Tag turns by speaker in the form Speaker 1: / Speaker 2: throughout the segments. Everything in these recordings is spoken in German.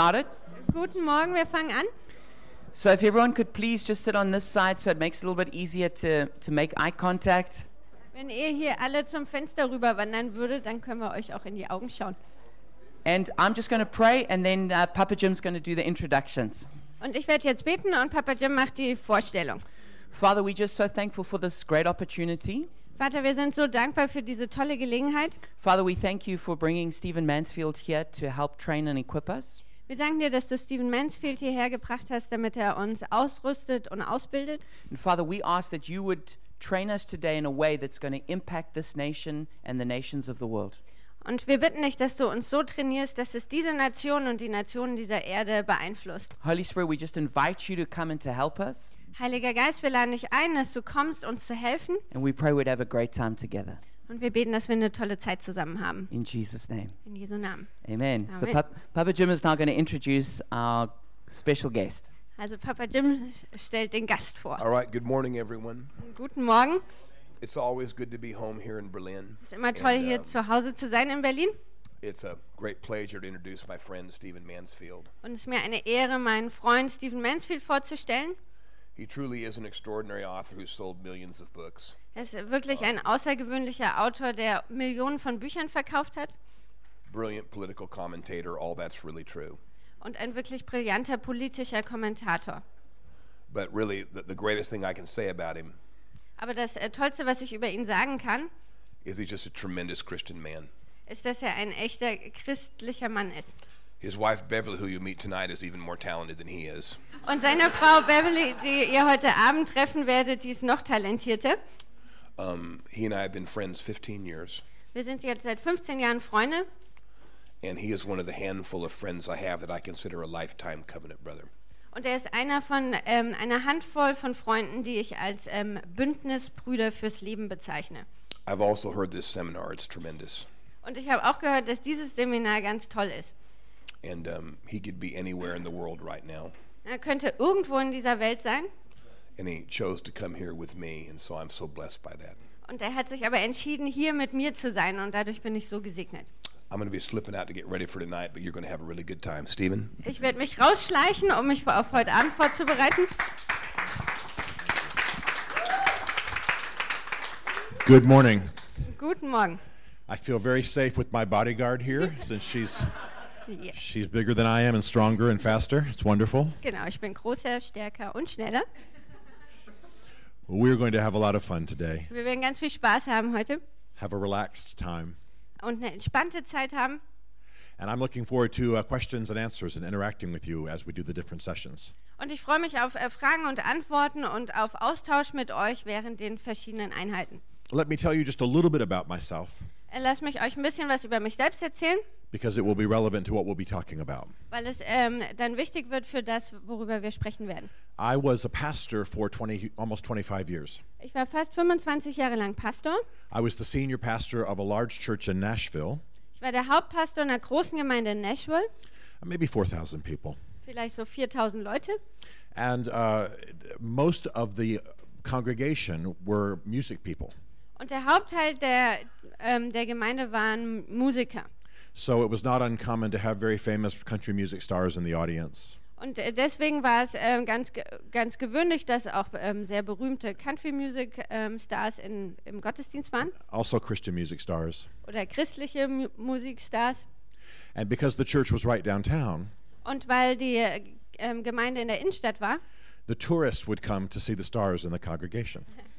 Speaker 1: started.
Speaker 2: Guten Morgen, wir fangen an.
Speaker 1: So if everyone could please just sit on this side so it makes it a little bit easier to, to make eye contact.
Speaker 2: Wenn ihr hier alle zum Fenster rüber wandern würdet, dann können wir euch auch in die Augen schauen.
Speaker 1: And I'm just going to pray and then uh, Papa Jim's going to do the introductions.
Speaker 2: Und ich werde jetzt beten und Papa Jim macht die Vorstellung.
Speaker 1: Father, we're just so thankful for this great opportunity.
Speaker 2: Vater, wir sind so dankbar für diese tolle Gelegenheit.
Speaker 1: Father, we thank you for bringing Stephen Mansfield here to help train and equip us.
Speaker 2: Wir danken dir, dass du Stephen Mansfield hierher gebracht hast, damit er uns ausrüstet und ausbildet.
Speaker 1: And Father, we ask that you would train us today in a way that's going to impact this nation and the nations of the world.
Speaker 2: Und wir bitten dich, dass du uns so trainierst, dass es diese Nation und die Nationen dieser Erde beeinflusst.
Speaker 1: Holy Spirit, we just invite you to come and to help us.
Speaker 2: Heiliger Geist, wir laden dich ein, dass du kommst, uns zu helfen.
Speaker 1: And we pray we'd have a great time together.
Speaker 2: Und wir beten, dass wir eine tolle Zeit zusammen haben.
Speaker 1: In Jesus' name.
Speaker 2: In Jesu Namen.
Speaker 1: Amen. So
Speaker 2: Amen.
Speaker 1: Pap- Papa Jim is now going to introduce our special guest.
Speaker 2: Also Papa Jim stellt den Gast vor.
Speaker 3: All right, good morning, everyone.
Speaker 2: Guten Morgen.
Speaker 3: It's always good to be home here in Berlin.
Speaker 2: Es ist immer toll,
Speaker 3: And,
Speaker 2: hier
Speaker 3: um,
Speaker 2: zu Hause zu sein in Berlin.
Speaker 3: It's a great pleasure to introduce my friend Stephen Mansfield.
Speaker 2: Und es ist mir eine Ehre, meinen Freund Stephen Mansfield vorzustellen.
Speaker 3: He truly is an extraordinary author who sold millions of books.
Speaker 2: Er ist wirklich ein außergewöhnlicher Autor, der Millionen von Büchern verkauft hat.
Speaker 3: Brilliant political commentator, all that's really true.
Speaker 2: Und ein wirklich brillanter politischer Kommentator.
Speaker 3: But really, the, the greatest thing I can say about him
Speaker 2: Aber das äh, Tollste, was ich über ihn sagen kann,
Speaker 3: is he's just a tremendous Christian man.
Speaker 2: ist, dass er ein echter christlicher Mann ist.
Speaker 3: His wife Beverly, who you meet tonight, is even more talented than he is.
Speaker 2: Und seine Frau Beverly, die ihr heute Abend treffen werdet, die ist noch talentierter.
Speaker 3: Um, he and I have been friends 15 years,
Speaker 2: Wir sind jetzt seit 15 Jahren Freunde
Speaker 3: and he is one of the handful of friends I have that I consider a lifetime covenant brother.
Speaker 2: und er ist einer von ähm, einer Handvoll von Freunden, die ich als ähm, Bündnisbrüder fürs Leben bezeichne.
Speaker 3: I've also heard this seminar, it's tremendous.
Speaker 2: Und ich habe auch gehört, dass dieses Seminar ganz toll ist.
Speaker 3: And um, he could be anywhere in the world right now.
Speaker 2: Er könnte irgendwo in dieser Welt sein
Speaker 3: And he chose to come here with me, and so I'm so blessed by that.
Speaker 2: und er hat sich aber entschieden, hier mit mir zu sein und dadurch bin ich so gesegnet.
Speaker 3: I'm going to be slipping out to get ready for tonight, but you're going to have a really good time. Stephen?
Speaker 2: Ich werde mich rausschleichen, um mich auf heute Abend vorzubereiten.
Speaker 4: Good morning.
Speaker 2: Guten Morgen.
Speaker 4: I feel very safe with my bodyguard here since she's
Speaker 2: Ja,
Speaker 4: she's bigger than I am and stronger and faster. It's wonderful.
Speaker 2: genau, ich bin größer, stärker und schneller.
Speaker 4: We're going to have a lot of fun today.
Speaker 2: Wir werden ganz viel Spaß haben heute
Speaker 4: Have a relaxed time.
Speaker 2: und eine entspannte Zeit haben.
Speaker 4: And I'm looking forward to uh, questions and answers and interacting with you as we do the different sessions.
Speaker 2: Und ich freue mich auf äh, Fragen und Antworten und auf Austausch mit euch während den verschiedenen Einheiten.
Speaker 4: Let me tell you just a little bit about myself
Speaker 2: Lasst mich euch ein bisschen was über mich selbst erzählen,
Speaker 4: because it will be relevant to what we'll be talking about.
Speaker 2: weil es ähm, dann wichtig wird für das, worüber wir sprechen werden.
Speaker 4: I was a pastor for 20 almost 25 years.
Speaker 2: Ich war fast 25 Jahre lang Pastor.
Speaker 4: I was the senior pastor of a large church in Nashville,
Speaker 2: Ich war der Hauptpastor einer großen Gemeinde in Nashville,
Speaker 4: maybe 4,000 people.
Speaker 2: vielleicht so 4000 Leute.
Speaker 4: And uh, most of the congregation were music people.
Speaker 2: Und der Hauptteil der, ähm, der Gemeinde waren Musiker.
Speaker 4: So it was not uncommon to have very famous country music stars in the audience.
Speaker 2: Und äh, deswegen war es ähm, ganz, ganz gewöhnlich, dass auch ähm, sehr berühmte Country-Music-Stars in im Gottesdienst waren
Speaker 4: Also Christian music stars.
Speaker 2: oder christliche Mu Musikstars.
Speaker 4: And because the church was right downtown,
Speaker 2: Und weil die äh, ähm, Gemeinde in der Innenstadt war,
Speaker 4: the tourists would come to see the stars in the congregation.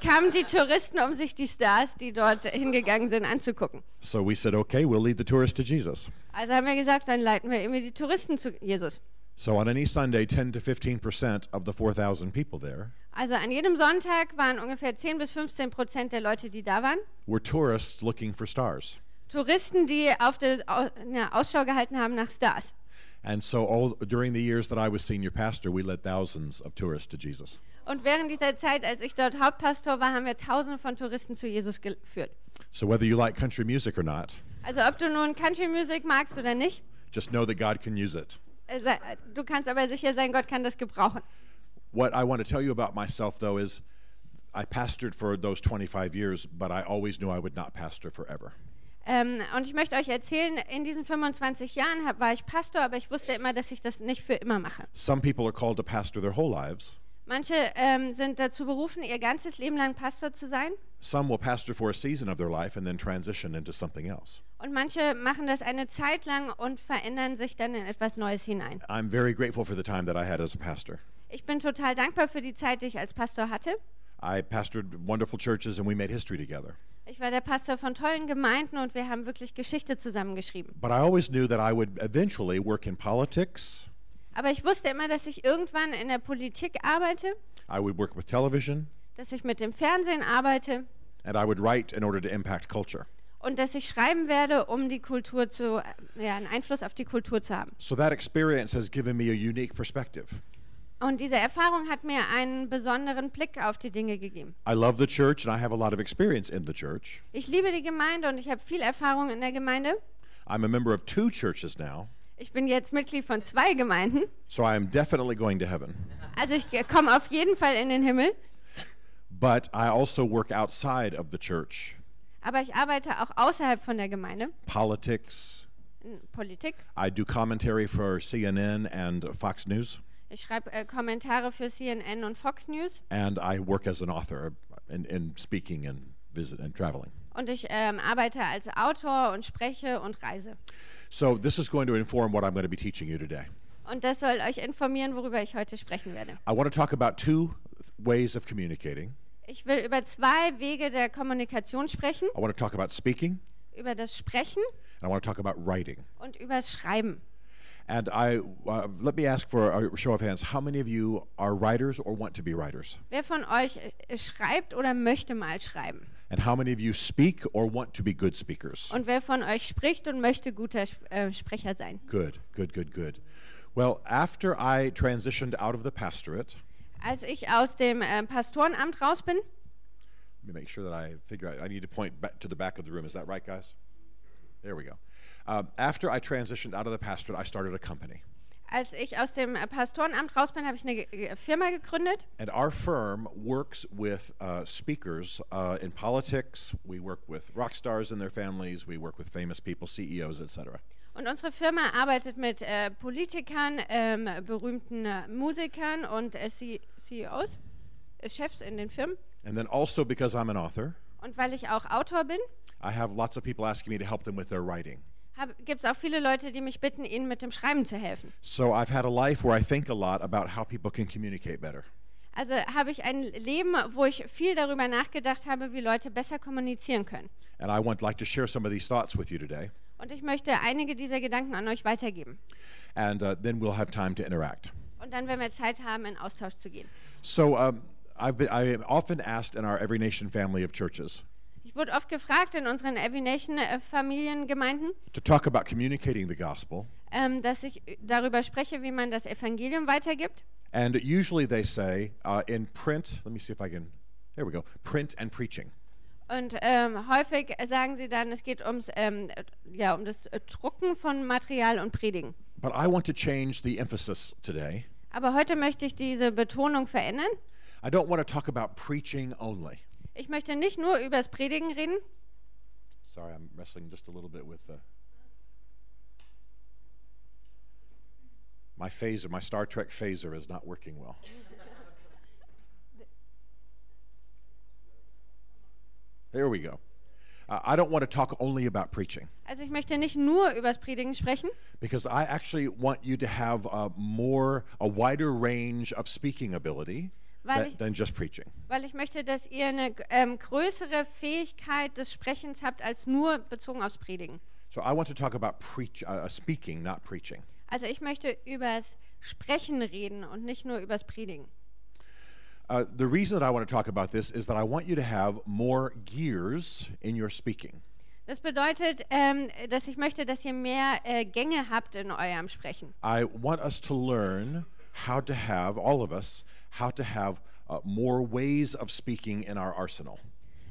Speaker 2: kamen die Touristen, um sich die Stars, die dort hingegangen sind, anzugucken.
Speaker 4: So we said, okay, we'll lead the tourists to Jesus.
Speaker 2: Also haben wir gesagt, dann leiten wir immer die Touristen zu Jesus.
Speaker 4: So on any Sunday, 10 to 15% of the 4,000 people there
Speaker 2: Also an jedem Sonntag waren ungefähr 10 bis 15 Prozent der Leute, die da waren,
Speaker 4: were tourists looking for stars.
Speaker 2: Touristen, die auf der Ausschau gehalten haben nach Stars.
Speaker 4: And so all during the years that I was senior pastor, we led thousands of tourists to Jesus.
Speaker 2: Und während dieser Zeit, als ich dort Hauptpastor war, haben wir Tausende von Touristen zu Jesus geführt.
Speaker 4: So whether you like country music or not,
Speaker 2: Also ob du nun Country Music magst oder nicht,
Speaker 4: just know that God can use it.
Speaker 2: äh, sei- du kannst aber sicher sein, Gott kann das gebrauchen.
Speaker 4: What I want to tell you about myself, though, is I pastored for those 25 years, but I always knew I would not pastor forever.
Speaker 2: Ähm, und ich möchte euch erzählen, in diesen 25 Jahren hab, war ich Pastor, aber ich wusste immer, dass ich das nicht für immer mache.
Speaker 4: Some people are called to pastor their whole lives.
Speaker 2: Manche ähm, sind dazu berufen, ihr ganzes Leben lang Pastor zu sein.
Speaker 4: Some will pastor for a season of their life and then transition into something else.
Speaker 2: Und manche machen das eine Zeit lang und verändern sich dann in etwas Neues hinein.
Speaker 4: I'm very grateful for the time that I had as a pastor.
Speaker 2: Ich bin total dankbar für die Zeit, die ich als Pastor hatte.
Speaker 4: I pastored wonderful churches and we made history together.
Speaker 2: Ich war der Pastor von tollen Gemeinden und wir haben wirklich Geschichte zusammengeschrieben.
Speaker 4: But I always knew that I would eventually work in politics,
Speaker 2: Aber ich wusste immer, dass ich irgendwann in der Politik arbeite,
Speaker 4: I would work with television,
Speaker 2: dass ich mit dem Fernsehen arbeite
Speaker 4: and I would write in order to impact culture.
Speaker 2: und dass ich schreiben werde, um die Kultur zu, ja, einen Einfluss auf die Kultur zu haben.
Speaker 4: So that experience has given me a unique perspective.
Speaker 2: Und diese Erfahrung hat mir einen besonderen Blick auf die Dinge gegeben.
Speaker 4: I love the church and I have a lot of experience in the church.
Speaker 2: Ich liebe die Gemeinde und ich habe viel Erfahrung in der Gemeinde.
Speaker 4: I'm a member of two churches now,
Speaker 2: Ich bin jetzt Mitglied von zwei Gemeinden.
Speaker 4: so I am definitely going to heaven.
Speaker 2: Also ich komme auf jeden Fall in den Himmel.
Speaker 4: But I also work outside of the church
Speaker 2: Aber ich arbeite auch außerhalb von der Gemeinde.
Speaker 4: politics.
Speaker 2: Politik.
Speaker 4: I do commentary for CNN and Fox News,
Speaker 2: Ich schreibe äh, Kommentare für CNN und Fox News.
Speaker 4: and I work as an author in, in speaking and visit and traveling.
Speaker 2: Und ich ähm, arbeite als Autor und spreche und reise.
Speaker 4: So this is going to inform what I'm going to be teaching you today.
Speaker 2: Und das soll euch informieren, worüber ich heute sprechen werde.
Speaker 4: I want to talk about two ways of communicating.
Speaker 2: Ich will über zwei Wege der Kommunikation sprechen.
Speaker 4: I want to talk about speaking,
Speaker 2: Über das Sprechen
Speaker 4: and I want to talk about writing.
Speaker 2: und über das Schreiben.
Speaker 4: And I uh, let me ask for a show of hands. How many of you are writers or want to be writers?
Speaker 2: Wer von euch äh, schreibt oder möchte mal schreiben?
Speaker 4: And how many of you speak or want to be good speakers?
Speaker 2: Und wer von euch spricht und möchte guter äh, Sprecher sein?
Speaker 4: Good, good, good, good. Well, after I transitioned out of the pastorate,
Speaker 2: Als ich aus dem äh, Pastorenamt raus bin,
Speaker 4: let me make sure that I figure out. I need to point back to the back of the room. Is that right, guys? There we go. Um, after I transitioned out of the pastorate, I started a company.
Speaker 2: als ich aus dem äh, Pastorenamt raus bin, habe ich eine Firma gegründet.
Speaker 4: And our firm works with uh, speakers uh, in politics. We work with rock stars and their families. We work with famous people, CEOs, etc.
Speaker 2: Und unsere Firma arbeitet mit äh, Politikern, ähm, berühmten äh, Musikern und äh, CEOs, äh, Chefs in den Firmen.
Speaker 4: And then also because I'm an author,
Speaker 2: Und weil ich auch Autor bin,
Speaker 4: I have lots of people asking me to help them with their writing.
Speaker 2: Gibt es auch viele Leute, die mich bitten, ihnen mit dem Schreiben zu helfen.
Speaker 4: So I've had a life where I think a lot about how people can communicate better.
Speaker 2: Also habe ich ein Leben, wo ich viel darüber nachgedacht habe, wie Leute besser kommunizieren können.
Speaker 4: And I want like to share some of these thoughts with you today.
Speaker 2: Und ich möchte einige dieser Gedanken an euch weitergeben.
Speaker 4: And uh, then we'll have time to interact.
Speaker 2: Und dann werden wir Zeit haben, in Austausch zu gehen.
Speaker 4: So um, I've been, I am often asked in our Every Nation family of churches
Speaker 2: Ich wurde oft gefragt in unseren Every Nation äh, Familiengemeinden,
Speaker 4: to talk about communicating the gospel.
Speaker 2: ähm, dass ich darüber spreche, wie man das Evangelium weitergibt.
Speaker 4: And usually they say uh, in print, let me see if I can, there we go, print and preaching.
Speaker 2: Und ähm, häufig sagen sie dann, es geht ums, ähm, äh, ja, um das äh, Drucken von Material und Predigen.
Speaker 4: But I want to change the emphasis today.
Speaker 2: Aber heute möchte ich diese Betonung verändern.
Speaker 4: I don't want to talk about preaching only.
Speaker 2: Ich möchte nicht nur über das Predigen reden.
Speaker 4: Sorry, I'm wrestling just a little bit with the. My phaser, my Star Trek phaser is not working well. There we go. I don't want to talk only about preaching
Speaker 2: Also ich möchte nicht nur über das Predigen sprechen,
Speaker 4: because I actually want you to have a more, a wider range of speaking ability
Speaker 2: Weil ich-
Speaker 4: than just preaching.
Speaker 2: weil ich möchte, dass ihr eine ähm, größere Fähigkeit des Sprechens habt als nur bezogen aufs Predigen.
Speaker 4: So I want to talk about preach, uh, speaking, not preaching.
Speaker 2: Also ich möchte übers Sprechen reden und nicht nur übers Predigen.
Speaker 4: Uh, the reason that I want to talk about this is that I want you to have more gears in your speaking.
Speaker 2: Das bedeutet, ähm, dass ich möchte, dass ihr mehr äh, Gänge habt in eurem Sprechen.
Speaker 4: I want us to learn how to have, all of us, how to have uh, more ways of speaking in our arsenal.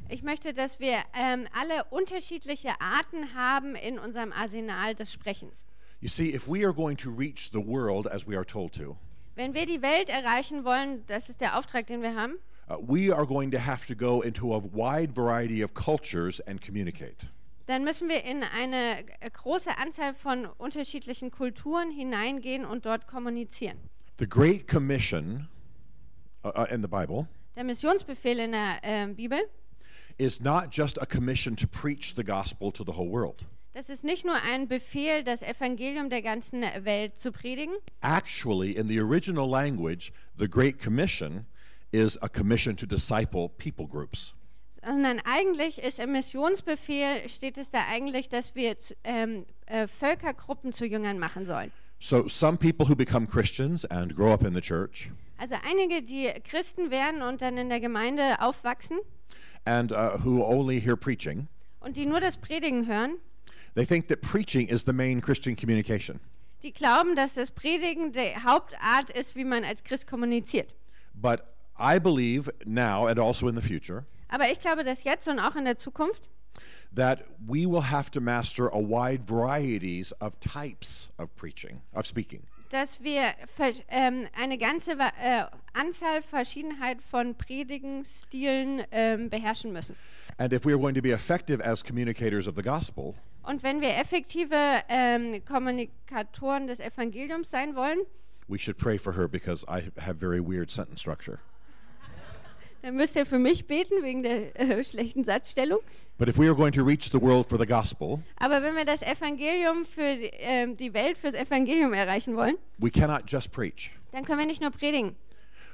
Speaker 2: Ich möchte, dass wir ähm, alle unterschiedliche Arten haben in unserem Arsenal des Sprechens.
Speaker 4: You see, if we are going to reach the world as we are told to,
Speaker 2: Wenn wir die Welt erreichen wollen, das ist der Auftrag, den wir haben,
Speaker 4: uh, we are going to have to go into a wide variety of cultures and communicate.
Speaker 2: dann müssen wir in eine äh, große Anzahl von unterschiedlichen Kulturen hineingehen und dort kommunizieren.
Speaker 4: The Great Commission uh, uh, in the Bible
Speaker 2: Der Missionsbefehl in der äh, Bibel,
Speaker 4: is not just a commission to preach the gospel to the whole world.
Speaker 2: das ist nicht nur ein Befehl, das Evangelium der ganzen Welt zu predigen.
Speaker 4: Actually, in the original language, the Great Commission is a commission to disciple people groups.
Speaker 2: Sondern eigentlich ist im Missionsbefehl, steht es da eigentlich, dass wir zu- ähm, äh, Völkergruppen zu Jüngern machen sollen.
Speaker 4: So, some people who become Christians and grow up in the church,
Speaker 2: Also einige, die Christen werden und dann in der Gemeinde aufwachsen
Speaker 4: and uh, who only hear preaching,
Speaker 2: und die nur das Predigen hören,
Speaker 4: they think that preaching is the main Christian communication.
Speaker 2: die glauben, dass das Predigen die Hauptart ist, wie man als Christ kommuniziert.
Speaker 4: But I believe now and also in the future
Speaker 2: Aber ich glaube, dass jetzt und auch in der Zukunft,
Speaker 4: that we will have to master a wide varieties of types of preaching, of speaking.
Speaker 2: dass wir ähm, eine ganze äh, Anzahl, Verschiedenheit von Predigenstilen ähm, beherrschen müssen.
Speaker 4: And if we are going to be effective as communicators of the gospel,
Speaker 2: Und wenn wir effektive ähm, Kommunikatoren des Evangeliums sein wollen,
Speaker 4: we should pray for her because I have very weird sentence structure.
Speaker 2: Dann müsst ihr für mich beten wegen der äh, schlechten Satzstellung.
Speaker 4: But if we are going to reach the world for the gospel,
Speaker 2: Aber wenn wir das Evangelium für die, ähm, die Welt, fürs Evangelium erreichen wollen,
Speaker 4: we cannot just preach.
Speaker 2: dann können wir nicht nur predigen,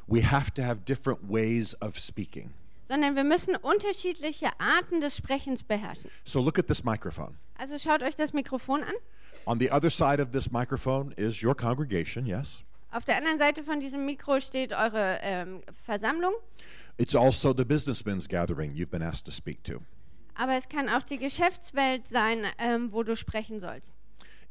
Speaker 4: We have to have different ways of speaking.
Speaker 2: sondern wir müssen unterschiedliche Arten des Sprechens beherrschen.
Speaker 4: So look at this microphone.
Speaker 2: Also schaut euch das Mikrofon an.
Speaker 4: On the other side of this microphone is your congregation, yes?
Speaker 2: Auf der anderen Seite von diesem Mikro steht eure ähm, Versammlung,
Speaker 4: It's also the businessmen's gathering you've been asked to speak to.
Speaker 2: aber es kann auch die Geschäftswelt sein, ähm, wo du sprechen sollst.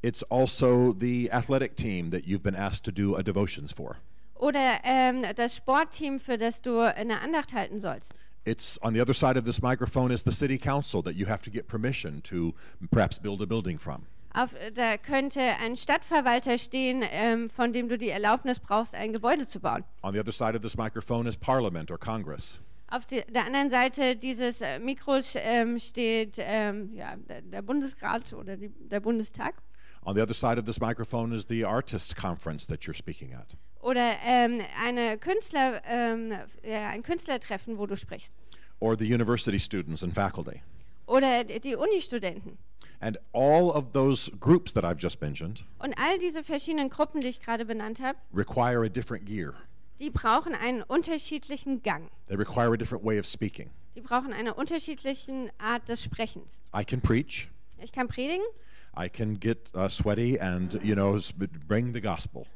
Speaker 4: It's also the athletic team that you've been asked to do a devotions for.
Speaker 2: Oder ähm, das Sportteam, für das du eine Andacht halten sollst.
Speaker 4: It's on the other side of this microphone is the city council that you have to get permission to perhaps build a building from.
Speaker 2: Auf, da könnte ein Stadtverwalter stehen, ähm, von dem du die Erlaubnis brauchst, ein Gebäude zu bauen.
Speaker 4: On the other side of this microphone is Parliament or Congress.
Speaker 2: Auf die, der anderen Seite dieses äh, Mikros ähm, steht ähm, ja, der, der Bundesrat oder die, der Bundestag.
Speaker 4: On the other side of this microphone is the artists conference that you're speaking at.
Speaker 2: Oder ähm, eine Künstler, ähm, ja, ein Künstlertreffen, wo du sprichst.
Speaker 4: Or the university students and faculty.
Speaker 2: Oder die die Unistudenten.
Speaker 4: And all of those groups that I've just mentioned
Speaker 2: Und all diese verschiedenen Gruppen, die ich gerade benannt habe,
Speaker 4: require a different gear.
Speaker 2: die brauchen einen unterschiedlichen Gang.
Speaker 4: They require a different way of speaking.
Speaker 2: Die brauchen eine unterschiedliche Art des Sprechens.
Speaker 4: I can preach.
Speaker 2: Ich kann predigen,
Speaker 4: I can get uh, sweaty and, you know, s- bring the gospel.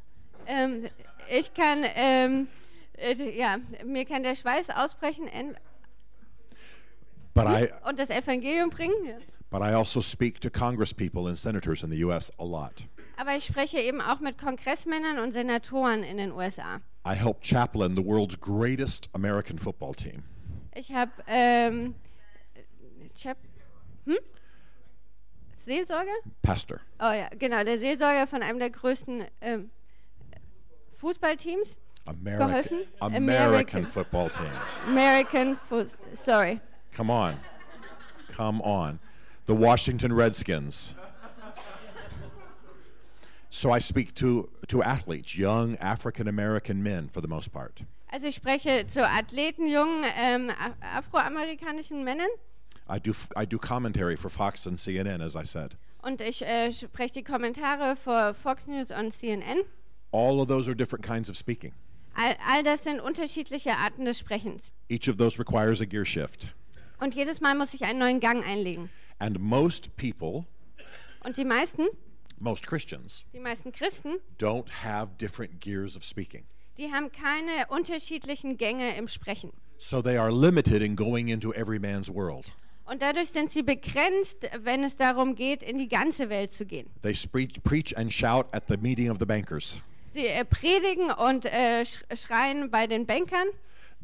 Speaker 2: ähm, ich kann, ähm, äh, ja, mir kann der Schweiß ausbrechen en-
Speaker 4: But I,
Speaker 2: und das Evangelium bringen.
Speaker 4: But I also speak to congresspeople and senators in the U.S. a lot.
Speaker 2: Aber ich spreche eben auch mit Kongressmännern und Senatoren in den USA.
Speaker 4: I help chaplain the world's greatest American football team.
Speaker 2: Ich habe ähm, Chap hm? Seelsorger?
Speaker 4: Pastor.
Speaker 2: Oh ja, genau, der Seelsorger von einem der größten ähm, Fußballteams.
Speaker 4: American,
Speaker 2: Geholfen?
Speaker 4: American
Speaker 2: American.
Speaker 4: football team.
Speaker 2: American Foot. Sorry.
Speaker 4: Come on. Come on. The Washington Redskins. So I speak to, to athletes, young African American men for the most part.
Speaker 2: Also ich spreche zu Athleten, jungen ähm, Af- afroamerikanischen Männern
Speaker 4: I do, I do commentary for Fox and CNN, as I said.
Speaker 2: und ich äh, spreche die Kommentare für Fox News und CNN.
Speaker 4: All of those are different kinds of speaking.
Speaker 2: All, all das sind unterschiedliche Arten des Sprechens.
Speaker 4: Each of those requires a gear shift.
Speaker 2: Und jedes Mal muss ich einen neuen Gang einlegen.
Speaker 4: And most people,
Speaker 2: Und die meisten,
Speaker 4: most Christians,
Speaker 2: die meisten Christen,
Speaker 4: don't have different gears of speaking.
Speaker 2: die haben keine unterschiedlichen Gänge im Sprechen.
Speaker 4: So they are limited in going into every man's world.
Speaker 2: Und dadurch sind sie begrenzt, wenn es darum geht, in die ganze Welt zu gehen.
Speaker 4: They preach and shout at the meeting of the bankers.
Speaker 2: Sie äh, predigen und äh, sch schreien bei den Bankern.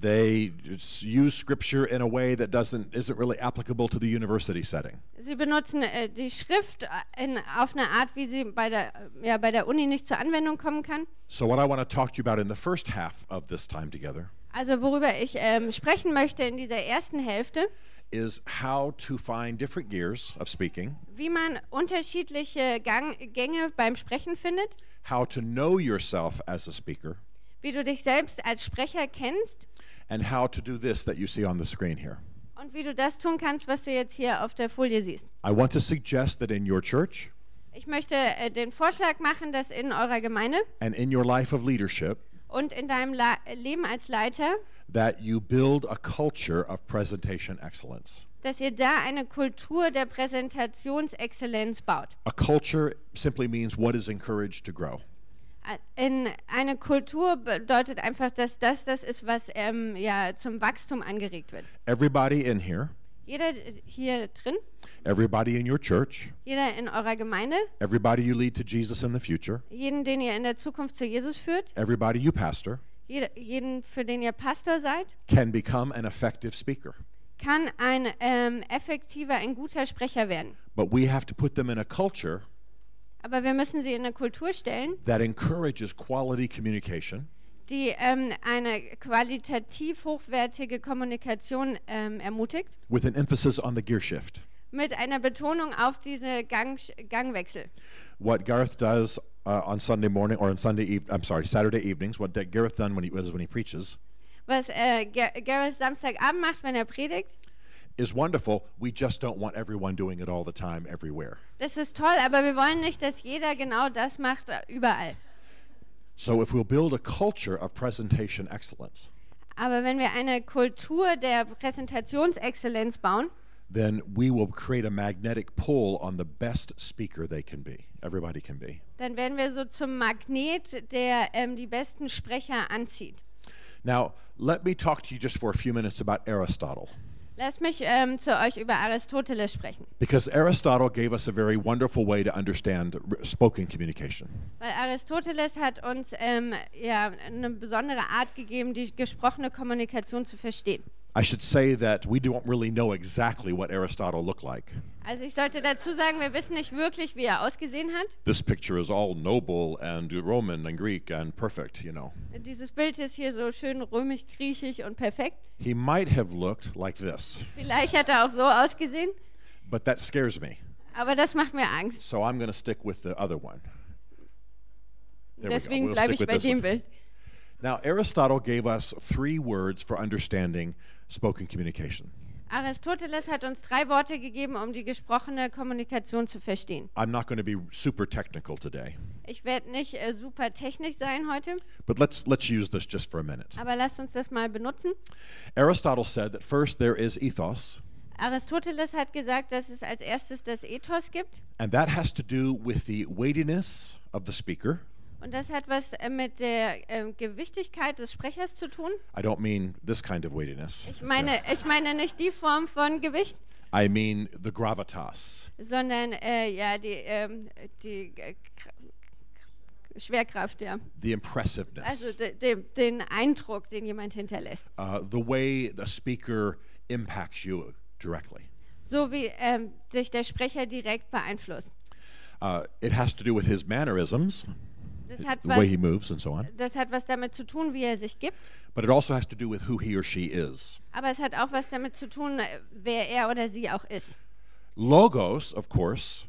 Speaker 4: They use scripture in a way that doesn't isn't really applicable to the university setting.
Speaker 2: Sie benutzen äh, die Schrift äh, in, auf eine Art, wie sie bei der, äh, ja, bei der Uni nicht zur Anwendung kommen kann.
Speaker 4: So what I want to talk to you about in the first half of this time together
Speaker 2: Also worüber ich ähm, sprechen möchte in dieser ersten Hälfte,
Speaker 4: is how to find different gears of speaking,
Speaker 2: wie man unterschiedliche Gang, Gänge beim Sprechen findet,
Speaker 4: how to know yourself as a speaker,
Speaker 2: wie du dich selbst als Sprecher kennst
Speaker 4: and how to do this that you see on the screen here.
Speaker 2: und wie du das tun kannst, was du jetzt hier auf der Folie siehst.
Speaker 4: I want to suggest that in your church
Speaker 2: Ich möchte äh, den Vorschlag machen, dass in eurer Gemeinde
Speaker 4: and in your life of leadership
Speaker 2: und in deinem La Leben als Leiter,
Speaker 4: that you build a culture of presentation excellence.
Speaker 2: dass ihr da eine Kultur der Präsentationsexzellenz baut.
Speaker 4: A culture simply means what is encouraged to grow.
Speaker 2: In eine Kultur bedeutet einfach, dass das das ist, was ähm, ja, zum Wachstum angeregt wird.
Speaker 4: Everybody in here,
Speaker 2: Jeder hier drin,
Speaker 4: everybody in your church,
Speaker 2: jeder in eurer Gemeinde,
Speaker 4: everybody you lead to Jesus in the future,
Speaker 2: jeden, den ihr in der Zukunft zu Jesus führt,
Speaker 4: everybody you pastor,
Speaker 2: jeder, jeden, für den ihr Pastor seid,
Speaker 4: can become an effective speaker.
Speaker 2: kann ein ähm, effektiver, ein guter Sprecher werden.
Speaker 4: But we have to put them in a culture
Speaker 2: Aber wir müssen sie in eine Kultur stellen,
Speaker 4: that encourages quality communication,
Speaker 2: die ähm, eine qualitativ hochwertige Kommunikation ähm, ermutigt,
Speaker 4: with an emphasis on the gear shift.
Speaker 2: mit einer Betonung auf diese Gang, Gangwechsel.
Speaker 4: What Gareth does uh, on Sunday morning or on Sunday eve- I'm sorry, Saturday evenings, what that Gareth done when he does when he preaches
Speaker 2: Was äh, Gar Gareth Samstagabend macht, wenn er predigt,
Speaker 4: is wonderful. We just don't want everyone doing it all the time everywhere.
Speaker 2: das ist toll, aber wir wollen nicht, dass jeder genau das macht äh, überall.
Speaker 4: So if we'll build a culture of presentation excellence,
Speaker 2: Aber wenn wir eine Kultur der Präsentationsexzellenz bauen,
Speaker 4: then we will create a magnetic pull on the best speaker they can be. Everybody can be.
Speaker 2: dann werden wir so zum Magnet, der ähm, die besten Sprecher anzieht.
Speaker 4: Now, let me talk to you just for a few minutes about Aristotle.
Speaker 2: Lasst mich ähm, zu euch über Aristoteles sprechen.
Speaker 4: Because Aristotle gave us a very wonderful way to understand spoken communication.
Speaker 2: Weil Aristoteles hat uns ähm, ja, eine besondere Art gegeben, die gesprochene Kommunikation zu verstehen.
Speaker 4: I should say that we don't really know exactly what Aristotle looked like.
Speaker 2: Also ich sollte dazu sagen, wir wissen nicht wirklich, wie er ausgesehen hat.
Speaker 4: This picture is all noble and Roman and Greek and perfect, you know.
Speaker 2: Dieses Bild ist hier so schön römisch, griechisch und perfekt.
Speaker 4: He might have looked like this,
Speaker 2: Vielleicht hat er auch so ausgesehen,
Speaker 4: but that scares me.
Speaker 2: aber das macht mir Angst.
Speaker 4: So I'm going to stick with the other one. There.
Speaker 2: Deswegen
Speaker 4: We'll
Speaker 2: bleibe ich bei dem. Bild.
Speaker 4: Now, Aristotle gave us three words for understanding spoken communication.
Speaker 2: Aristoteles hat uns drei Worte gegeben, um die gesprochene Kommunikation zu verstehen.
Speaker 4: I'm not going to be super technical today,
Speaker 2: Ich werde nicht äh, super technisch sein heute,
Speaker 4: but let's let's use this just for a minute.
Speaker 2: aber lasst uns das mal benutzen.
Speaker 4: Aristotle said that first there is ethos,
Speaker 2: Aristoteles hat gesagt, dass es als erstes das Ethos gibt.
Speaker 4: and that has to do with the weightiness of the speaker.
Speaker 2: Und das hat was äh, mit der ähm, Gewichtigkeit des Sprechers zu tun.
Speaker 4: I don't mean this kind of weightiness.
Speaker 2: Ich meine, ich meine nicht die Form von Gewicht,
Speaker 4: I mean the gravitas,
Speaker 2: sondern äh, ja, die, ähm, die äh, Kr- Schwerkraft, ja.
Speaker 4: the impressiveness,
Speaker 2: Also de, de, den Eindruck, den jemand hinterlässt.
Speaker 4: uh, the way the speaker impacts you directly.
Speaker 2: So wie ähm, sich der Sprecher direkt beeinflusst.
Speaker 4: Uh, it has to do with his mannerisms, the
Speaker 2: was,
Speaker 4: way he moves, and so on.
Speaker 2: das hat was damit zu tun, wie er sich gibt.
Speaker 4: But it also has to do with who he or she is.
Speaker 2: Aber es hat auch was damit zu tun, äh, wer er oder sie auch ist.
Speaker 4: Logos, of course,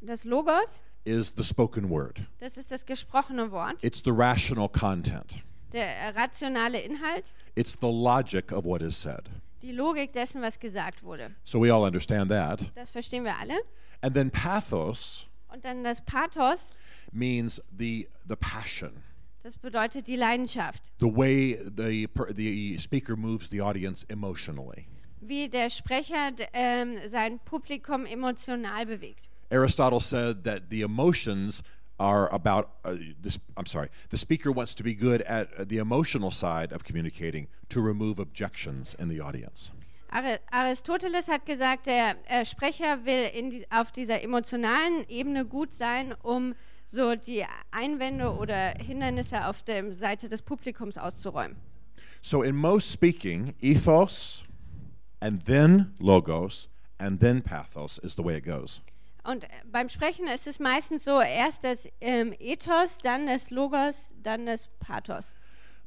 Speaker 2: Das Logos,
Speaker 4: is the spoken word.
Speaker 2: das ist das gesprochene Wort,
Speaker 4: It's the rational content.
Speaker 2: der äh, rationale Inhalt,
Speaker 4: It's the logic of what is said.
Speaker 2: die Logik dessen, was gesagt wurde.
Speaker 4: So we all understand that.
Speaker 2: Das verstehen wir alle.
Speaker 4: And then pathos
Speaker 2: Und dann das Pathos,
Speaker 4: means the the passion,
Speaker 2: das bedeutet die Leidenschaft.
Speaker 4: the way the the speaker moves the audience emotionally.
Speaker 2: Wie der Sprecher ähm, sein Publikum emotional bewegt.
Speaker 4: Aristotle said that the emotions are about uh, this I'm sorry. The speaker wants to be good at uh, the emotional side of communicating to remove objections in the audience.
Speaker 2: Ari- Aristoteles hat gesagt, der äh, Sprecher will in die, auf dieser emotionalen Ebene gut sein, um so die Einwände oder Hindernisse auf der Seite des Publikums auszuräumen.
Speaker 4: So in most speaking, ethos and then logos and then pathos is the way it goes.
Speaker 2: Und äh, beim Sprechen ist es meistens so, erst das ähm, Ethos, dann das Logos, dann das Pathos.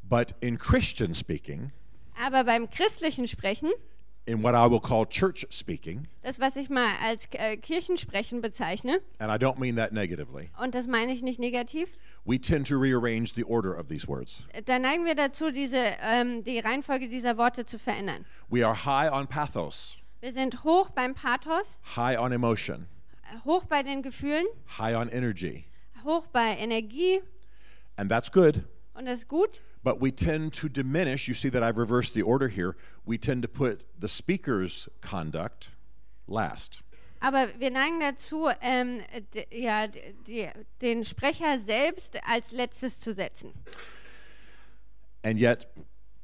Speaker 4: But in Christian speaking,
Speaker 2: Aber beim christlichen Sprechen
Speaker 4: in what I will call church speaking,
Speaker 2: das, was ich mal als äh, Kirchensprechen bezeichne,
Speaker 4: and I don't mean that negatively,
Speaker 2: und das meine ich nicht negativ,
Speaker 4: we tend to rearrange the order of these words.
Speaker 2: da neigen wir dazu, diese, ähm, die Reihenfolge dieser Worte zu verändern.
Speaker 4: We are high on pathos,
Speaker 2: Wir sind hoch beim Pathos,
Speaker 4: high on emotion,
Speaker 2: hoch bei den Gefühlen,
Speaker 4: high on energy,
Speaker 2: hoch bei Energie
Speaker 4: and that's good.
Speaker 2: und das ist gut.
Speaker 4: But we tend to diminish. You see that I've reversed the order here. We tend to put the speaker's conduct last.
Speaker 2: Aber wir neigen dazu, ähm, ja, die, den Sprecher selbst als letztes zu setzen.
Speaker 4: And yet,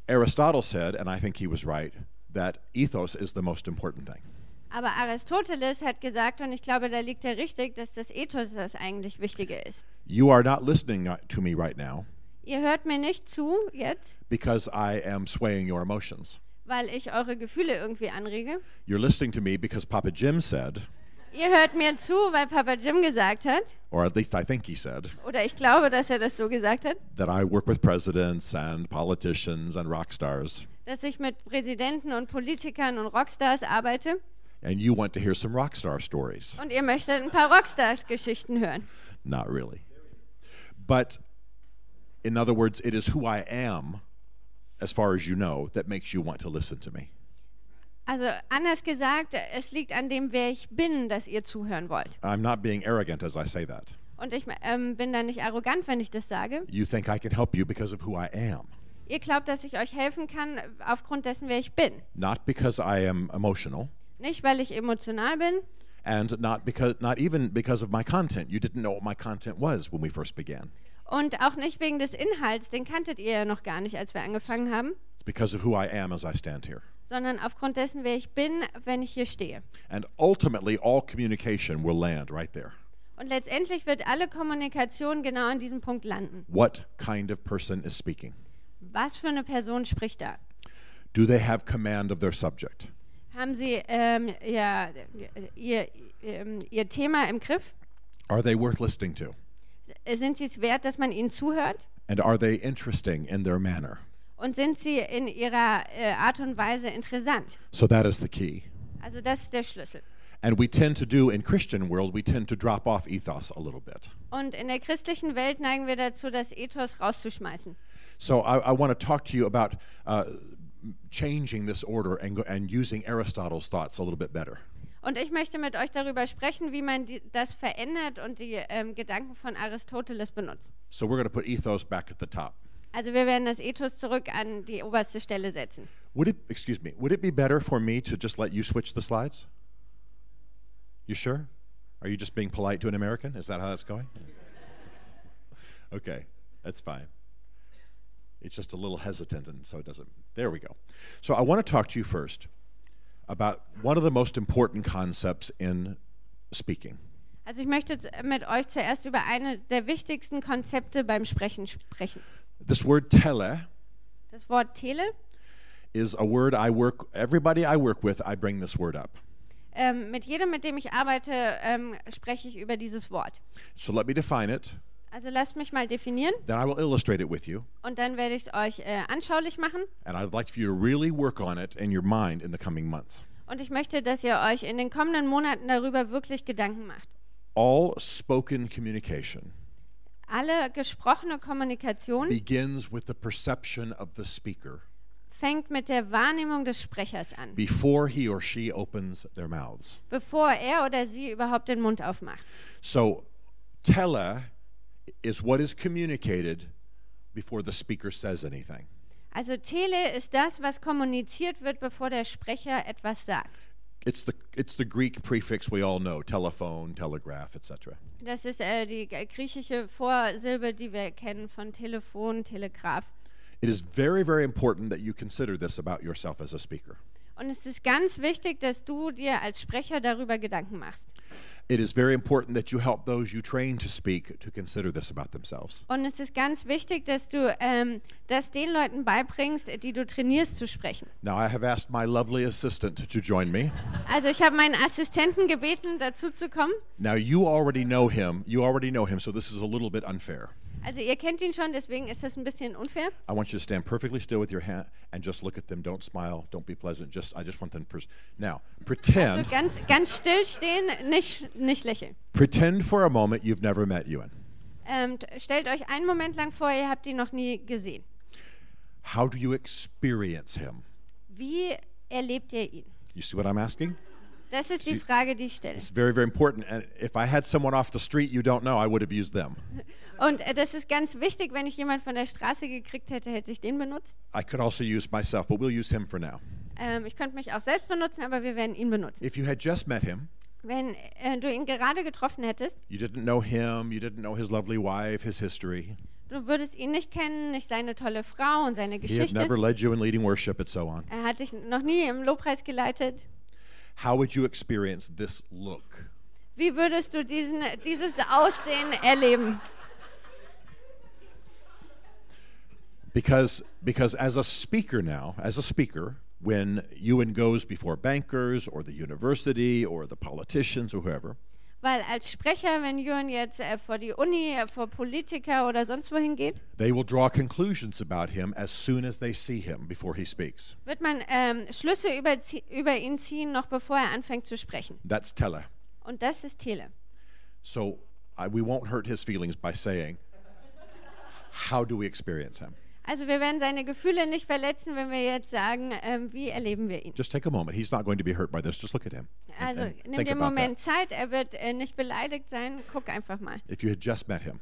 Speaker 4: Aristotle said, and I think he was right, that ethos is the most important thing.
Speaker 2: Aber Aristoteles hat gesagt, und ich glaube, da liegt er richtig, dass das Ethos das eigentlich Wichtige ist.
Speaker 4: You are not listening to me right now
Speaker 2: Ihr hört mir nicht zu jetzt,
Speaker 4: because I am swaying your emotions.
Speaker 2: weil ich eure Gefühle irgendwie anrege.
Speaker 4: You're listening to me because Papa Jim said,
Speaker 2: Ihr hört mir zu, weil Papa Jim gesagt hat,
Speaker 4: or at least I think he said,
Speaker 2: oder ich glaube, dass er das so gesagt hat,
Speaker 4: that I work with presidents and politicians and rock stars,
Speaker 2: dass ich mit Präsidenten und Politikern und Rockstars arbeite
Speaker 4: and you want to hear some rock star stories.
Speaker 2: und ihr möchtet ein paar Rockstars-Geschichten hören.
Speaker 4: Not really. But in other words, it is who I am, as far as you know, that makes you want to listen to me.
Speaker 2: Also anders gesagt, es liegt an dem, wer ich bin, dass ihr zuhören wollt.
Speaker 4: I'm not being arrogant as I say that.
Speaker 2: Und ich ähm, bin da nicht arrogant, wenn ich das sage.
Speaker 4: You think I can help you because of who I am,
Speaker 2: Ihr glaubt, dass ich euch helfen kann aufgrund dessen, wer ich bin.
Speaker 4: not because I am emotional,
Speaker 2: Nicht, weil ich emotional bin
Speaker 4: and not because not even because of my content. You didn't know what my content was when we first began.
Speaker 2: Und auch nicht wegen des Inhalts, den kanntet ihr ja noch gar nicht, als wir angefangen haben,
Speaker 4: It's because of who I am as I stand here.
Speaker 2: sondern aufgrund dessen, wer ich bin, wenn ich hier stehe.
Speaker 4: And ultimately, all communication will land right there.
Speaker 2: Und letztendlich wird alle Kommunikation genau an diesem Punkt landen.
Speaker 4: What kind of person is speaking?
Speaker 2: Was für eine Person spricht da?
Speaker 4: Do they have command of their subject?
Speaker 2: Haben sie ähm, ja, ihr, ähm, ihr Thema im Griff?
Speaker 4: Are they worth listening to?
Speaker 2: Sind sie es wert, dass man ihnen zuhört?
Speaker 4: And are they interesting in their manner?
Speaker 2: Und sind sie in ihrer äh, Art und Weise interessant?
Speaker 4: So that is the key.
Speaker 2: Also das ist der Schlüssel.
Speaker 4: And we tend to do in Christian world, we tend to drop off ethos a little bit.
Speaker 2: Und in der christlichen Welt neigen wir dazu, das Ethos rauszuschmeißen.
Speaker 4: So I, I want to talk to you about uh, changing this order and, and using Aristotle's thoughts a little bit better.
Speaker 2: Und ich möchte mit euch darüber sprechen, wie man die, das verändert und die ähm, Gedanken von Aristoteles benutzt.
Speaker 4: So we're going to put ethos back at the top.
Speaker 2: Also wir werden das Ethos zurück an die oberste Stelle setzen.
Speaker 4: Would it, excuse me, would it be better for me to just let you switch the slides? You sure? Are you just being polite to an American? Is that how that's going? okay, that's fine. It's just a little hesitant, and so it doesn't. There we go. So I want to talk to you first about one of the most important concepts in speaking.
Speaker 2: Also ich möchte mit euch zuerst über eine der wichtigsten Konzepte beim Sprechen sprechen.
Speaker 4: This word tele
Speaker 2: Das Wort Tele.
Speaker 4: is a word I work, everybody I work with, I bring this word up.
Speaker 2: Ähm, mit jedem, mit dem ich arbeite, ähm, spreche ich über dieses Wort.
Speaker 4: So let me define it,
Speaker 2: Also lasst mich mal definieren
Speaker 4: then I will illustrate it with you.
Speaker 2: und dann werde ich es euch äh, anschaulich machen.
Speaker 4: And I'd like for you to really work on it in your mind in the coming months.
Speaker 2: Und ich möchte, dass ihr euch in den kommenden Monaten darüber wirklich Gedanken macht.
Speaker 4: All spoken communication
Speaker 2: Alle gesprochene Kommunikation
Speaker 4: begins with the perception of the speaker
Speaker 2: fängt mit der Wahrnehmung des Sprechers an,
Speaker 4: before he or she opens their mouths.
Speaker 2: bevor er oder sie überhaupt den Mund aufmacht.
Speaker 4: So, tele is what is communicated before the speaker says anything.
Speaker 2: Also Tele ist das, was kommuniziert wird, bevor der Sprecher etwas sagt.
Speaker 4: It's the, it's the Greek prefix we all know telephone, telegraph, etc.
Speaker 2: Das ist äh, die griechische Vorsilbe, die wir kennen von Telefon, Telegraph.
Speaker 4: It is very, very important that you consider this about yourself as a speaker.
Speaker 2: Und es ist ganz wichtig, dass du dir als Sprecher darüber Gedanken machst.
Speaker 4: It is very important that you help those you train to speak to consider this about themselves.
Speaker 2: Und es ist ganz wichtig, dass du ähm, das den Leuten beibringst, die du trainierst zu sprechen.
Speaker 4: Now, I have asked my lovely assistant to join me.
Speaker 2: Also ich habe meinen Assistenten gebeten, dazu zu kommen.
Speaker 4: Now, you already know him. You already know him, so this is a little bit unfair.
Speaker 2: Also ihr kennt ihn schon, deswegen ist das ein bisschen unfair.
Speaker 4: I want you to stand perfectly still with your hand and just look at them. Don't smile. Don't be pleasant. Just I just want them. Pers- now pretend.
Speaker 2: So ganz, ganz still stehen, nicht, nicht lächeln.
Speaker 4: Pretend for a moment you've never met Ewan.
Speaker 2: Ähm, stellt euch einen Moment lang vor, ihr habt ihn noch nie gesehen.
Speaker 4: How do you experience him?
Speaker 2: Wie erlebt ihr ihn?
Speaker 4: You see what I'm asking?
Speaker 2: Das ist die Frage, die ich stelle.
Speaker 4: It's very, very important. And if I had someone off the street you don't know, I would have used them.
Speaker 2: Und äh, das ist ganz wichtig, wenn ich jemanden von der Straße gekriegt hätte, hätte ich den benutzt.
Speaker 4: I could also use myself, but we'll use him for now.
Speaker 2: Ähm, ich könnte mich auch selbst benutzen, aber wir werden ihn benutzen.
Speaker 4: If you had just met him,
Speaker 2: Wenn äh, du ihn gerade getroffen hättest,
Speaker 4: you didn't know him, you didn't know his lovely wife, his history.
Speaker 2: du würdest ihn nicht kennen, nicht seine tolle Frau und seine
Speaker 4: He had
Speaker 2: Geschichte.
Speaker 4: never led you in leading worship and so on.
Speaker 2: Er hat dich noch nie im Lobpreis geleitet.
Speaker 4: How would you experience this look?
Speaker 2: Wie würdest du diesen, dieses Aussehen erleben?
Speaker 4: Because because as a speaker now, as a speaker, when Ewan goes before bankers or the university or the politicians or whoever,
Speaker 2: Weil als Sprecher, wenn Jürgen jetzt äh, vor die Uni, äh, vor Politiker oder sonst wohin geht,
Speaker 4: they will draw conclusions about him as soon as they see him before he speaks.
Speaker 2: wird man ähm, Schlüsse über, über ihn ziehen, noch bevor er anfängt zu sprechen.
Speaker 4: That's tele.
Speaker 2: Und das ist Tele.
Speaker 4: So I, we won't hurt his feelings by saying, how do we experience him?
Speaker 2: Also wir werden seine Gefühle nicht verletzen, wenn wir jetzt sagen, ähm, wie erleben wir ihn.
Speaker 4: Just take a moment. He's not going to be hurt by this. Just look at him. and-
Speaker 2: Also
Speaker 4: and
Speaker 2: nimm dir einen
Speaker 4: about that.
Speaker 2: Moment Zeit, er wird äh, nicht beleidigt sein. Guck einfach mal.
Speaker 4: If you had just met him,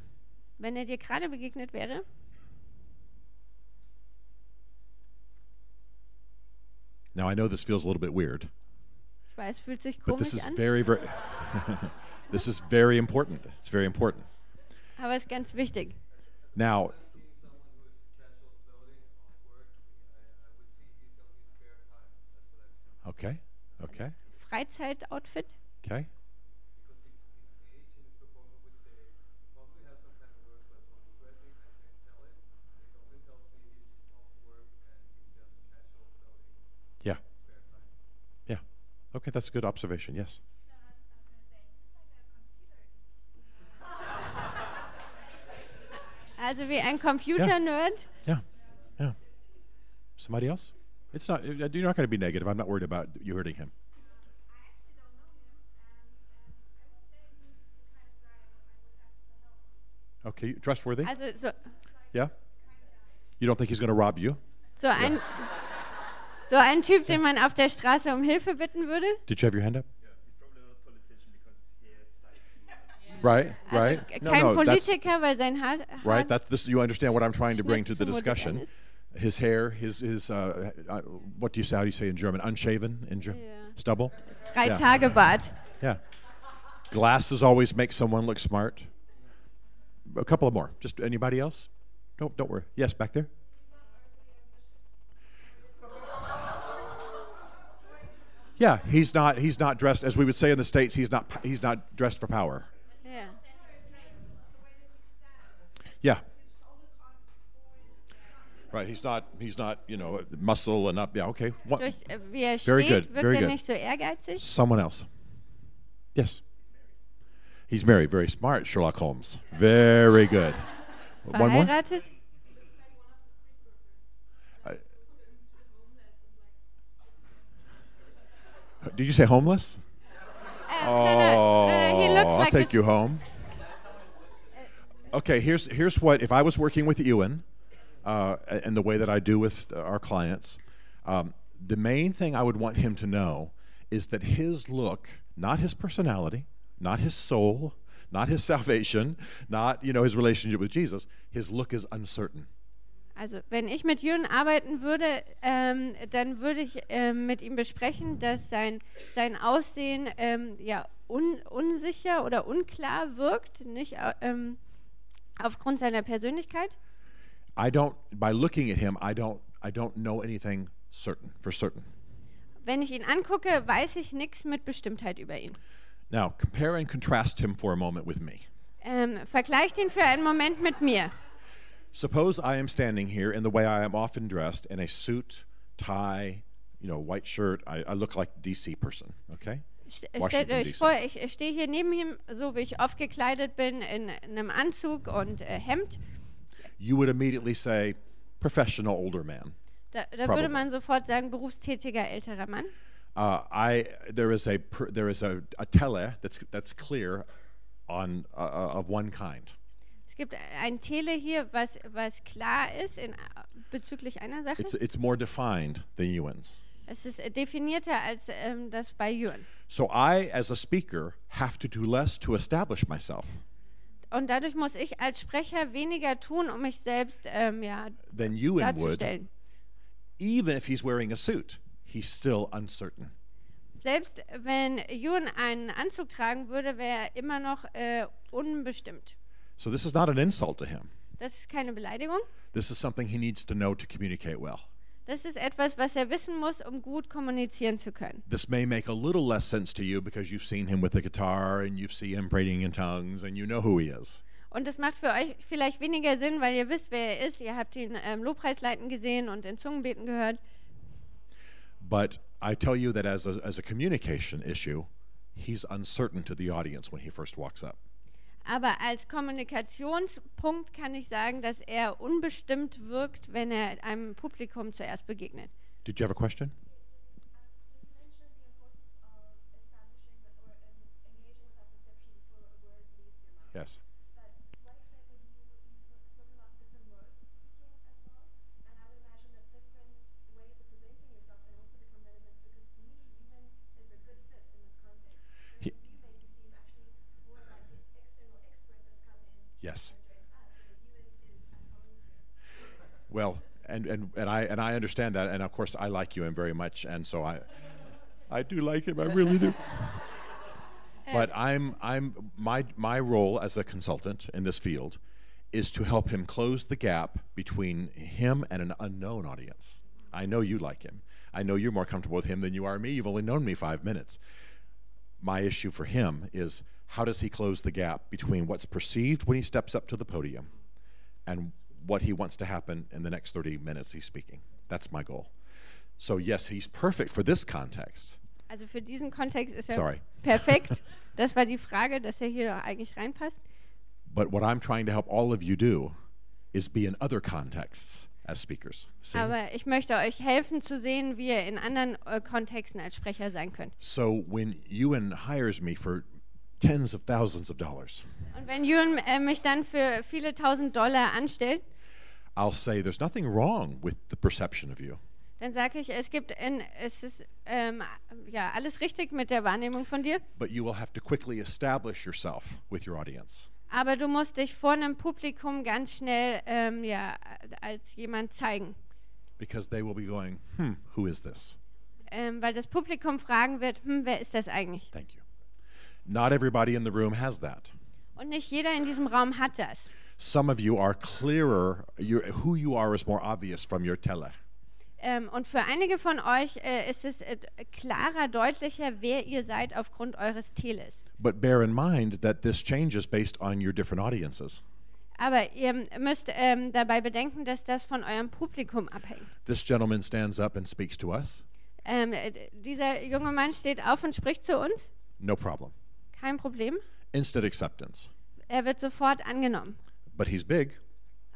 Speaker 2: Wenn er dir gerade begegnet wäre,
Speaker 4: now I know this feels a little bit weird,
Speaker 2: ich weiß, fühlt sich
Speaker 4: but this
Speaker 2: komisch
Speaker 4: is
Speaker 2: an,
Speaker 4: very, very, this is very important. It's very important.
Speaker 2: aber es ist ganz wichtig.
Speaker 4: Now,
Speaker 5: he's just casual clothing,
Speaker 4: Yeah, yeah. Okay, that's a good observation. Yes.
Speaker 2: Also wie ein Computer-Nerd.
Speaker 4: Yeah, yeah. Somebody else? It's not. uh, You're not going to be negative. I'm not worried about you hurting him. Okay, trustworthy.
Speaker 2: Also so,
Speaker 4: Yeah. You don't think he's going to rob you?
Speaker 2: so, ein, so ein Typ, den man auf der Straße um Hilfe bitten würde.
Speaker 4: Did you have your hand up?
Speaker 6: He's probably not a politician because he has size
Speaker 4: Right,
Speaker 2: Also
Speaker 4: right.
Speaker 2: k-
Speaker 4: No,
Speaker 2: kein
Speaker 4: no, that's
Speaker 2: Politiker, weil sein Haar, Haar
Speaker 4: right. That's this. You understand what I'm trying to bring to the
Speaker 2: Schnitt zu
Speaker 4: discussion. His hair, his his. Uh, uh, what do you say? How do you say in German? Unshaven in German.
Speaker 2: Yeah.
Speaker 4: Stubble.
Speaker 2: drei
Speaker 4: Ja.
Speaker 2: Tage Bart.
Speaker 4: Yeah. Glasses always make someone look smart. A couple of more. Just anybody else? Don't don't worry. Yes, back there. Yeah, he's not he's not dressed as we would say in the states. He's not he's not dressed for power.
Speaker 2: Yeah.
Speaker 4: Yeah. Right. He's not he's not you know muscle and up. Yeah. Okay. What,
Speaker 2: Durch, äh, wie er
Speaker 4: Very
Speaker 2: steht,
Speaker 4: good, very
Speaker 2: er
Speaker 4: good.
Speaker 2: nicht so ehrgeizig.
Speaker 4: someone else. Yes. He's married. Very smart, Sherlock Holmes. Very good. One more.
Speaker 2: Verheiratet.
Speaker 4: Did you say homeless?
Speaker 2: Äh, no, no, no, he looks
Speaker 4: Oh, I'll
Speaker 2: like
Speaker 4: take
Speaker 2: a-
Speaker 4: you home. Okay, here's here's what if I was working with Ewan, uh, and the way that I do with our clients, um, the main thing I would want him to know is that his look, not his personality, not his soul, not his salvation, not you know his relationship with Jesus, his look is uncertain.
Speaker 2: Also, wenn ich mit Jürgen arbeiten würde, ähm, dann würde ich ähm, mit ihm besprechen, dass sein, sein Aussehen ähm, ja un, unsicher oder unklar wirkt, nicht ähm, aufgrund seiner Persönlichkeit.
Speaker 4: I don't by looking at him, I don't I don't know anything certain for certain.
Speaker 2: Wenn ich ihn angucke, weiß ich nichts mit Bestimmtheit über ihn.
Speaker 4: Now compare and contrast him for a moment with me.
Speaker 2: Ähm, vergleicht ihn für einen Moment mit mir.
Speaker 4: Suppose I am standing here in the way I am often dressed in a suit, tie, you know, white shirt. I, I look like DC person, okay?
Speaker 2: St- Stellt euch
Speaker 4: D.C.
Speaker 2: vor, ich stehe hier neben ihm, so wie ich oft gekleidet bin, in einem Anzug und äh, Hemd.
Speaker 4: You would immediately say, professional older man.
Speaker 2: Da, da würde man sofort sagen, berufstätiger älterer Mann.
Speaker 4: Uh, I there is a there is a, a tele that's that's clear on uh, of one kind.
Speaker 2: Es gibt ein Tele hier, was, was klar ist in, bezüglich einer Sache.
Speaker 4: It's it's more defined than Ewan's.
Speaker 2: Es ist definierter als ähm, das bei Jürgen.
Speaker 4: So I, as a speaker, have to do less to establish myself
Speaker 2: Und dadurch muss ich als Sprecher weniger tun, um mich selbst ähm, ja,
Speaker 4: Ewan would.
Speaker 2: darzustellen.
Speaker 4: Even if he's wearing a suit, he's still uncertain.
Speaker 2: Selbst wenn Jürgen einen Anzug tragen würde, wäre er immer noch äh, unbestimmt.
Speaker 4: So this is not an insult to him.
Speaker 2: Das ist keine Beleidigung.
Speaker 4: This is something he needs to know to communicate well.
Speaker 2: Das ist etwas, was er wissen muss, um gut kommunizieren zu können.
Speaker 4: This may make a little less sense to you because you've seen him with the guitar and you've seen him praying in tongues and you know who he is.
Speaker 2: Und das macht für euch vielleicht weniger Sinn, weil ihr wisst, wer er ist. Ihr habt ihn ähm, Lobpreisleiten gesehen und in Zungenbeten gehört.
Speaker 4: But I tell you that as a, as a communication issue, he's uncertain to the audience when he first walks up.
Speaker 2: Aber als Kommunikationspunkt kann ich sagen, dass er unbestimmt wirkt, wenn er einem Publikum zuerst begegnet.
Speaker 4: Did you have a question?
Speaker 7: You here.
Speaker 4: Well, and, and, and I and I understand that, and of course I like you very much, and so I I do like him, I really do. But I'm I'm my my role as a consultant in this field is to help him close the gap between him and an unknown audience. I know you like him. I know you're more comfortable with him than you are me. You've only known me five minutes. My issue for him is how does he close the gap between what's perceived when he steps up to the podium and what he wants to happen in the next 30 minutes he's speaking. That's my goal. So, yes, he's perfect for this context.
Speaker 2: Also für diesen Kontext ist er
Speaker 4: Sorry.
Speaker 2: perfekt. Das war die Frage, dass er hier eigentlich reinpasst.
Speaker 4: But what I'm trying to help all of you do is be in other contexts as speakers. See?
Speaker 2: Aber ich möchte euch helfen zu sehen, wie ihr in anderen äh, Kontexten als Sprecher sein könnt.
Speaker 4: So, when Ewan hires me for tens of thousands of dollars,
Speaker 2: Und wenn Jürgen äh, mich dann für viele tausend Dollar anstellt,
Speaker 4: I'll say there's nothing wrong with the perception of you.
Speaker 2: dann sage ich, es gibt in, es ist ähm, ja alles richtig mit der Wahrnehmung von dir,
Speaker 4: But you will have to quickly establish yourself with your audience.
Speaker 2: aber du musst dich vor einem Publikum ganz schnell ähm, ja als jemand zeigen,
Speaker 4: Because they will be going, hmm, who is this?
Speaker 2: ähm, weil das Publikum fragen wird, hm, wer ist das eigentlich?
Speaker 4: Thank you. Not everybody in the room has that.
Speaker 2: Und nicht jeder in diesem Raum hat das.
Speaker 4: Some of you are clearer, you who you are is more obvious from your tele.
Speaker 2: Ähm, und für einige von euch äh, ist es äh, klarer, deutlicher, wer ihr seid aufgrund eures Teles.
Speaker 4: But bear in mind that this changes based on your different audiences.
Speaker 2: Aber ihr müsst ähm, dabei bedenken, dass das von eurem Publikum abhängt.
Speaker 4: This gentleman stands up and speaks to us.
Speaker 2: Ähm, äh, dieser junge Mann steht auf und spricht zu uns.
Speaker 4: No problem.
Speaker 2: Kein Problem.
Speaker 4: Instant acceptance.
Speaker 2: Er wird sofort angenommen.
Speaker 4: But he's big,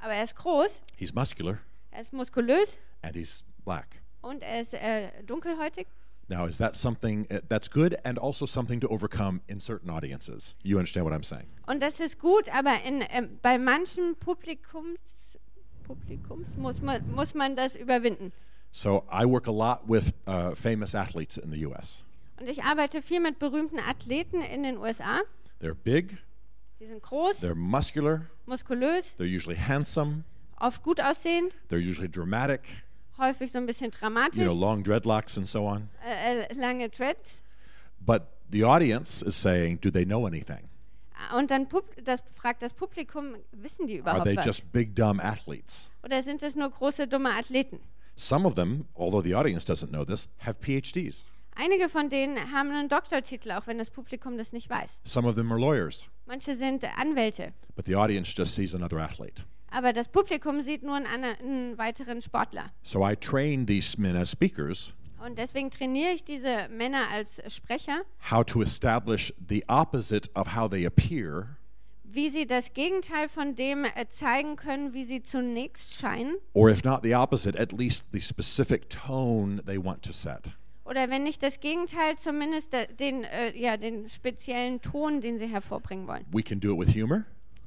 Speaker 2: Aber er ist groß,
Speaker 4: he's muscular,
Speaker 2: er ist muskulös
Speaker 4: and he's black.
Speaker 2: und er ist äh, dunkelhäutig.
Speaker 4: Now, is that something uh, that's good and also something to overcome in certain audiences? You understand what I'm saying?
Speaker 2: Und das ist gut, aber in, ähm, bei manchen Publikums, Publikums muss, man, muss man das überwinden.
Speaker 4: So, I work a lot with uh, famous athletes in the US.
Speaker 2: Und ich arbeite viel mit berühmten Athleten in den USA.
Speaker 4: They're big,
Speaker 2: Die sind groß,
Speaker 4: they're muscular,
Speaker 2: muskulös,
Speaker 4: they're usually handsome,
Speaker 2: oft gut aussehend,
Speaker 4: they're usually dramatic,
Speaker 2: häufig so ein bisschen dramatisch,
Speaker 4: you know, long dreadlocks and so on.
Speaker 2: äh, äh, lange Dreads.
Speaker 4: But the audience is saying, do they know anything?
Speaker 2: Und dann das fragt das Publikum, wissen die
Speaker 4: Are
Speaker 2: überhaupt
Speaker 4: they
Speaker 2: was?
Speaker 4: just big, dumb athletes?
Speaker 2: Oder sind es nur große, dumme Athleten?
Speaker 4: Some of them, although the audience doesn't know this, have PhDs.
Speaker 2: Einige von denen haben einen Doktortitel, auch wenn das Publikum das nicht weiß.
Speaker 4: Some of them are lawyers,
Speaker 2: Manche sind Anwälte.
Speaker 4: but the audience just sees another athlete.
Speaker 2: Aber das Publikum sieht nur einen, anderen, einen weiteren Sportler.
Speaker 4: So I train these men as speakers
Speaker 2: Und deswegen trainiere ich diese Männer als Sprecher,
Speaker 4: how to establish the opposite of how they appear
Speaker 2: wie sie das Gegenteil von dem äh, zeigen können, wie sie zunächst scheinen.
Speaker 4: or if not the opposite, at least the specific tone they want to set.
Speaker 2: Oder wenn nicht das Gegenteil, zumindest de- den, äh, ja, den speziellen Ton, den sie hervorbringen wollen.
Speaker 4: We can do it with humor.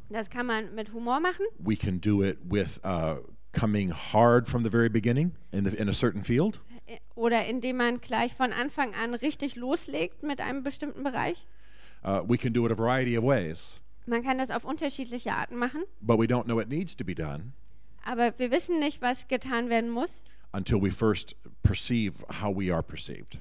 Speaker 2: Das kann man mit Humor machen.
Speaker 4: We can do it with uh, coming hard from the very beginning in, the, in a certain field.
Speaker 2: äh, Oder indem man gleich von Anfang an richtig loslegt mit einem bestimmten Bereich.
Speaker 4: Uh, we can do it a variety of ways,
Speaker 2: Man kann das auf unterschiedliche Arten machen.
Speaker 4: but we don't know it needs to be done
Speaker 2: Aber wir wissen nicht, was getan werden muss,
Speaker 4: until we first perceive how we are perceived.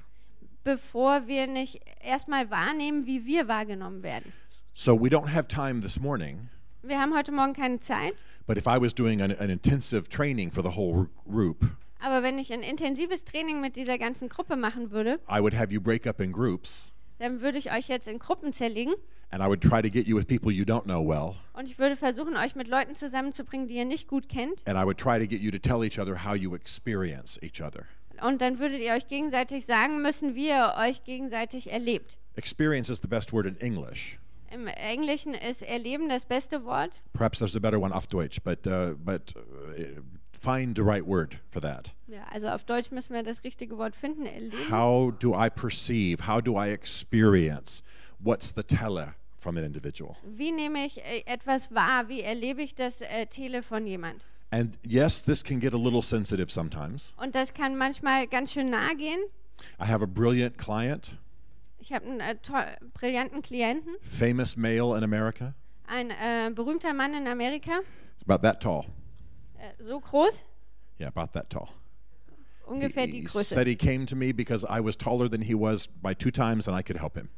Speaker 2: bevor wir nicht erstmal wahrnehmen, wie wir wahrgenommen werden.
Speaker 4: So we don't have time this morning,
Speaker 2: Wir haben heute Morgen keine Zeit,
Speaker 4: but if I was doing an, an intensive training for the whole group,
Speaker 2: aber wenn ich ein intensives Training mit dieser ganzen Gruppe machen würde,
Speaker 4: I would have you break up in groups
Speaker 2: dann würde ich euch jetzt in Gruppen zerlegen
Speaker 4: and I would try to get you with people you don't know well.
Speaker 2: und ich würde versuchen, euch mit Leuten zusammenzubringen, die ihr nicht gut kennt.
Speaker 4: And I would try to get you to tell each other how you experience each other.
Speaker 2: Und dann würdet ihr euch gegenseitig sagen müssen, wie ihr euch gegenseitig erlebt.
Speaker 4: Experience is the best word in English.
Speaker 2: Im Englischen ist Erleben das beste Wort.
Speaker 4: Perhaps there's a better one auf Deutsch, but, uh, but uh, find the right word for that.
Speaker 2: Ja, also auf Deutsch müssen wir das richtige Wort finden. Erleben.
Speaker 4: How do I perceive? How do I experience? What's the tele from an individual?
Speaker 2: Wie nehme ich äh, etwas wahr? Wie erlebe ich das äh, Tele von jemand?
Speaker 4: And yes, this can get a little sensitive sometimes.
Speaker 2: Und das kann manchmal ganz schön nahe gehen.
Speaker 4: I have a brilliant client,
Speaker 2: Ich habe einen äh, brillanten Klienten,
Speaker 4: famous male in America.
Speaker 2: ein äh, berühmter Mann in Amerika,
Speaker 4: It's about that tall.
Speaker 2: äh, so groß,
Speaker 4: Yeah, about that tall.
Speaker 2: ungefähr
Speaker 4: He,
Speaker 2: die
Speaker 4: he
Speaker 2: Größe.
Speaker 4: said he came to me because I was taller than he was by two times and I could help him.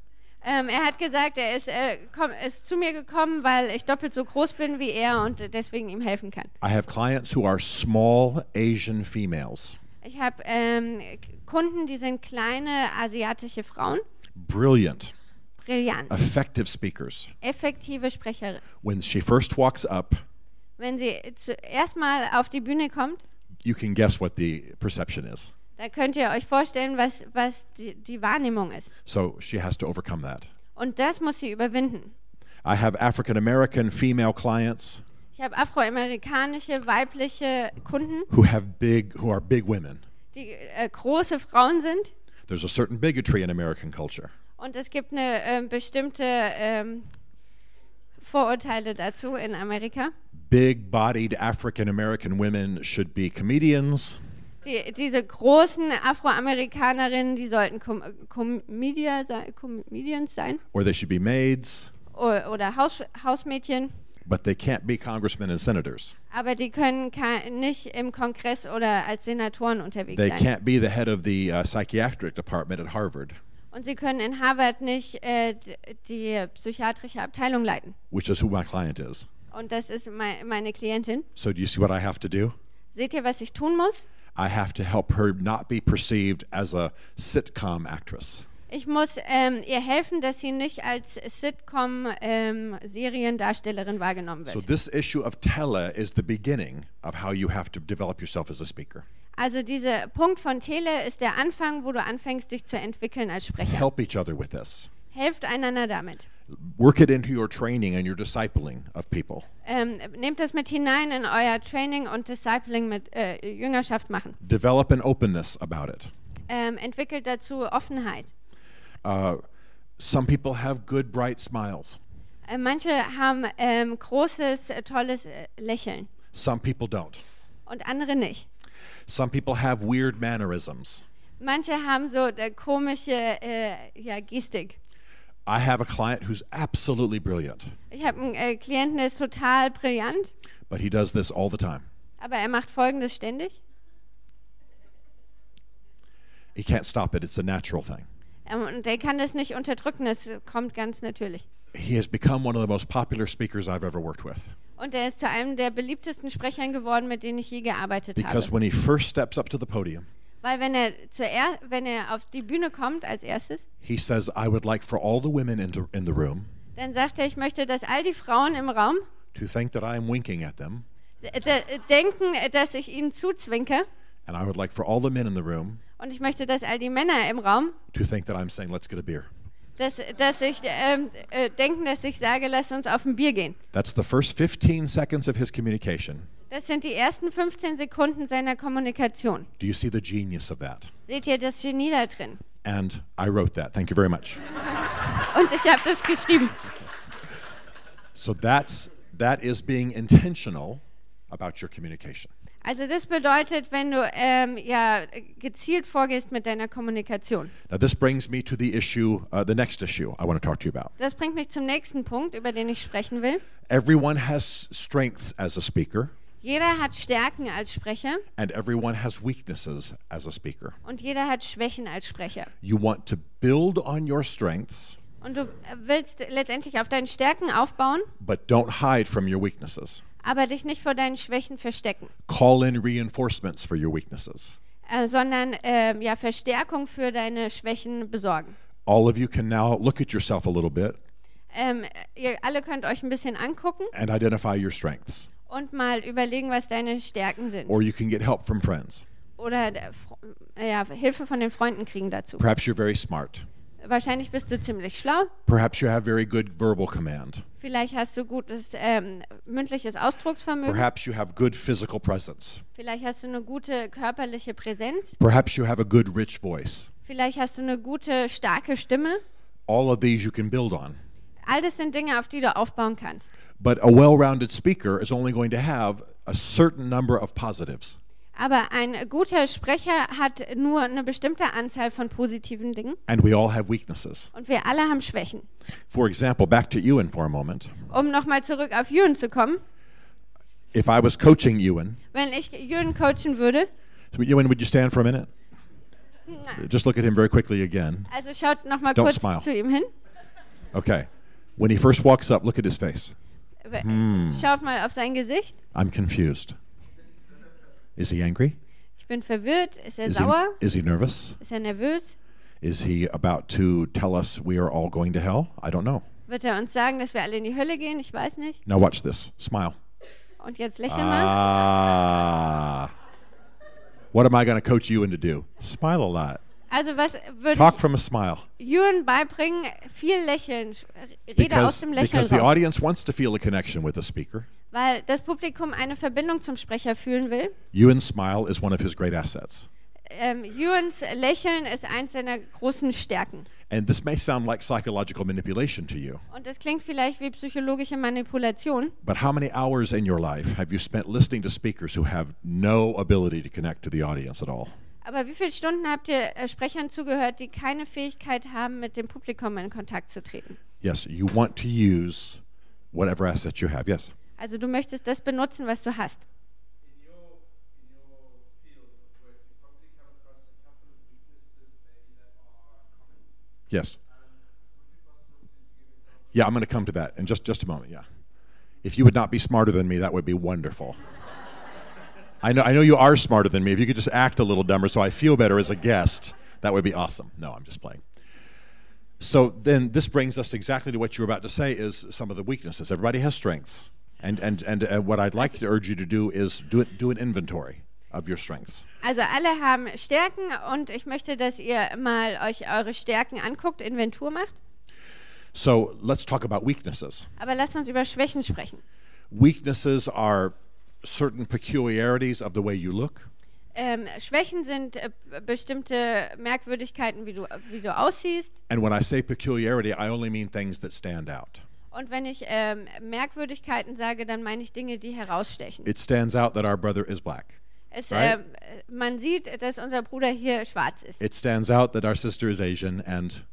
Speaker 2: Ähm, er hat gesagt, er ist, äh, komm, ist zu mir gekommen, weil ich doppelt so groß bin wie er und deswegen ihm helfen kann.
Speaker 4: I have clients who are small Asian females,
Speaker 2: Ich habe ähm, Kunden, die sind kleine asiatische Frauen,
Speaker 4: brilliant,
Speaker 2: brillant,
Speaker 4: effective speakers.
Speaker 2: effektive Sprecherin.
Speaker 4: When she first walks up,
Speaker 2: Wenn sie zuerst mal auf die Bühne kommt,
Speaker 4: you can guess what the perception is.
Speaker 2: Da könnt ihr euch vorstellen, was, was die, die Wahrnehmung ist.
Speaker 4: So she has to overcome that.
Speaker 2: Und das muss sie überwinden.
Speaker 4: I have African American female clients
Speaker 2: Ich habe afroamerikanische weibliche Kunden,
Speaker 4: who have big who are big women.
Speaker 2: die äh, große Frauen sind.
Speaker 4: There's a certain bigotry in American culture.
Speaker 2: Und es gibt eine ähm, bestimmte ähm, Vorurteile dazu in Amerika.
Speaker 4: Big-bodied African American women should be comedians,
Speaker 2: Die, diese großen Afroamerikanerinnen, die sollten Com Comedia sei Comedians sein
Speaker 4: or they should be maids,
Speaker 2: o- oder Haus Hausmädchen,
Speaker 4: but they can't be congressmen and senators.
Speaker 2: aber die können nicht im Kongress oder als Senatoren unterwegs
Speaker 4: They
Speaker 2: sein.
Speaker 4: can't be the head of the uh, psychiatric department at Harvard,
Speaker 2: Und sie können in Harvard nicht äh, die psychiatrische Abteilung leiten.
Speaker 4: which is who my client is.
Speaker 2: Und das ist mei meine Klientin.
Speaker 4: So do you see what I have to do?
Speaker 2: Seht ihr, was ich tun muss?
Speaker 4: I have to help her not be perceived as a sitcom actress.
Speaker 2: Ich muss ähm, ihr helfen, dass sie nicht als Sitcom-Seriendarstellerin wahrgenommen wird.
Speaker 4: So this issue of tele is the beginning of how you have to develop yourself as a speaker.
Speaker 2: also dieser Punkt von Tele ist der Anfang, wo du anfängst, dich zu entwickeln als Sprecher.
Speaker 4: Help each other with this.
Speaker 2: Helft einander damit.
Speaker 4: Work it into your training and your discipling of people.
Speaker 2: Ähm, nehmt das mit hinein in euer Training und Discipling mit äh, Jüngerschaft machen.
Speaker 4: Develop an openness about it.
Speaker 2: Ähm, entwickelt dazu Offenheit.
Speaker 4: Uh, some people have good, bright smiles.
Speaker 2: Äh, manche haben ähm, großes, äh, tolles äh, Lächeln
Speaker 4: Some people don't.
Speaker 2: und andere nicht.
Speaker 4: Some people have weird mannerisms.
Speaker 2: Manche haben so äh, komische äh, ja, Gestik.
Speaker 4: I have a client who's absolutely brilliant,
Speaker 2: Ich habe einen äh, Klienten, der ist total brillant,
Speaker 4: but he does this all the time.
Speaker 2: aber er macht Folgendes ständig.
Speaker 4: He can't stop it, it's a natural thing.
Speaker 2: Ähm, und der kann das nicht unterdrücken, das kommt ganz natürlich.
Speaker 4: He has become one of the most popular speakers I've ever worked with
Speaker 2: Und er ist zu einem der beliebtesten Sprechern geworden, mit denen ich je gearbeitet
Speaker 4: because
Speaker 2: habe.
Speaker 4: when he first steps up to the podium,
Speaker 2: Weil wenn er, zuer wenn er auf die Bühne kommt als erstes,
Speaker 4: he says, I would like for all the women in, in the room
Speaker 2: dann sagt er, ich möchte, dass all die Frauen im Raum
Speaker 4: to think that I am winking at them,
Speaker 2: denken, dass ich ihnen zuzwinke.
Speaker 4: and I would like for all the men in the room
Speaker 2: Und ich möchte, dass all die Männer im Raum,
Speaker 4: to think that I'm saying, let's get a beer.
Speaker 2: dass, dass ich ähm, äh, denken, dass ich sage, lass uns auf ein Bier gehen.
Speaker 4: That's the first 15 seconds of his communication.
Speaker 2: Das sind die ersten 15 Sekunden seiner Kommunikation.
Speaker 4: Do you see the genius of that?
Speaker 2: Seht ihr das Genie da drin?
Speaker 4: And I wrote that. Thank you very much.
Speaker 2: Und ich habe das geschrieben.
Speaker 4: So that's that is being intentional about your communication.
Speaker 2: Also das bedeutet, wenn du ähm, ja gezielt vorgehst mit deiner Kommunikation.
Speaker 4: Now this brings me to the issue, uh, the next issue I want to talk to you about.
Speaker 2: Das bringt mich zum nächsten Punkt, über den ich sprechen will.
Speaker 4: Everyone has strengths as a speaker,
Speaker 2: Jeder hat Stärken als Sprecher
Speaker 4: and everyone has weaknesses as a speaker.
Speaker 2: und jeder hat Schwächen als Sprecher.
Speaker 4: You want to build on your strengths,
Speaker 2: Und du willst letztendlich auf deinen Stärken aufbauen,
Speaker 4: but don't hide from your weaknesses.
Speaker 2: aber dich nicht vor deinen Schwächen verstecken,
Speaker 4: Call in reinforcements for your weaknesses.
Speaker 2: äh, sondern ähm, ja Verstärkung für deine Schwächen besorgen.
Speaker 4: All of you can now look at yourself a little bit
Speaker 2: Ähm, ihr alle könnt euch ein bisschen angucken
Speaker 4: and identify your strengths.
Speaker 2: Und mal überlegen, was deine Stärken sind.
Speaker 4: Or you can get help from friends.
Speaker 2: Oder äh, ja, Hilfe von den Freunden kriegen dazu.
Speaker 4: Perhaps you're very smart.
Speaker 2: Wahrscheinlich bist du ziemlich schlau.
Speaker 4: Perhaps you have very good verbal command.
Speaker 2: Vielleicht hast du gutes ähm, mündliches Ausdrucksvermögen.
Speaker 4: Perhaps you have good physical presence.
Speaker 2: Vielleicht hast du eine gute körperliche Präsenz.
Speaker 4: Perhaps you have a good rich voice.
Speaker 2: Vielleicht hast du eine gute, starke Stimme.
Speaker 4: All of these you can build on.
Speaker 2: All das sind Dinge, auf die du aufbauen kannst.
Speaker 4: But a well rounded speaker is only going to have a certain number of positives.
Speaker 2: Aber ein guter Sprecher hat nur eine bestimmte Anzahl von positiven Dingen
Speaker 4: And we all have weaknesses.
Speaker 2: und wir alle haben Schwächen.
Speaker 4: For example, back to Ewan for a moment.
Speaker 2: Um nochmal zurück auf Jürgen zu kommen,
Speaker 4: If I was coaching Ewan,
Speaker 2: wenn ich Jürgen coachen würde,
Speaker 4: Ewan, would you stand for a minute? Just look at him very quickly again.
Speaker 2: also schaut nochmal kurz
Speaker 4: smile.
Speaker 2: zu ihm hin.
Speaker 4: Okay. When he first walks up, look at his face.
Speaker 2: We- Schaut mal auf sein Gesicht.
Speaker 4: I'm confused. Is he angry?
Speaker 2: Ich bin verwirrt. Ist er
Speaker 4: Is he,
Speaker 2: sauer?
Speaker 4: is he nervous?
Speaker 2: Ist er nervös?
Speaker 4: Is he about to tell us we are all going to hell? I don't know.
Speaker 2: Wird er uns sagen, dass wir alle in die Hölle gehen? Ich weiß nicht.
Speaker 4: Now watch this. Smile.
Speaker 2: Und jetzt lächeln mal.
Speaker 4: Ah. What am I going to coach you into do? Smile a lot.
Speaker 2: Also was würde
Speaker 4: Talk from a smile.
Speaker 2: Jürgen beibringen? Viel lächeln. Rede aus
Speaker 4: Because,
Speaker 2: dem Lächeln
Speaker 4: because the
Speaker 2: raus.
Speaker 4: audience wants to feel a connection with the speaker.
Speaker 2: Weil das Publikum eine Verbindung zum Sprecher fühlen will.
Speaker 4: Ewan's smile is one of his great assets.
Speaker 2: Ähm, Jürgens Lächeln ist eins seiner großen Stärken.
Speaker 4: And this may sound like psychological manipulation to you,
Speaker 2: Und das klingt vielleicht wie psychologische Manipulation.
Speaker 4: but how many hours in your life have you spent listening to speakers who have no ability to connect to the audience at all?
Speaker 2: Aber wie viele Stunden habt ihr äh, Sprechern zugehört, die keine Fähigkeit haben, mit dem Publikum in Kontakt zu treten?
Speaker 4: Yes, you want to use whatever asset you have. Yes.
Speaker 2: Also du möchtest das benutzen, was du hast.
Speaker 4: Yes. Yeah, I'm going to come to that in just, just a moment. Yeah. If you would not be smarter than me, that would be wonderful. I know, I know you are smarter than me. If you could just act a little dumber so I feel better as a guest, that would be awesome. No, I'm just playing. So then this brings us exactly to what you were about to say is some of the weaknesses. Everybody has strengths. And, and, and uh, what I'd like to urge you to do is do, it, do an inventory of your strengths.
Speaker 2: Also alle haben Stärken und ich möchte, dass ihr mal euch eure Stärken anguckt, Inventur macht.
Speaker 4: So let's talk about weaknesses.
Speaker 2: Aber lasst uns über Schwächen sprechen.
Speaker 4: Weaknesses are certain peculiarities of the way you look.
Speaker 2: Ähm, Schwächen sind äh, bestimmte Merkwürdigkeiten, wie du, wie du aussiehst.
Speaker 4: And when I say peculiarity, I only mean things that stand out.
Speaker 2: Und wenn ich ähm, Merkwürdigkeiten sage, dann meine ich Dinge, die herausstechen.
Speaker 4: It stands out that our brother is black.
Speaker 2: Es,
Speaker 4: right.
Speaker 2: ähm, man sieht, dass unser Bruder hier schwarz ist.
Speaker 4: It stands out that our sister is Asian, and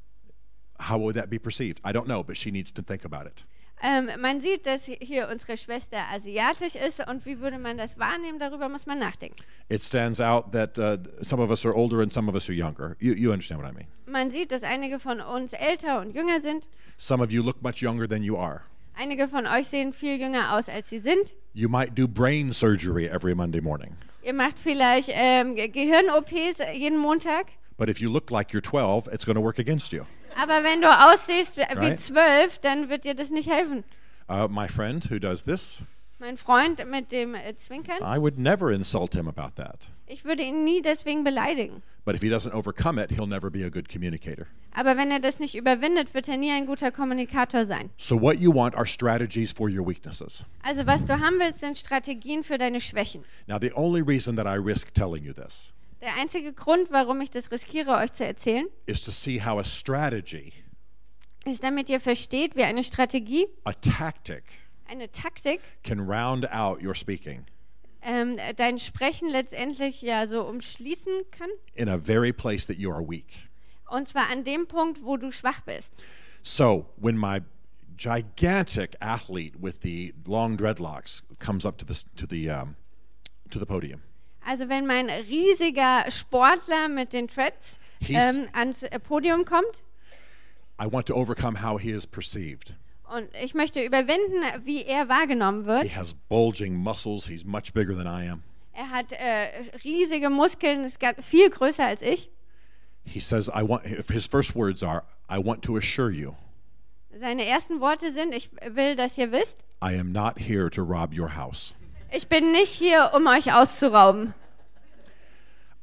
Speaker 4: how would that be perceived? I don't know, but she needs to think about it.
Speaker 2: Ähm, man sieht, dass hier unsere Schwester asiatisch ist und wie würde man das wahrnehmen, darüber muss man nachdenken.
Speaker 4: It stands out that uh, some of us are older and some of us are younger. You, you understand what I mean?
Speaker 2: Man sieht, dass einige von uns älter und jünger sind.
Speaker 4: Some of you look much younger than you are.
Speaker 2: Einige von euch sehen viel jünger aus, als sie sind.
Speaker 4: You might do brain surgery every Monday morning.
Speaker 2: Ihr macht vielleicht ähm, Ge- Gehirn-OPs jeden Montag.
Speaker 4: But if you look like you're 12, it's going to work against you.
Speaker 2: Aber wenn du aussiehst wie zwölf, dann wird dir das nicht helfen.
Speaker 4: Uh, my friend who does this,
Speaker 2: Mein Freund mit dem äh, Zwinkern.
Speaker 4: I would never insult him about that.
Speaker 2: Ich würde ihn nie deswegen beleidigen.
Speaker 4: But if he doesn't overcome it, he'll never be a good communicator.
Speaker 2: Aber wenn er das nicht überwindet, wird er nie ein guter Kommunikator sein.
Speaker 4: So, what you want are strategies for your weaknesses.
Speaker 2: Also was du haben willst, sind Strategien für deine Schwächen.
Speaker 4: Now, the only reason that I risk telling you this
Speaker 2: Der einzige Grund, warum ich das riskiere, euch zu erzählen,
Speaker 4: is to see how a strategy,
Speaker 2: ist, damit ihr versteht, wie eine Strategie,
Speaker 4: a tactic,
Speaker 2: eine Taktik,
Speaker 4: can round out your speaking
Speaker 2: ähm, dein Sprechen letztendlich ja so umschließen kann.
Speaker 4: in a very place that you are weak.
Speaker 2: Und zwar an dem Punkt, wo du schwach bist.
Speaker 4: So, when my gigantic athlete with the long dreadlocks comes up to the, to the, um, to the podium,
Speaker 2: Also wenn mein riesiger Sportler mit den Treads ähm, ans äh, Podium kommt
Speaker 4: I want to overcome how he is perceived.
Speaker 2: und ich möchte überwinden, wie er wahrgenommen
Speaker 4: He
Speaker 2: wird.
Speaker 4: has bulging muscles, he's much bigger than I am.
Speaker 2: Er hat äh, riesige Muskeln, ist viel größer als ich.
Speaker 4: He says, I want, his first words are, I want to assure you,
Speaker 2: Seine ersten Worte sind, ich will, dass ihr wisst,
Speaker 4: I am not here to rob your house.
Speaker 2: Ich bin nicht hier, um euch auszurauben.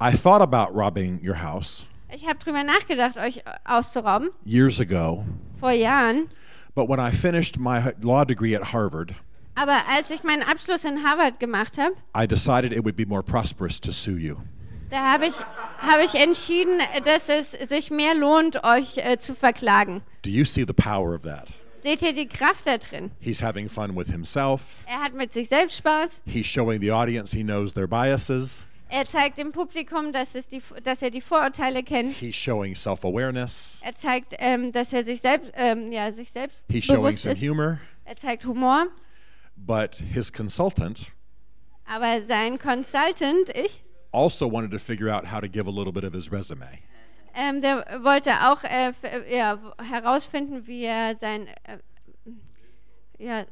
Speaker 4: I thought about robbing your house
Speaker 2: Ich habe drüber nachgedacht, euch auszurauben,
Speaker 4: years ago,
Speaker 2: vor Jahren.
Speaker 4: but when I finished my law degree at Harvard,
Speaker 2: Aber als ich meinen Abschluss in Harvard gemacht habe,
Speaker 4: I decided it would be more prosperous to sue you.
Speaker 2: da habe ich, habe ich entschieden, dass es sich mehr lohnt, euch äh, zu verklagen.
Speaker 4: Do you see the power of that?
Speaker 2: Seht ihr die Kraft da drin?
Speaker 4: He's having fun with himself.
Speaker 2: Er hat mit sich selbst Spaß.
Speaker 4: He's showing the audience he knows their biases.
Speaker 2: Er zeigt dem Publikum, dass, es die, dass er die Vorurteile kennt.
Speaker 4: He's showing self awareness.
Speaker 2: Er zeigt, ähm, dass er sich selbst, ähm, ja, sich selbst
Speaker 4: He's showing some
Speaker 2: ist.
Speaker 4: humor.
Speaker 2: Er zeigt Humor.
Speaker 4: But his consultant
Speaker 2: Aber sein Consultant, ich,
Speaker 4: also wanted to figure out how to give a little bit of his resume.
Speaker 2: Ähm, der wollte auch äh, äh, ja, herausfinden, wie er sein, äh, ja,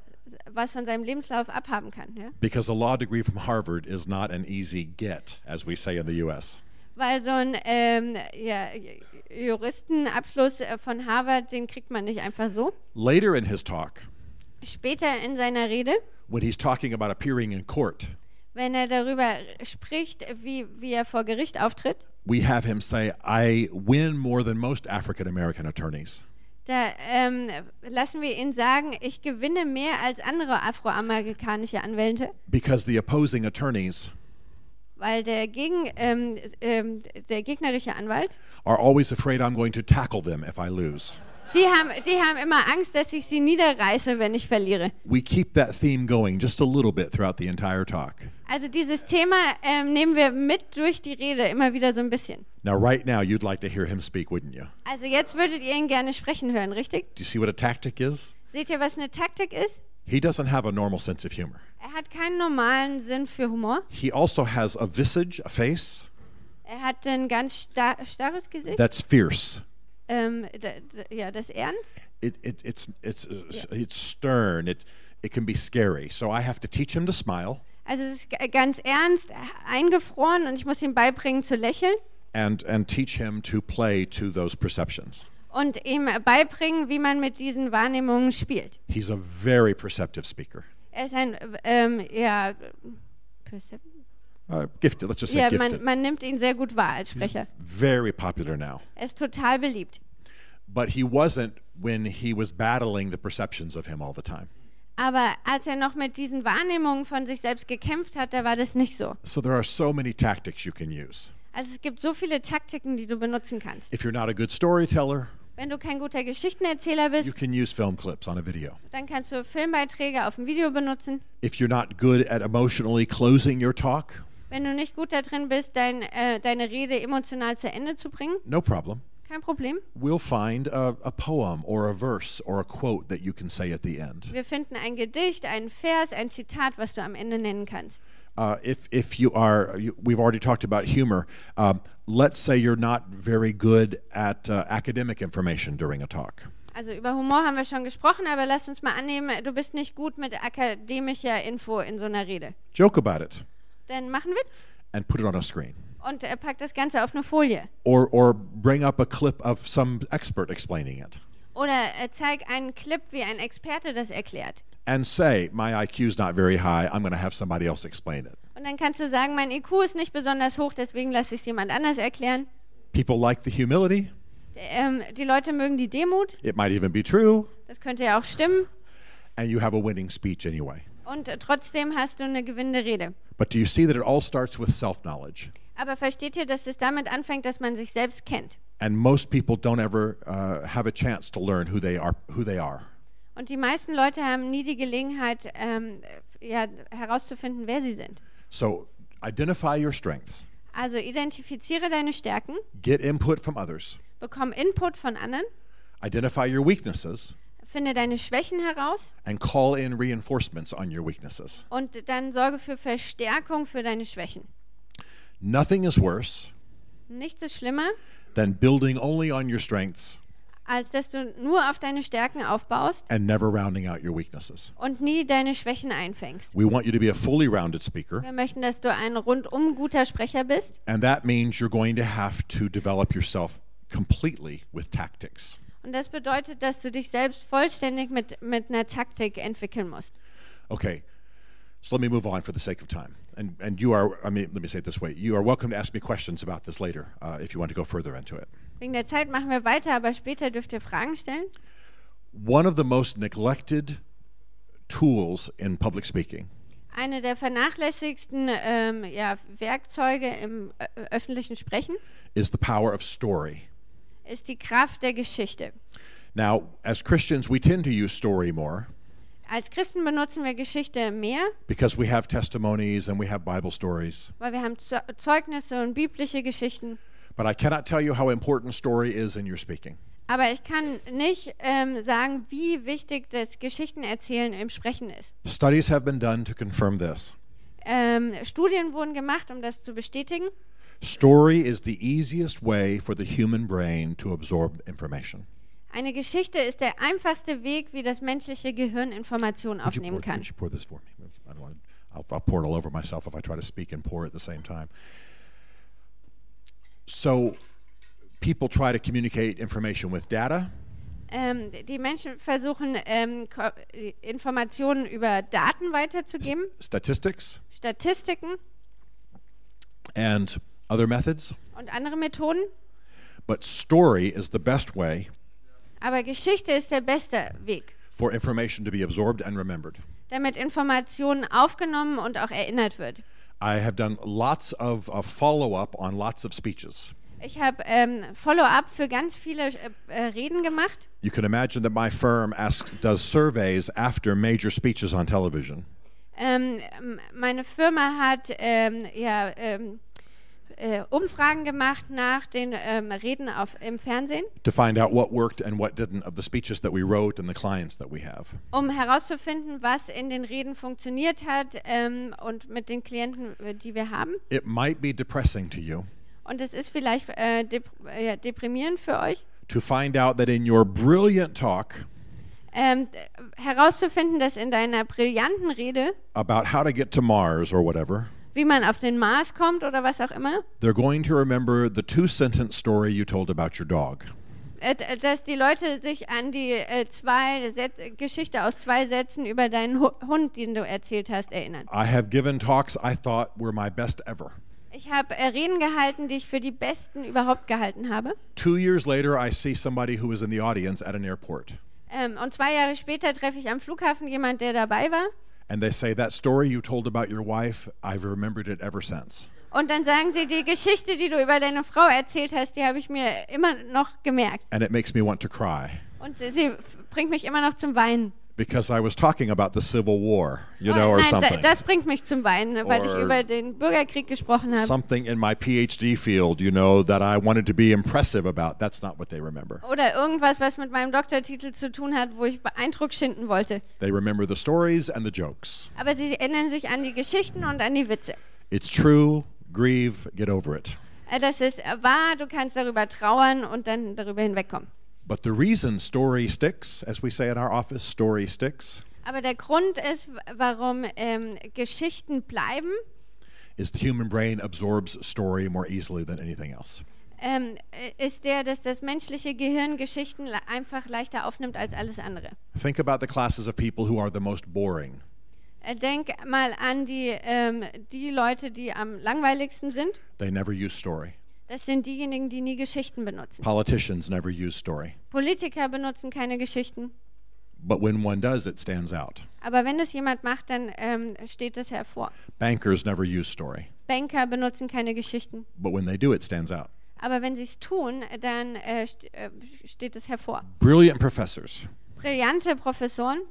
Speaker 2: was von seinem Lebenslauf abhaben kann. Ja?
Speaker 4: Because a law degree from Harvard is not an easy get, as we say in the US.
Speaker 2: Weil so ein ähm, ja, Juristenabschluss äh, von Harvard, den kriegt man nicht einfach so.
Speaker 4: Later in his talk,
Speaker 2: Später in seiner Rede,
Speaker 4: when he's talking about appearing in court,
Speaker 2: wenn er darüber spricht, wie, wie er vor Gericht auftritt,
Speaker 4: we have him say, I win more than most African American attorneys.
Speaker 2: da ähm, lassen wir ihn sagen, ich gewinne mehr als andere afroamerikanische Anwälte,
Speaker 4: Because the opposing attorneys
Speaker 2: weil der, gegen, ähm, ähm, der gegnerische Anwalt,
Speaker 4: are always afraid I'm going to tackle them if I lose.
Speaker 2: Die haben, die haben immer Angst, dass ich sie niederreiße, wenn ich verliere.
Speaker 4: We keep that theme going just a little bit throughout the entire talk.
Speaker 2: Also dieses Thema ähm, nehmen wir mit durch die Rede immer wieder so ein bisschen.
Speaker 4: Now, right now, you'd like to hear him speak, wouldn't you?
Speaker 2: Also jetzt würdet ihr ihn gerne sprechen hören, richtig?
Speaker 4: Do you see what a tactic is?
Speaker 2: Seht ihr, was eine Taktik ist?
Speaker 4: He doesn't have a normal sense of humor.
Speaker 2: Er hat keinen normalen Sinn für Humor.
Speaker 4: He also has a visage, a face,
Speaker 2: Er hat ein ganz star starres Gesicht.
Speaker 4: that's fierce.
Speaker 2: Ähm, d- d- ja, das Ernst.
Speaker 4: It, it, it's, it's, uh, it's stern. It, it can be scary. So I have to teach him to smile
Speaker 2: Also es ist ganz ernst, eingefroren und ich muss ihm beibringen zu lächeln
Speaker 4: and, and teach him to play to those perceptions.
Speaker 2: und ihm beibringen, wie man mit diesen Wahrnehmungen spielt.
Speaker 4: He's a very perceptive speaker.
Speaker 2: Er ist ein, ähm, ja, Percep-
Speaker 4: Uh, gifted, let's just say
Speaker 2: ja
Speaker 4: gifted.
Speaker 2: man, man nimmt ihn sehr gut wahr als
Speaker 4: He's
Speaker 2: Sprecher.
Speaker 4: very popular now.
Speaker 2: Er ist total beliebt.
Speaker 4: But he wasn't when he was battling the perceptions of him all the time.
Speaker 2: Aber als er noch mit diesen Wahrnehmungen von sich selbst gekämpft hat, da war das nicht so.
Speaker 4: So there are so many tactics you can use.
Speaker 2: Also es gibt so viele Taktiken, die du benutzen kannst.
Speaker 4: If you're not a good storyteller,
Speaker 2: Wenn du kein guter Geschichtenerzähler
Speaker 4: you
Speaker 2: bist,
Speaker 4: can use film clips on a video.
Speaker 2: dann kannst du Filmbeiträge auf dem Video benutzen.
Speaker 4: If you're not good at emotionally closing your talk,
Speaker 2: Wenn du nicht gut da drin bist, dein, äh, deine Rede emotional zu Ende zu bringen,
Speaker 4: no problem.
Speaker 2: kein Problem.
Speaker 4: We'll find a, a poem or a verse or a quote that you can say at the end.
Speaker 2: Wir finden ein Gedicht, einen Vers, ein Zitat, was du am Ende nennen kannst.
Speaker 4: Uh, if, if you are, you, we've already talked about humor. Um, let's say you're not very good at uh, academic information during a talk.
Speaker 2: Also über Humor haben wir schon gesprochen, aber lass uns mal annehmen, du bist nicht gut mit akademischer Info in so einer Rede.
Speaker 4: Joke about it
Speaker 2: Dann mach einen Witz
Speaker 4: and put it on a screen.
Speaker 2: und äh, pack das Ganze auf eine Folie.
Speaker 4: Or, or bring up a clip of some expert explaining it.
Speaker 2: Oder äh, zeig einen Clip, wie ein Experte das erklärt.
Speaker 4: and say, My IQ's not very high. I'm going to have somebody else explain it.
Speaker 2: Und dann kannst du sagen, mein IQ ist nicht besonders hoch, deswegen lasse ich es jemand anders erklären.
Speaker 4: People like the humility.
Speaker 2: Ähm, die Leute mögen die Demut,
Speaker 4: It might even be true.
Speaker 2: das könnte ja auch stimmen.
Speaker 4: And you have a winning speech anyway.
Speaker 2: Und trotzdem hast du eine gewinnende Rede.
Speaker 4: But do you see that it all starts with self knowledge?
Speaker 2: Aber versteht ihr, dass es damit anfängt, dass man sich selbst kennt?
Speaker 4: And most people don't ever uh, have a chance to learn who they are. Who they are.
Speaker 2: Und die meisten Leute haben nie die Gelegenheit, ähm, ja, herauszufinden, wer sie sind.
Speaker 4: So identify your strengths,
Speaker 2: Also identifiziere deine Stärken,
Speaker 4: get input from others,
Speaker 2: bekomm Input von anderen,
Speaker 4: identify your weaknesses,
Speaker 2: finde deine Schwächen heraus
Speaker 4: and call in reinforcements on your weaknesses.
Speaker 2: und dann sorge für Verstärkung für deine Schwächen.
Speaker 4: Nothing is worse
Speaker 2: Nichts ist schlimmer,
Speaker 4: than building only on your strengths
Speaker 2: als dass du nur auf deine Stärken aufbaust
Speaker 4: and never rounding out your weaknesses.
Speaker 2: und nie deine Schwächen einfängst.
Speaker 4: We want you to be a fully rounded speaker,
Speaker 2: Wir möchten, dass du ein rundum guter Sprecher bist.
Speaker 4: and that means you're going to have to develop yourself completely with tactics.
Speaker 2: Und das bedeutet, dass du dich selbst vollständig mit, mit einer Taktik entwickeln musst.
Speaker 4: Okay, so let me move on for the sake of time. And, and you are, I mean, let me say it this way you are welcome to ask me questions about this later uh, if you want to go further into it.
Speaker 2: Wegen der Zeit machen wir weiter, aber später dürft ihr Fragen stellen.
Speaker 4: One of the most neglected tools in public speaking
Speaker 2: Eine der vernachlässigsten ähm, ja, Werkzeuge im öffentlichen Sprechen
Speaker 4: is the power of story.
Speaker 2: Ist die Kraft der Geschichte.
Speaker 4: Now, as Christians, we tend to use story more
Speaker 2: Als Christen benutzen wir Geschichte mehr,
Speaker 4: because we have testimonies and we have Bible stories.
Speaker 2: weil wir haben Zeu- Zeugnisse und biblische Geschichten.
Speaker 4: But I cannot tell you how important story is in your speaking.
Speaker 2: Aber ich kann nicht ähm, sagen, wie wichtig das Geschichtenerzählen im Sprechen ist.
Speaker 4: Studies have been done to confirm this.
Speaker 2: Ähm, Studien wurden gemacht, um das zu bestätigen.
Speaker 4: Story is the easiest way for the human brain to absorb information.
Speaker 2: Eine Geschichte ist der einfachste Weg, wie das menschliche Gehirn Informationen
Speaker 4: Would you,
Speaker 2: aufnehmen
Speaker 4: pour,
Speaker 2: kann.
Speaker 4: would you pour this for me? I don't want I'll, I'll pour it all over myself if I try to speak and pour at the same time. So, people try to communicate information with data,
Speaker 2: Ähm, die Menschen versuchen, ähm, Ko- Informationen über Daten weiterzugeben,
Speaker 4: statistics,
Speaker 2: Statistiken
Speaker 4: and other methods.
Speaker 2: und andere Methoden.
Speaker 4: But story is the best way
Speaker 2: Aber Geschichte ist der beste Weg,
Speaker 4: for information to be absorbed and remembered.
Speaker 2: damit Informationen aufgenommen und auch erinnert wird.
Speaker 4: I have done lots of, of follow up on lots of speeches.
Speaker 2: Ich habe ähm, Follow-up für ganz viele äh, äh, Reden gemacht.
Speaker 4: You can imagine that my firm asks, does surveys after major speeches on television.
Speaker 2: Ähm, meine Firma hat ähm, ja, ähm, äh, Umfragen gemacht nach den ähm, Reden auf, im Fernsehen,
Speaker 4: to find out what worked and what didn't of the speeches that we wrote and the clients that we have.
Speaker 2: um herauszufinden, was in den Reden funktioniert hat ähm, und mit den Klienten, äh, die wir haben.
Speaker 4: It might be depressing to you
Speaker 2: Und es ist vielleicht äh, dep äh, deprimierend für euch,
Speaker 4: to find out that in your brilliant talk
Speaker 2: ähm, herauszufinden, dass in deiner brillanten Rede,
Speaker 4: about how to get to Mars or whatever,
Speaker 2: wie man auf den Mars kommt oder was auch immer,
Speaker 4: they're going to remember the two sentence story you told about your dog.
Speaker 2: äh, dass die Leute sich an die äh, zwei Set Geschichte aus zwei Sätzen über deinen Hu Hund, den du erzählt hast, erinnern.
Speaker 4: I have given talks I thought were my best ever.
Speaker 2: Ich habe äh, Reden gehalten, die ich für die besten überhaupt gehalten habe.
Speaker 4: Two years later, I see somebody who was in the audience at an airport,
Speaker 2: Ähm, und zwei Jahre später treffe ich am Flughafen jemand, der dabei war.
Speaker 4: And they say, That story you told about your wife, I've remembered it ever since.
Speaker 2: Und dann sagen sie, die Geschichte, die du über deine Frau erzählt hast, die habe ich mir immer noch gemerkt.
Speaker 4: And it makes me want to cry
Speaker 2: Und sie bringt mich immer noch zum Weinen.
Speaker 4: Because I was talking about the Civil War, you know,
Speaker 2: Oh,
Speaker 4: or
Speaker 2: Nein,
Speaker 4: something.
Speaker 2: das bringt mich zum Weinen, weil ich über den Bürgerkrieg gesprochen habe.
Speaker 4: something in my PhD field, you know, that I wanted to be impressive about. That's not what they remember.
Speaker 2: Oder irgendwas, was mit meinem Doktortitel zu tun hat, wo ich Eindruck schinden wollte.
Speaker 4: They remember the stories and the jokes.
Speaker 2: Aber sie erinnern sich an die Geschichten und an die Witze.
Speaker 4: It's true, grieve, get over it.
Speaker 2: Äh, Das ist äh, wahr, du kannst darüber trauern und dann darüber hinwegkommen.
Speaker 4: But the reason story sticks, as we say in our office, story sticks,
Speaker 2: Aber der Grund ist, warum ähm, Geschichten bleiben,
Speaker 4: is the human brain absorbs story more easily than anything else.
Speaker 2: ähm, äh, ist der, dass das menschliche Gehirn Geschichten einfach leichter aufnimmt als alles andere.
Speaker 4: Think about the classes of people who are the most boring.
Speaker 2: Äh, Denk mal an die, ähm, die Leute, die am langweiligsten sind.
Speaker 4: They never use story.
Speaker 2: Das sind diejenigen, die nie Geschichten benutzen.
Speaker 4: Politicians never use story.
Speaker 2: Politiker benutzen keine Geschichten.
Speaker 4: But when one does, it stands out.
Speaker 2: Aber wenn es jemand macht, dann ähm, steht es hervor.
Speaker 4: Bankers never use story.
Speaker 2: Banker benutzen keine Geschichten.
Speaker 4: But when they do, it stands out.
Speaker 2: Aber wenn sie es tun, dann äh, st äh, steht es hervor.
Speaker 4: Brilliant professors,
Speaker 2: Brillante Professoren,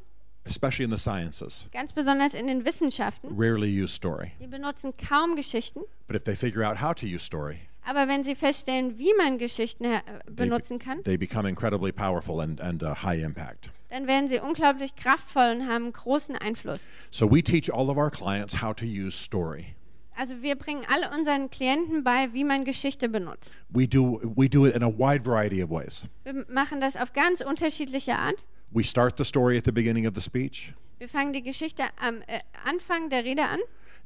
Speaker 4: especially in the sciences,
Speaker 2: ganz besonders in den Wissenschaften,
Speaker 4: rarely use story.
Speaker 2: die benutzen kaum Geschichten.
Speaker 4: But if they figure out how to use story,
Speaker 2: Aber wenn sie feststellen, wie man Geschichten äh, benutzen kann,
Speaker 4: they become incredibly powerful and, and uh, high impact.
Speaker 2: dann werden sie unglaublich kraftvoll und haben großen Einfluss.
Speaker 4: So we teach all of our clients how to use story.
Speaker 2: Also wir bringen alle unseren Klienten bei, wie man Geschichte benutzt.
Speaker 4: We do, we do it in a wide variety of ways.
Speaker 2: Wir machen das auf ganz unterschiedliche Art.
Speaker 4: We start the story at the beginning of the speech,
Speaker 2: Wir fangen die Geschichte am äh, Anfang der Rede an,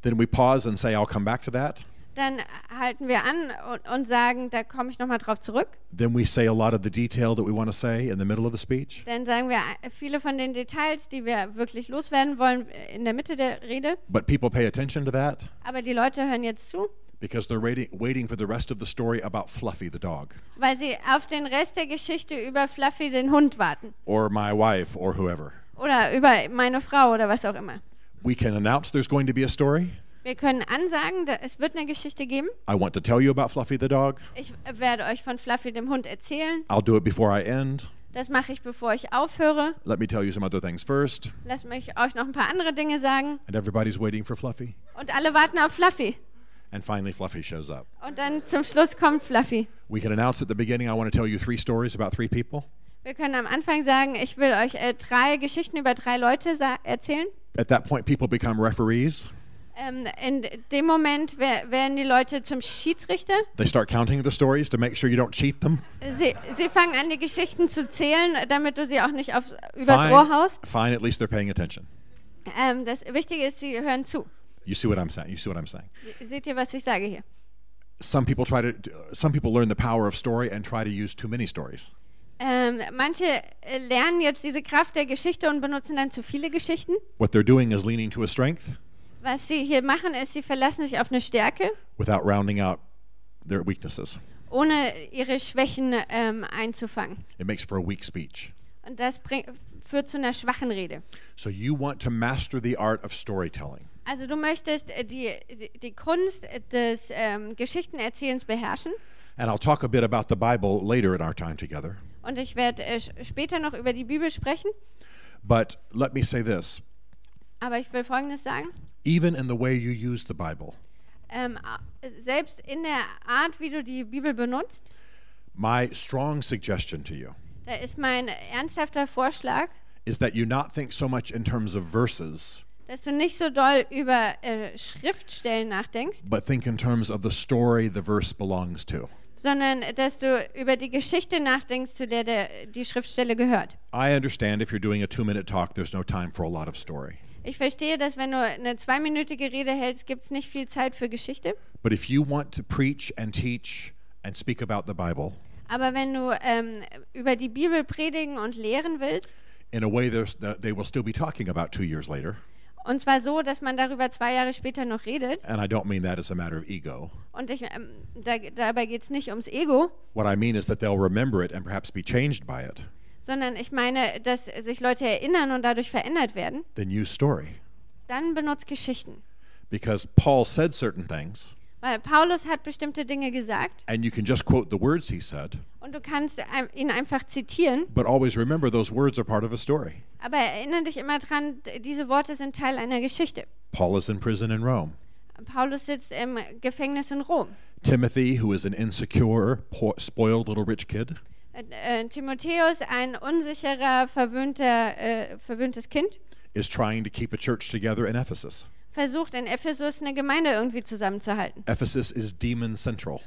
Speaker 4: then we pause and say, I'll come back to that.
Speaker 2: Dann halten wir an und, und sagen, da komme ich nochmal drauf zurück.
Speaker 4: Then we say a lot of the detail that we want to say in the middle of the speech.
Speaker 2: Dann sagen wir viele von den Details, die wir wirklich loswerden wollen, äh, in der Mitte der Rede.
Speaker 4: But people pay attention to that
Speaker 2: Aber die Leute hören jetzt zu,
Speaker 4: because they're waiting, waiting for the rest of the story about Fluffy the dog
Speaker 2: weil sie auf den Rest der Geschichte über Fluffy den Hund warten.
Speaker 4: or my wife or whoever.
Speaker 2: Oder über meine Frau oder was auch immer.
Speaker 4: We can announce there's going to be a story.
Speaker 2: Wir können ansagen, da, es wird eine Geschichte geben.
Speaker 4: I want to tell you about Fluffy the dog.
Speaker 2: Ich werde euch von Fluffy dem Hund erzählen.
Speaker 4: I'll do it before I end.
Speaker 2: Das mache ich, bevor ich aufhöre.
Speaker 4: Let me tell you some other things first.
Speaker 2: Lasst mich euch noch ein paar andere Dinge sagen.
Speaker 4: And everybody's waiting for Fluffy.
Speaker 2: Und alle warten auf Fluffy.
Speaker 4: And finally, Fluffy shows up.
Speaker 2: Und dann zum Schluss kommt Fluffy.
Speaker 4: We can announce at the beginning, I want to tell you three stories about three people.
Speaker 2: Wir können am Anfang sagen, ich will euch äh, drei Geschichten über drei Leute erzählen.
Speaker 4: At that point, people become referees.
Speaker 2: Ähm, in dem Moment wer- werden die Leute zum Schiedsrichter.
Speaker 4: They start counting the stories to make sure you don't cheat them.
Speaker 2: Sie, sie fangen an, die Geschichten zu zählen, damit du sie auch nicht aufs, übers Ohr haust.
Speaker 4: fine, at least they're paying attention.
Speaker 2: Ähm, das Wichtige ist, sie hören zu.
Speaker 4: You see what I'm saying? You see what I'm saying?
Speaker 2: Se- Seht ihr, was ich sage hier?
Speaker 4: Some people try to. Some people learn the power of story and try to use too many stories.
Speaker 2: Ähm, manche äh, lernen jetzt diese Kraft der Geschichte und benutzen dann zu viele Geschichten.
Speaker 4: What they're doing is leaning to a strength
Speaker 2: Was sie hier machen, ist, sie verlassen sich auf eine Stärke,
Speaker 4: without rounding out their weaknesses.
Speaker 2: ohne ihre Schwächen ähm, einzufangen.
Speaker 4: It makes for a weak speech.
Speaker 2: Und das bring, führt zu einer schwachen Rede.
Speaker 4: So you want to master the art of storytelling.
Speaker 2: Also du möchtest äh, die, die, die Kunst des ähm, Geschichtenerzählens beherrschen.
Speaker 4: And I'll talk a bit about the Bible later in our time together.
Speaker 2: Und ich werde äh, später noch über die Bibel sprechen.
Speaker 4: But let me say this
Speaker 2: Aber ich will Folgendes sagen.
Speaker 4: Even in the way you use the Bible,
Speaker 2: Ähm, selbst in der Art, wie du die Bibel benutzt,
Speaker 4: my strong suggestion to you
Speaker 2: da ist mein ernsthafter Vorschlag,
Speaker 4: is that you not think so much in terms of verses,
Speaker 2: dass du nicht so doll über äh, Schriftstellen nachdenkst,
Speaker 4: but think in terms of the story the verse belongs to.
Speaker 2: sondern dass du über die Geschichte nachdenkst, zu der, der die Schriftstelle gehört.
Speaker 4: I understand if you're doing a two minute talk, there's no time for a lot of story.
Speaker 2: Ich verstehe, dass wenn du eine zweiminütige Rede hältst, gibt es nicht viel Zeit für Geschichte.
Speaker 4: But if you want to preach and teach and speak about the Bible
Speaker 2: Aber wenn du ähm, über die Bibel predigen und lehren willst,
Speaker 4: in a way there's- that they will still be talking about two years later,
Speaker 2: und zwar so, dass man darüber zwei Jahre später noch redet,
Speaker 4: and I don't mean that as a matter of ego,
Speaker 2: und ich, ähm, da, dabei geht es nicht ums Ego,
Speaker 4: what I mean is that they'll remember it and perhaps be changed by it,
Speaker 2: sondern ich meine, dass sich Leute erinnern und dadurch verändert werden,
Speaker 4: then use story.
Speaker 2: dann benutzt Geschichten.
Speaker 4: Because Paul said certain things,
Speaker 2: Weil Paulus hat bestimmte Dinge gesagt
Speaker 4: and you can just quote the words he said,
Speaker 2: und du kannst ein- ihn einfach zitieren,
Speaker 4: but always remember those words are part of a story.
Speaker 2: aber erinnere dich immer dran, diese Worte sind Teil einer Geschichte.
Speaker 4: Paul is in prison in Rome.
Speaker 2: Paulus sitzt im Gefängnis in Rom.
Speaker 4: Timothy, who is an insecure, po- spoiled little rich kid,
Speaker 2: Äh, äh, Timotheus, ein unsicherer, verwöhnter, äh, verwöhntes Kind,
Speaker 4: is trying to keep a church together in Ephesus.
Speaker 2: versucht in Ephesus eine Gemeinde irgendwie zusammenzuhalten.
Speaker 4: Ephesus is demon central.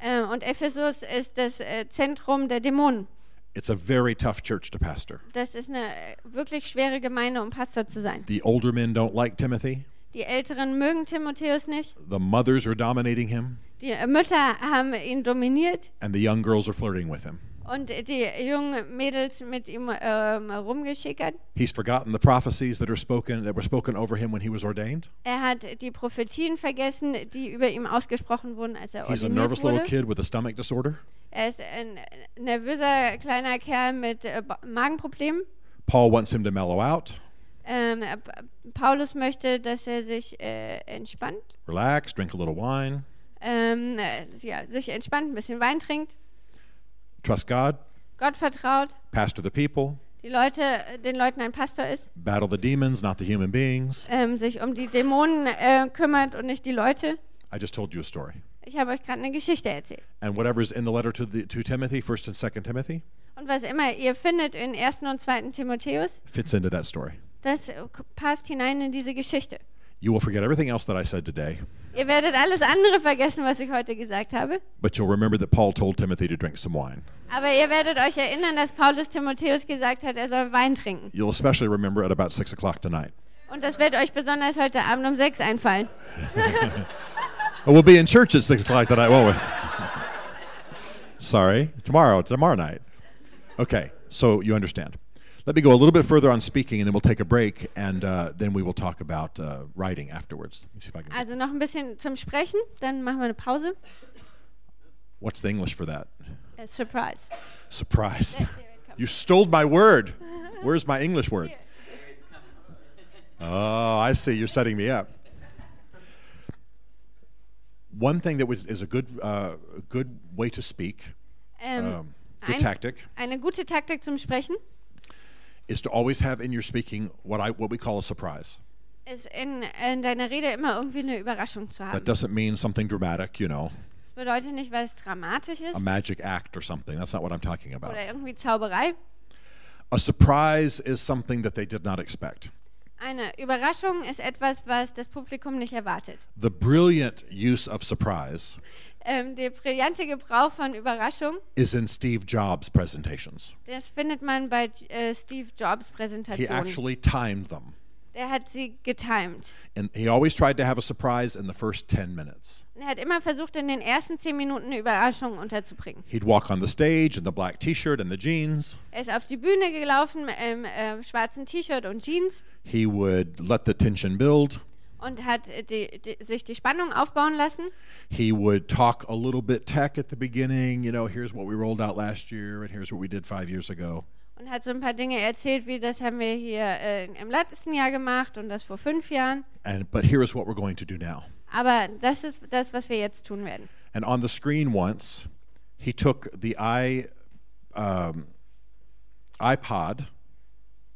Speaker 2: Äh, und Ephesus ist das äh, Zentrum der Dämonen.
Speaker 4: It's a very tough church to pastor.
Speaker 2: Das ist eine äh, wirklich schwere Gemeinde, um Pastor zu sein.
Speaker 4: The older men don't like Timothy,
Speaker 2: Die Älteren mögen Timotheus nicht.
Speaker 4: The mothers are dominating him,
Speaker 2: Die Mütter haben ihn dominiert.
Speaker 4: and the young girls are flirting with him.
Speaker 2: Und die jungen Mädels mit ihm ähm, rumgeschickert.
Speaker 4: He's forgotten the prophecies that are spoken that were spoken over him when he was ordained.
Speaker 2: Er hat die Prophetien vergessen, die über ihm ausgesprochen wurden, als er
Speaker 4: He's a
Speaker 2: ordiniert
Speaker 4: nervous little
Speaker 2: wurde.
Speaker 4: kid with a stomach disorder.
Speaker 2: Er ist ein nervöser kleiner Kerl mit äh, Magenproblemen.
Speaker 4: Paul wants him to mellow out,
Speaker 2: Ähm, äh, Pa- Paulus möchte, dass er sich äh, entspannt,
Speaker 4: relax, drink a little wine,
Speaker 2: ähm, äh, ja, sich entspannt, ein bisschen Wein trinkt,
Speaker 4: trust God,
Speaker 2: Gott vertraut,
Speaker 4: pastor the people,
Speaker 2: die Leute, den Leuten ein Pastor ist,
Speaker 4: battle the demons, not the human beings.
Speaker 2: ähm, sich um die Dämonen äh, kümmert und nicht die Leute.
Speaker 4: I just told you a story.
Speaker 2: Ich habe euch gerade eine Geschichte erzählt.
Speaker 4: And whatever's in the letter to the to Timothy, first and second Timothy,
Speaker 2: Und was immer ihr findet in 1. und 2. Timotheus,
Speaker 4: fits into that story.
Speaker 2: das passt hinein in diese Geschichte.
Speaker 4: You will forget everything else that I said today,
Speaker 2: Ihr werdet alles andere vergessen, was ich heute gesagt habe.
Speaker 4: but you'll remember that Paul told Timothy to drink some wine.
Speaker 2: Aber ihr werdet euch erinnern, dass Paulus Timotheus gesagt hat, er soll Wein trinken.
Speaker 4: You'll especially remember at about six o'clock tonight.
Speaker 2: Und das wird euch besonders heute Abend um sechs einfallen.
Speaker 4: Well, be in church at six o'clock tonight, won't we? Sorry, tomorrow, tomorrow night. Okay, so you understand. Let me go a little bit further on speaking, and then we'll take a break, and uh, then we will talk about uh, writing afterwards. Let me see if I can.
Speaker 2: Also noch ein bisschen zum Sprechen, dann machen wir eine Pause.
Speaker 4: What's the English for that?
Speaker 2: Äh, Surprise.
Speaker 4: Surprise. You stole my word. Where's my English word? Oh, I see. You're setting me up. One thing that was, is a good, uh, good way to speak,
Speaker 2: Ähm,
Speaker 4: um, good
Speaker 2: ein,
Speaker 4: tactic,
Speaker 2: eine gute Taktik zum Sprechen
Speaker 4: is to always have in your speaking what I what we call a surprise.
Speaker 2: ist in, in deiner Rede immer irgendwie eine Überraschung zu
Speaker 4: That doesn't mean something dramatic, you know,
Speaker 2: Das bedeutet nicht, weil es dramatisch ist
Speaker 4: a magic act or something. That's not what I'm talking about.
Speaker 2: oder irgendwie Zauberei.
Speaker 4: A surprise is something that they did not expect.
Speaker 2: Eine Überraschung ist etwas, was das Publikum nicht erwartet.
Speaker 4: The brilliant use of surprise
Speaker 2: Ähm, der brillante Gebrauch von Überraschung,
Speaker 4: is in Steve Jobs' presentations.
Speaker 2: das findet man bei äh, Steve Jobs
Speaker 4: He
Speaker 2: Präsentationen.
Speaker 4: actually timed them.
Speaker 2: Der hat sie getimed.
Speaker 4: And he always tried to have a surprise in the first 10 minutes.
Speaker 2: Er hat immer versucht, in den ersten zehn Minuten eine Überraschung unterzubringen.
Speaker 4: He'd walk on the stage in the black t shirt and the jeans.
Speaker 2: Er ist auf die Bühne gelaufen im äh, schwarzen T-Shirt und Jeans
Speaker 4: He would let the tension build.
Speaker 2: und hat äh, die, die, sich die Spannung aufbauen lassen.
Speaker 4: He would talk a little bit tech at the beginning. You know, here's what we rolled out last year, and here's what we did five years ago.
Speaker 2: Und hat so ein paar Dinge erzählt, wie das haben wir hier äh, im letzten Jahr gemacht und das vor fünf Jahren.
Speaker 4: And but here is what we're going to do now.
Speaker 2: Aber das ist das, was wir jetzt tun werden.
Speaker 4: And on the screen once, he took the i um, iPod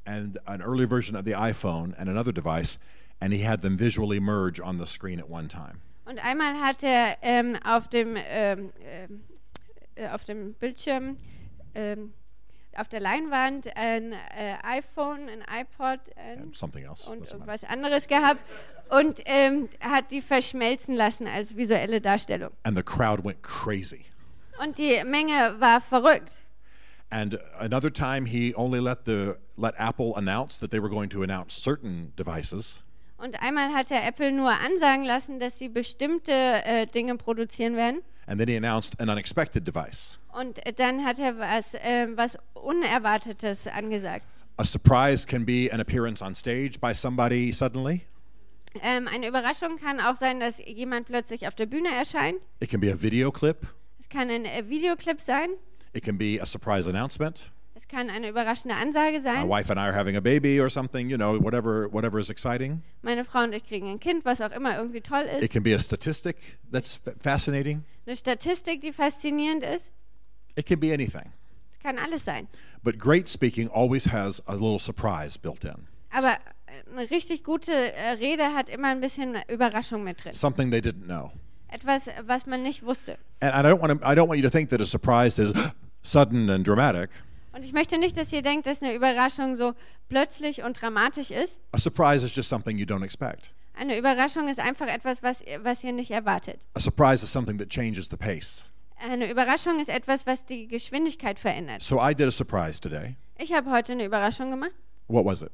Speaker 4: and an early version of the iPhone and another device, and he had them visually merge on the screen at one time.
Speaker 2: Und einmal hat er ähm, auf, dem, ähm, ähm, äh, auf dem Bildschirm, ähm, auf der Leinwand ein äh, iPhone, ein iPod
Speaker 4: And something else.
Speaker 2: und irgendwas anderes gehabt und ähm, hat die verschmelzen lassen als visuelle Darstellung.
Speaker 4: And the crowd went crazy.
Speaker 2: Und die Menge war verrückt.
Speaker 4: And another time, he only let the let Apple announce that they were going to announce certain devices,
Speaker 2: Und einmal hat er Apple nur ansagen lassen, dass sie bestimmte äh, Dinge produzieren werden.
Speaker 4: And then he announced an unexpected device.
Speaker 2: Und dann hat er was, äh, was Unerwartetes angesagt.
Speaker 4: A surprise can be an appearance on stage by somebody suddenly.
Speaker 2: Ähm, eine Überraschung kann auch sein, dass jemand plötzlich auf der Bühne erscheint.
Speaker 4: It can be a video clip.
Speaker 2: Es kann ein äh, Videoclip sein.
Speaker 4: It can be a surprise announcement.
Speaker 2: Es kann eine überraschende Ansage
Speaker 4: My
Speaker 2: sein.
Speaker 4: wife and I are having a baby or something, you know, whatever whatever is exciting.
Speaker 2: Meine Frau und ich kriegen ein Kind, was auch immer irgendwie toll
Speaker 4: It
Speaker 2: ist.
Speaker 4: can be a statistic that's fascinating.
Speaker 2: Eine Statistik, die faszinierend ist.
Speaker 4: It can be anything.
Speaker 2: Es kann alles sein.
Speaker 4: But great speaking always has a little surprise built in.
Speaker 2: Aber eine richtig gute äh, Rede hat immer ein bisschen Überraschung mit drin.
Speaker 4: Something they didn't know.
Speaker 2: Etwas, was man nicht wusste.
Speaker 4: And I don't want to I don't want you to think that a surprise is sudden and dramatic.
Speaker 2: Und ich möchte nicht, dass ihr denkt, dass eine Überraschung so plötzlich und dramatisch ist.
Speaker 4: A surprise is just something you don't expect.
Speaker 2: Eine Überraschung ist einfach etwas, was, ihr- was ihr nicht erwartet.
Speaker 4: A surprise is something that changes the pace.
Speaker 2: Eine Überraschung ist etwas, was die Geschwindigkeit verändert.
Speaker 4: So I did a surprise today.
Speaker 2: Ich habe heute eine Überraschung gemacht.
Speaker 4: What was it?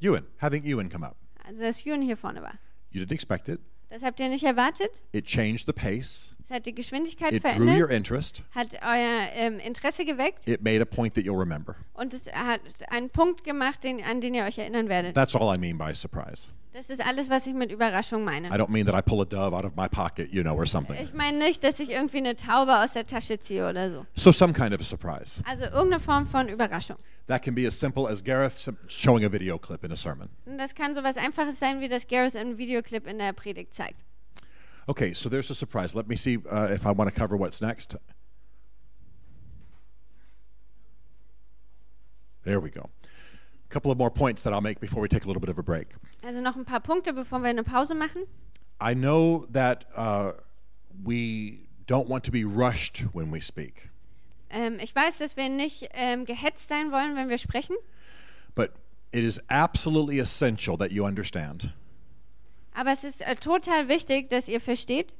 Speaker 4: Ewan, having Ewan come up.
Speaker 2: also dass Jürgen hier vorne war.
Speaker 4: You didn't expect it.
Speaker 2: Das habt ihr nicht erwartet.
Speaker 4: It changed the pace.
Speaker 2: Es hat die Geschwindigkeit
Speaker 4: It drew your
Speaker 2: verändert,
Speaker 4: interest.
Speaker 2: hat euer ähm, Interesse geweckt
Speaker 4: It made a point that you'll remember.
Speaker 2: und es hat einen Punkt gemacht, den, an den ihr euch erinnern werdet.
Speaker 4: That's all I mean by surprise.
Speaker 2: Das ist alles, was ich mit Überraschung meine.
Speaker 4: I don't mean that I pull a dove out of my pocket, you know, or something.
Speaker 2: Ich meine nicht, dass ich irgendwie eine Taube aus der Tasche ziehe oder so.
Speaker 4: So some kind of a surprise.
Speaker 2: Also irgendeine Form von Überraschung.
Speaker 4: That can be as simple as Gareth showing a video clip in a sermon.
Speaker 2: Und das kann so was Einfaches sein, wie das Gareth im Videoclip in der Predigt zeigt.
Speaker 4: Okay, so there's a surprise. Let me see uh, if I want to cover what's next. There we go. A couple of more points that I'll make before we take a little bit of a break.
Speaker 2: Also noch ein paar Punkte, bevor wir eine Pause machen.
Speaker 4: I know that uh, we don't want to be rushed when we speak,
Speaker 2: Ähm, ich weiß, dass wir nicht ähm, gehetzt sein wollen, wenn wir sprechen,
Speaker 4: but it is absolutely essential that you understand
Speaker 2: aber es ist äh, total wichtig, dass ihr versteht,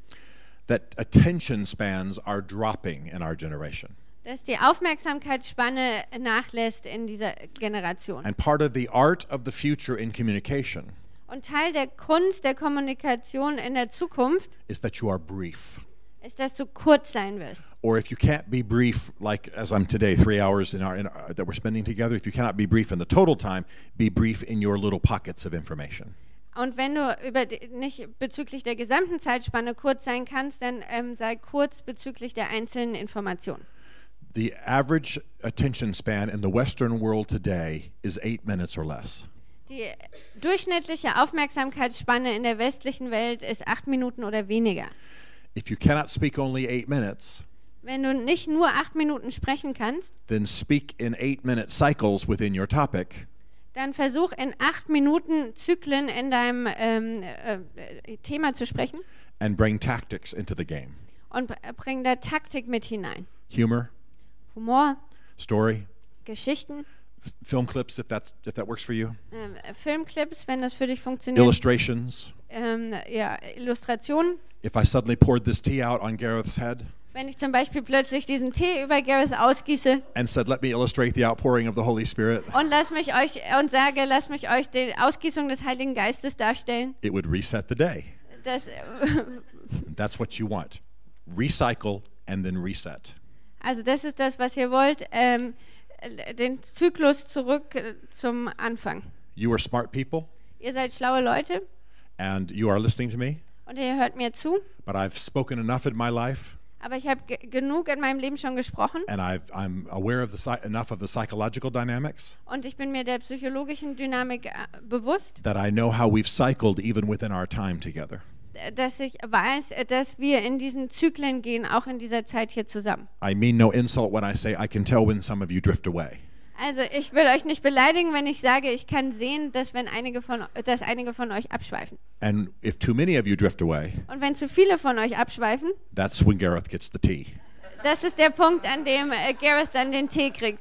Speaker 4: that attention spans are dropping in our generation.
Speaker 2: dass die Aufmerksamkeitsspanne nachlässt in dieser Generation.
Speaker 4: And part of the art of the future in communication
Speaker 2: Und Teil der Kunst der Kommunikation in der Zukunft
Speaker 4: is that you are brief.
Speaker 2: Ist, dass du kurz sein wirst.
Speaker 4: Or if you can't be brief, like as I'm today, three hours in our, in our, that we're spending together, if you cannot be brief in the total time, be brief in your little pockets of information.
Speaker 2: Und wenn du über nicht bezüglich der gesamten Zeitspanne kurz sein kannst, dann ähm, sei kurz bezüglich der einzelnen Informationen.
Speaker 4: The average attention span in the Western world today is eight minutes or less.
Speaker 2: Die durchschnittliche Aufmerksamkeitsspanne in der westlichen Welt ist acht Minuten oder weniger.
Speaker 4: If you cannot speak only eight minutes,
Speaker 2: Wenn du nicht nur acht Minuten sprechen kannst,
Speaker 4: then speak in eight minute cycles within your topic.
Speaker 2: dann versuch in acht Minuten Zyklen in deinem ähm, äh, äh, Thema zu sprechen
Speaker 4: and bring tactics into the game.
Speaker 2: und br- bring da Taktik mit hinein.
Speaker 4: Humor,
Speaker 2: Humor,
Speaker 4: story,
Speaker 2: Geschichten,
Speaker 4: f- film clips, if, that's, if that works for you,
Speaker 2: ähm, Filmclips, wenn das für dich funktioniert,
Speaker 4: illustrations.
Speaker 2: Ähm, ja, Illustrationen.
Speaker 4: If I suddenly poured this tea out on Gareth's head
Speaker 2: Wenn ich zum Beispiel plötzlich diesen Tee über Gareth ausgieße
Speaker 4: and said, Let me illustrate the outpouring of the Holy Spirit,
Speaker 2: und lass mich euch und sage, lasst mich euch die Ausgießung des Heiligen Geistes darstellen,
Speaker 4: it would reset the day.
Speaker 2: das,
Speaker 4: That's what you want. Recycle and then reset.
Speaker 2: also das ist das, was ihr wollt, ähm, den Zyklus zurück zum Anfang.
Speaker 4: You are smart people
Speaker 2: Ihr seid schlaue Leute
Speaker 4: and you are listening to me,
Speaker 2: und ihr hört mir zu,
Speaker 4: but I've spoken enough in my life
Speaker 2: aber ich habe genug in meinem Leben schon gesprochen
Speaker 4: and I've, I'm aware of the psy- enough of the psychological dynamics
Speaker 2: und ich bin mir der psychologischen Dynamik bewusst,
Speaker 4: that I know how we've cycled even within our time together.
Speaker 2: dass ich weiß, äh, dass wir in diesen Zyklen gehen, auch in dieser Zeit hier zusammen.
Speaker 4: I mean no insult when I say I can tell when some of you drift away.
Speaker 2: Also ich will euch nicht beleidigen, wenn ich sage, ich kann sehen, dass wenn einige von, dass einige von euch abschweifen.
Speaker 4: And if too many of you drift away,
Speaker 2: Und wenn zu viele von euch abschweifen,
Speaker 4: that's when Gareth gets the tea.
Speaker 2: das ist der Punkt, an dem äh, Gareth dann den Tee kriegt.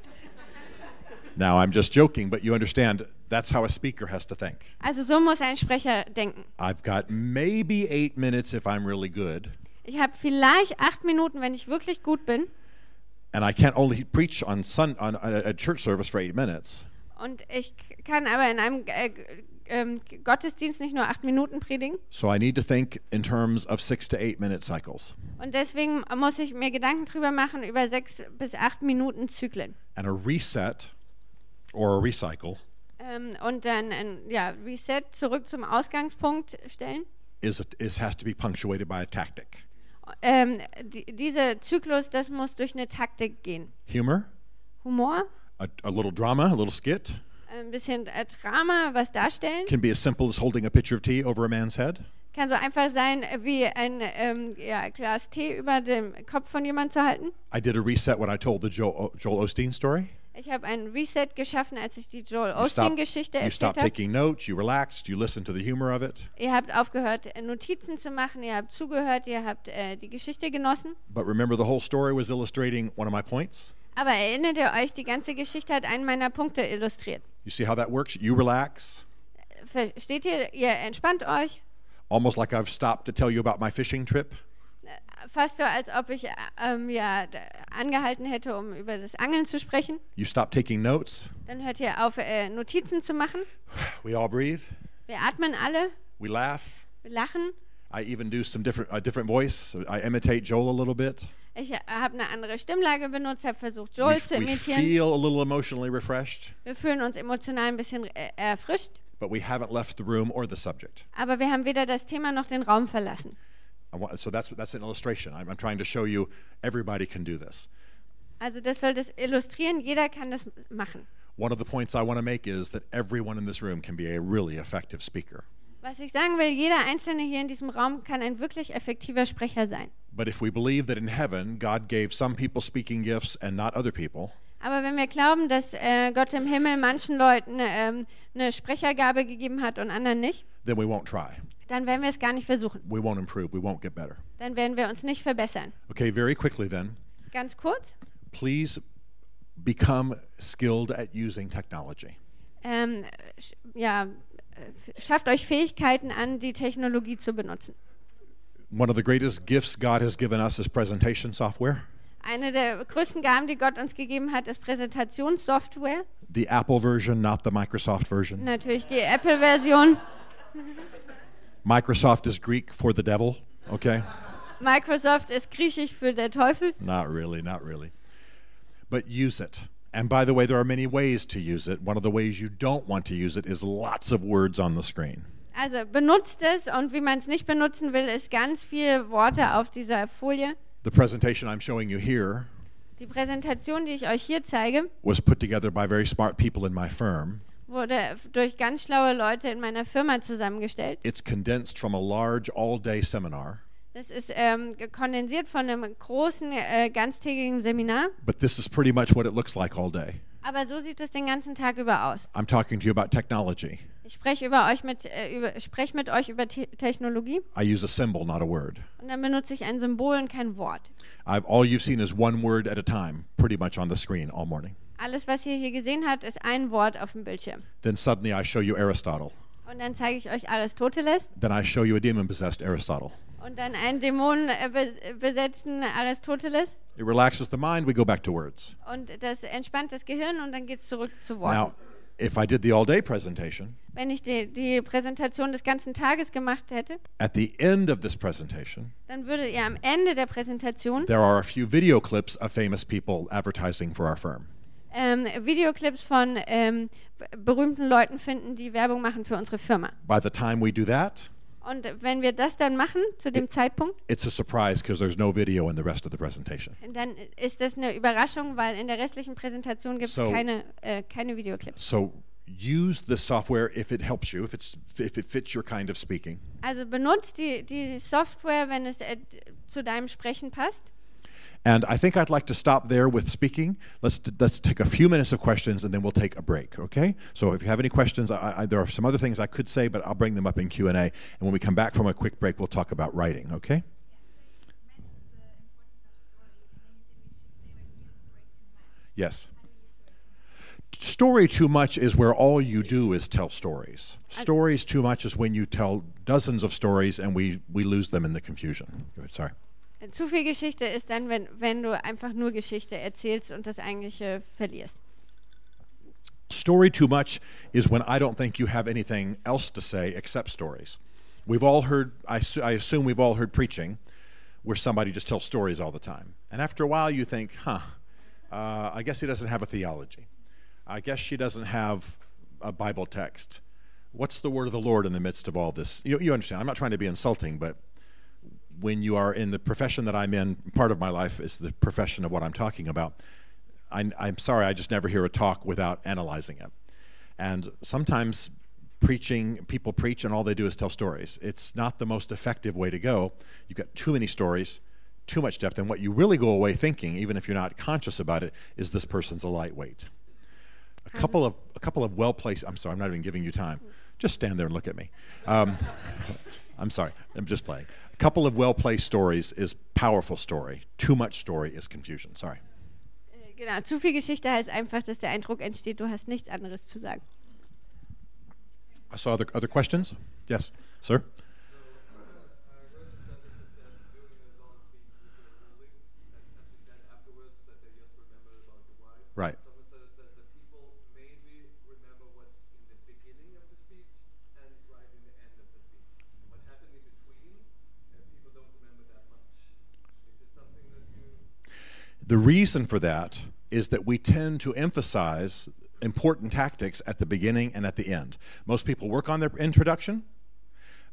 Speaker 4: Now, I'm just joking, but you understand that's how a speaker has to think.
Speaker 2: Also so muss ein Sprecher denken.
Speaker 4: I've got maybe eight minutes if I'm really good,
Speaker 2: Ich habe vielleicht acht Minuten, wenn ich wirklich gut bin.
Speaker 4: And I can't only preach on sun on a, a church service for eight minutes.
Speaker 2: Und ich kann aber in einem äh, ähm, Gottesdienst nicht nur acht Minuten predigen.
Speaker 4: So I need to think in terms of six to eight minute cycles.
Speaker 2: Und deswegen muss ich mir Gedanken drüber machen über sechs bis acht Minuten Zyklen.
Speaker 4: And a reset or a recycle
Speaker 2: Ähm, und dann ein ja, Reset zurück zum Ausgangspunkt stellen.
Speaker 4: is, is has to be punctuated by a tactic.
Speaker 2: Ähm, die, dieser Zyklus, das muss durch eine Taktik gehen.
Speaker 4: Humor,
Speaker 2: Humor,
Speaker 4: a, a little drama, a little skit,
Speaker 2: ein bisschen äh, Drama, was darstellen.
Speaker 4: can be as simple as holding a pitcher of tea over a man's head.
Speaker 2: Kann so einfach sein, wie ein ähm, ja, Glas Tee über dem Kopf von jemandem zu halten.
Speaker 4: I did a reset when I told the Joel, Joel Osteen story.
Speaker 2: Ich habe ein Reset geschaffen, als ich die Joel Osteen-Geschichte erzählt habe. Ihr habt aufgehört, äh, Notizen zu machen, ihr habt zugehört, ihr habt äh, die Geschichte genossen.
Speaker 4: But remember, the whole story was illustrating one of my points.
Speaker 2: Aber erinnert ihr euch, die ganze Geschichte hat einen meiner Punkte illustriert.
Speaker 4: You see how that works? You relax,
Speaker 2: Versteht ihr? Ihr entspannt euch.
Speaker 4: almost like I've stopped to tell you about my fishing trip.
Speaker 2: Fast so, als ob ich äh, ähm, ja, angehalten hätte, um über das Angeln zu sprechen.
Speaker 4: You stop taking notes.
Speaker 2: Dann hört ihr auf, äh, Notizen zu machen.
Speaker 4: We all breathe.
Speaker 2: Wir atmen alle,
Speaker 4: we laugh.
Speaker 2: wir lachen.
Speaker 4: I even do some different, a different voice. I imitate Joel a little bit.
Speaker 2: Ich habe eine andere Stimmlage benutzt, habe versucht,
Speaker 4: We,
Speaker 2: Joel zu
Speaker 4: we
Speaker 2: imitieren.
Speaker 4: feel a little emotionally refreshed,
Speaker 2: Wir fühlen uns emotional ein bisschen äh, erfrischt,
Speaker 4: but we haven't left the room or the subject.
Speaker 2: aber wir haben weder das Thema noch den Raum verlassen.
Speaker 4: Want, so that's, that's an illustration. I'm, I'm trying to show you everybody can do this.
Speaker 2: Also das soll das illustrieren, jeder kann das machen.
Speaker 4: One of the points I want to make is that everyone in this room can be a really effective speaker.
Speaker 2: Was ich sagen will, jeder Einzelne hier in diesem Raum kann ein wirklich effektiver Sprecher sein.
Speaker 4: But if we believe that in heaven God gave some people speaking gifts and not other people,
Speaker 2: Aber wenn wir glauben, dass äh, Gott im Himmel manchen Leuten ähm, eine Sprechergabe gegeben hat und anderen nicht,
Speaker 4: then we won't try.
Speaker 2: Dann werden wir es gar nicht versuchen.
Speaker 4: We won't improve. We won't get better.
Speaker 2: Dann werden wir uns nicht verbessern.
Speaker 4: Okay, very quickly then,
Speaker 2: Ganz kurz,
Speaker 4: please become skilled at using technology.
Speaker 2: ähm, sch ja, äh, schafft euch Fähigkeiten an, die Technologie zu benutzen.
Speaker 4: One of the greatest gifts God has given us is presentation software.
Speaker 2: Eine der größten Gaben, die Gott uns gegeben hat, ist Präsentationssoftware.
Speaker 4: The Apple version, not the Microsoft version.
Speaker 2: Natürlich die Apple-Version.
Speaker 4: Microsoft is Greek for the devil, okay?
Speaker 2: Microsoft ist griechisch für der Teufel.
Speaker 4: Not really, not really. But use it. And by the way, there are many ways to use it. One of the ways you don't want to use it is lots of words on the screen.
Speaker 2: Also benutzt es und wie man es nicht benutzen will, ist ganz viele Worte auf dieser Folie.
Speaker 4: The presentation I'm showing you here
Speaker 2: Die Präsentation, die ich euch hier zeige,
Speaker 4: was put together by very smart people in my firm.
Speaker 2: Wurde durch ganz schlaue Leute in meiner Firma zusammengestellt.
Speaker 4: It's condensed from a large all day seminar,
Speaker 2: Das ist ähm, kondensiert von einem großen, äh, ganztägigen Seminar.
Speaker 4: but this is pretty much what it looks like all day.
Speaker 2: Aber so sieht es den ganzen Tag über aus.
Speaker 4: I'm talking to you about technology.
Speaker 2: Ich spreche über euch mit, äh, über, spreche mit euch über Te Technologie
Speaker 4: I use a symbol, not a word.
Speaker 2: und dann benutze ich ein Symbol und kein Wort.
Speaker 4: I've, all you've seen is one word at a time, pretty much on the screen all morning.
Speaker 2: Alles, was ihr hier gesehen habt, ist ein Wort auf dem Bildschirm.
Speaker 4: Then suddenly I show you Aristotle.
Speaker 2: Und dann zeige ich euch Aristoteles
Speaker 4: Then I show you a demon possessed Aristotle.
Speaker 2: und dann einen dämonenbesetzten Aristoteles.
Speaker 4: It relaxes the mind, we go back to words.
Speaker 2: Und das entspannt das Gehirn und dann geht es zurück zu
Speaker 4: Now,
Speaker 2: Worten.
Speaker 4: if I did the all day presentation,
Speaker 2: Wenn ich die, die Präsentation des ganzen Tages gemacht hätte,
Speaker 4: at the end of this presentation,
Speaker 2: dann würdet ihr am Ende der Präsentation
Speaker 4: there are a few video clips of famous people advertising for our firm.
Speaker 2: Ähm, Videoclips von ähm, berühmten Leuten finden, die Werbung machen für unsere Firma.
Speaker 4: By the time we do that,
Speaker 2: Und wenn wir das dann machen, zu dem Zeitpunkt,
Speaker 4: it's a surprise because there's no video in the rest of the presentation.
Speaker 2: dann ist das eine Überraschung, weil in der restlichen Präsentation gibt es
Speaker 4: So-
Speaker 2: keine, äh, keine Videoclips.
Speaker 4: So use the software if it helps you, if it's if it fits your kind of speaking.
Speaker 2: Also benutzt die, die Software, wenn es äh, zu deinem Sprechen passt.
Speaker 4: And I think I'd like to stop there with speaking. Let's let's take a few minutes of questions and then we'll take a break. Okay? So if you have any questions, I, I, there are some other things I could say, but I'll bring them up in Q and A. And when we come back from a quick break, we'll talk about writing. Okay? Yes. Story too much is where all you do is tell stories. Stories too much is when you tell dozens of stories and we, we lose them in the confusion. Sorry.
Speaker 2: Zu viel Geschichte ist dann, wenn, wenn du einfach nur Geschichte erzählst und das Eigentliche verlierst.
Speaker 4: Story too much is when I don't think you have anything else to say except stories. We've all heard, I, I assume we've all heard preaching where somebody just tells stories all the time. And after a while, you think, huh, uh, I guess he doesn't have a theology. I guess she doesn't have a Bible text. What's the word of the Lord in the midst of all this? You, you understand, I'm not trying to be insulting, but when you are in the profession that I'm in, part of my life is the profession of what I'm talking about. I, I'm sorry, I just never hear a talk without analyzing it. And sometimes preaching, people preach and all they do is tell stories. It's not the most effective way to go. You've got too many stories, too much depth, and what you really go away thinking, even if you're not conscious about it, is this person's a lightweight. A couple of a couple of well placed. I'm sorry, I'm not even giving you time. Just stand there and look at me. Um, I'm sorry, I'm just playing. A couple of well placed stories is powerful story. Too much story is confusion. Sorry.
Speaker 2: Äh, Genau, zu viel Geschichte heißt einfach, dass der Eindruck entsteht, du hast nichts anderes zu sagen.
Speaker 4: I saw other other questions. Yes, sir.
Speaker 5: I read the sentence that says during a long speech with a ruling, and as you said afterwards, that they just remembered about the why.
Speaker 4: Right.
Speaker 5: Someone said it says that people mainly remember what's in the beginning of the speech and right
Speaker 4: The reason for that is that we tend to emphasize important tactics at the beginning and at the end. Most people work on their introduction.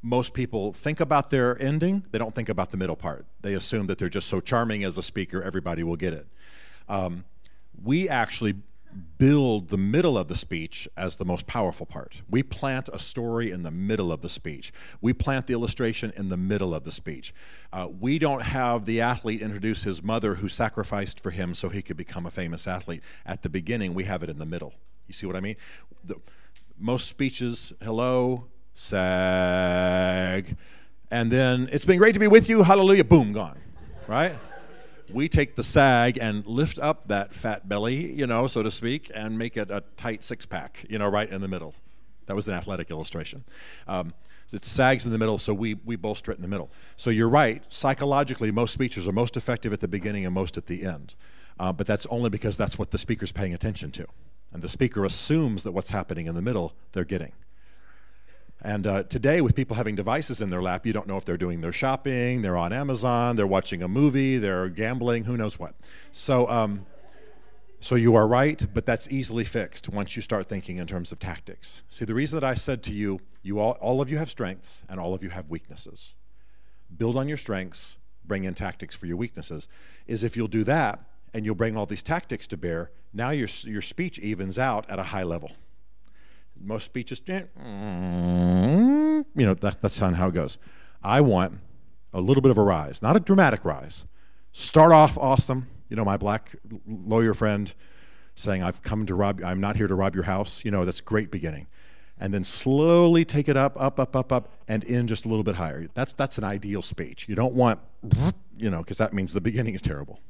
Speaker 4: Most people think about their ending. They don't think about the middle part. They assume that they're just so charming as a speaker, everybody will get it. Um, we actually build the middle of the speech as the most powerful part. We plant a story in the middle of the speech. We plant the illustration in the middle of the speech. Uh, we don't have the athlete introduce his mother who sacrificed for him so he could become a famous athlete at the beginning. We have it in the middle. You see what I mean? The, most speeches, hello, sag, and then it's been great to be with you, hallelujah, boom, gone, right? We take the sag and lift up that fat belly, you know, so to speak, and make it a tight six pack, you know, right in the middle. That was an athletic illustration. Um, it sags in the middle, so we, we bolster it in the middle. So you're right. Psychologically, most speeches are most effective at the beginning and most at the end. Uh, but that's only because that's what the speaker's paying attention to. And the speaker assumes that what's happening in the middle, they're getting. And uh, today, with people having devices in their lap, you don't know if they're doing their shopping, they're on Amazon, they're watching a movie, they're gambling, who knows what. So, um, so you are right, but that's easily fixed once you start thinking in terms of tactics. See, the reason that I said to you, you all, all of you have strengths and all of you have weaknesses. Build on your strengths, bring in tactics for your weaknesses. Is if you'll do that and you'll bring all these tactics to bear, now your your speech evens out at a high level most speeches, eh, mm, you know, that, that's how it goes. I want a little bit of a rise, not a dramatic rise. Start off awesome. You know, my black lawyer friend saying, I've come to rob, I'm not here to rob your house. You know, that's great beginning. And then slowly take it up, up, up, up, up, and in just a little bit higher. That's, that's an ideal speech. You don't want, you know, because that means the beginning is terrible.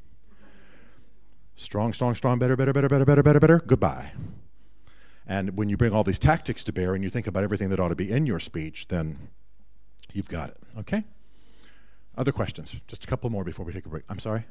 Speaker 4: Strong, strong, strong, better, better, better, better, better, better, better, goodbye. And when you bring all these tactics to bear and you think about everything that ought to be in your speech, then you've got it. Okay? Other questions? Just a couple more before we take a break. I'm sorry?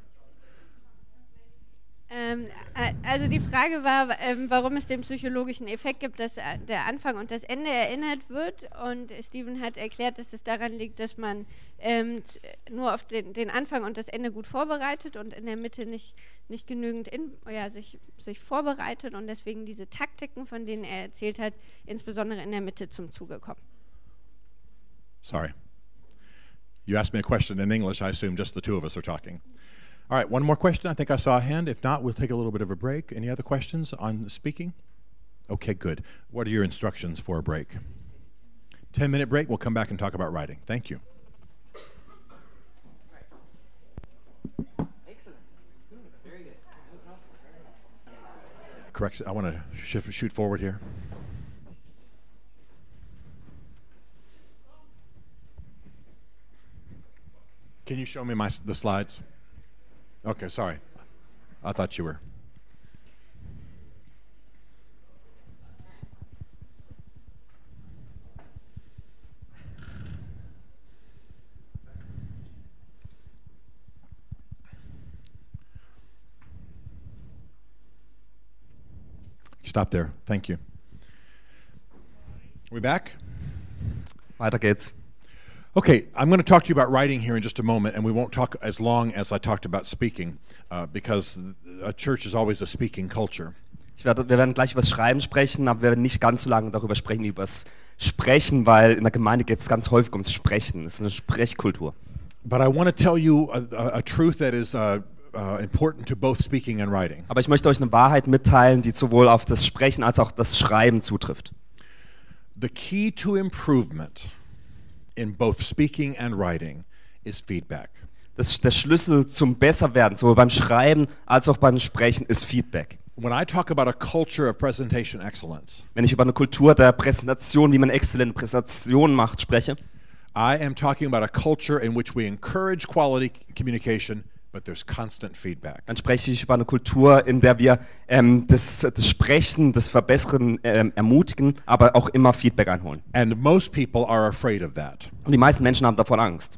Speaker 2: Ähm, äh, also die Frage war, ähm, warum es den psychologischen Effekt gibt, dass äh, der Anfang und das Ende erinnert wird. Und Steven hat erklärt, dass es daran liegt, dass man ähm, nur auf den, den Anfang und das Ende gut vorbereitet und in der Mitte nicht, nicht genügend in, ja, sich, sich vorbereitet und deswegen diese Taktiken, von denen er erzählt hat, insbesondere in der Mitte zum Zuge kommen.
Speaker 4: Sorry. You asked me a question in English. I assume just the two of us are talking. All right, one more question. I think I saw a hand. If not, we'll take a little bit of a break. Any other questions on speaking? Okay, good. What are your instructions for a break? 10 minute break. We'll come back and talk about writing. Thank you.
Speaker 1: Excellent. Very good.
Speaker 4: Correct. I want to shift, shoot forward here. Can you show me my the slides? Okay, sorry. I thought you were. Stop there. Thank you. We back?
Speaker 8: Weiter geht's.
Speaker 4: Okay, I'm going to talk to you about writing here in just a moment, and we won't talk as long as I talked about speaking, uh, because a church is always a speaking culture.
Speaker 8: Ich werde, wir werden gleich über das Schreiben sprechen, aber wir werden nicht ganz so lange darüber sprechen, über das Sprechen, weil in der Gemeinde geht es ganz häufig ums Sprechen. Es ist eine Sprechkultur.
Speaker 4: But I want to tell you a, a, a truth that is uh, uh, important to both speaking and writing.
Speaker 8: Aber ich möchte euch eine Wahrheit mitteilen, die sowohl auf das Sprechen als auch das Schreiben zutrifft.
Speaker 4: The key to improvement in both speaking and writing is feedback.
Speaker 8: Das, der Schlüssel zum Besserwerden, sowohl beim Schreiben als auch beim Sprechen, ist Feedback.
Speaker 4: When I talk about a culture of presentation excellence,
Speaker 8: Wenn ich über eine Kultur der Präsentation, wie man exzellente Präsentationen macht, spreche,
Speaker 4: I am talking about a culture in which we encourage quality communication, but there's constant feedback.
Speaker 8: dann spreche ich über eine Kultur, in der wir ähm, das, das Sprechen, das Verbessern ähm, ermutigen, aber auch immer Feedback einholen.
Speaker 4: And most people are afraid of that.
Speaker 8: Und die meisten Menschen haben davon Angst.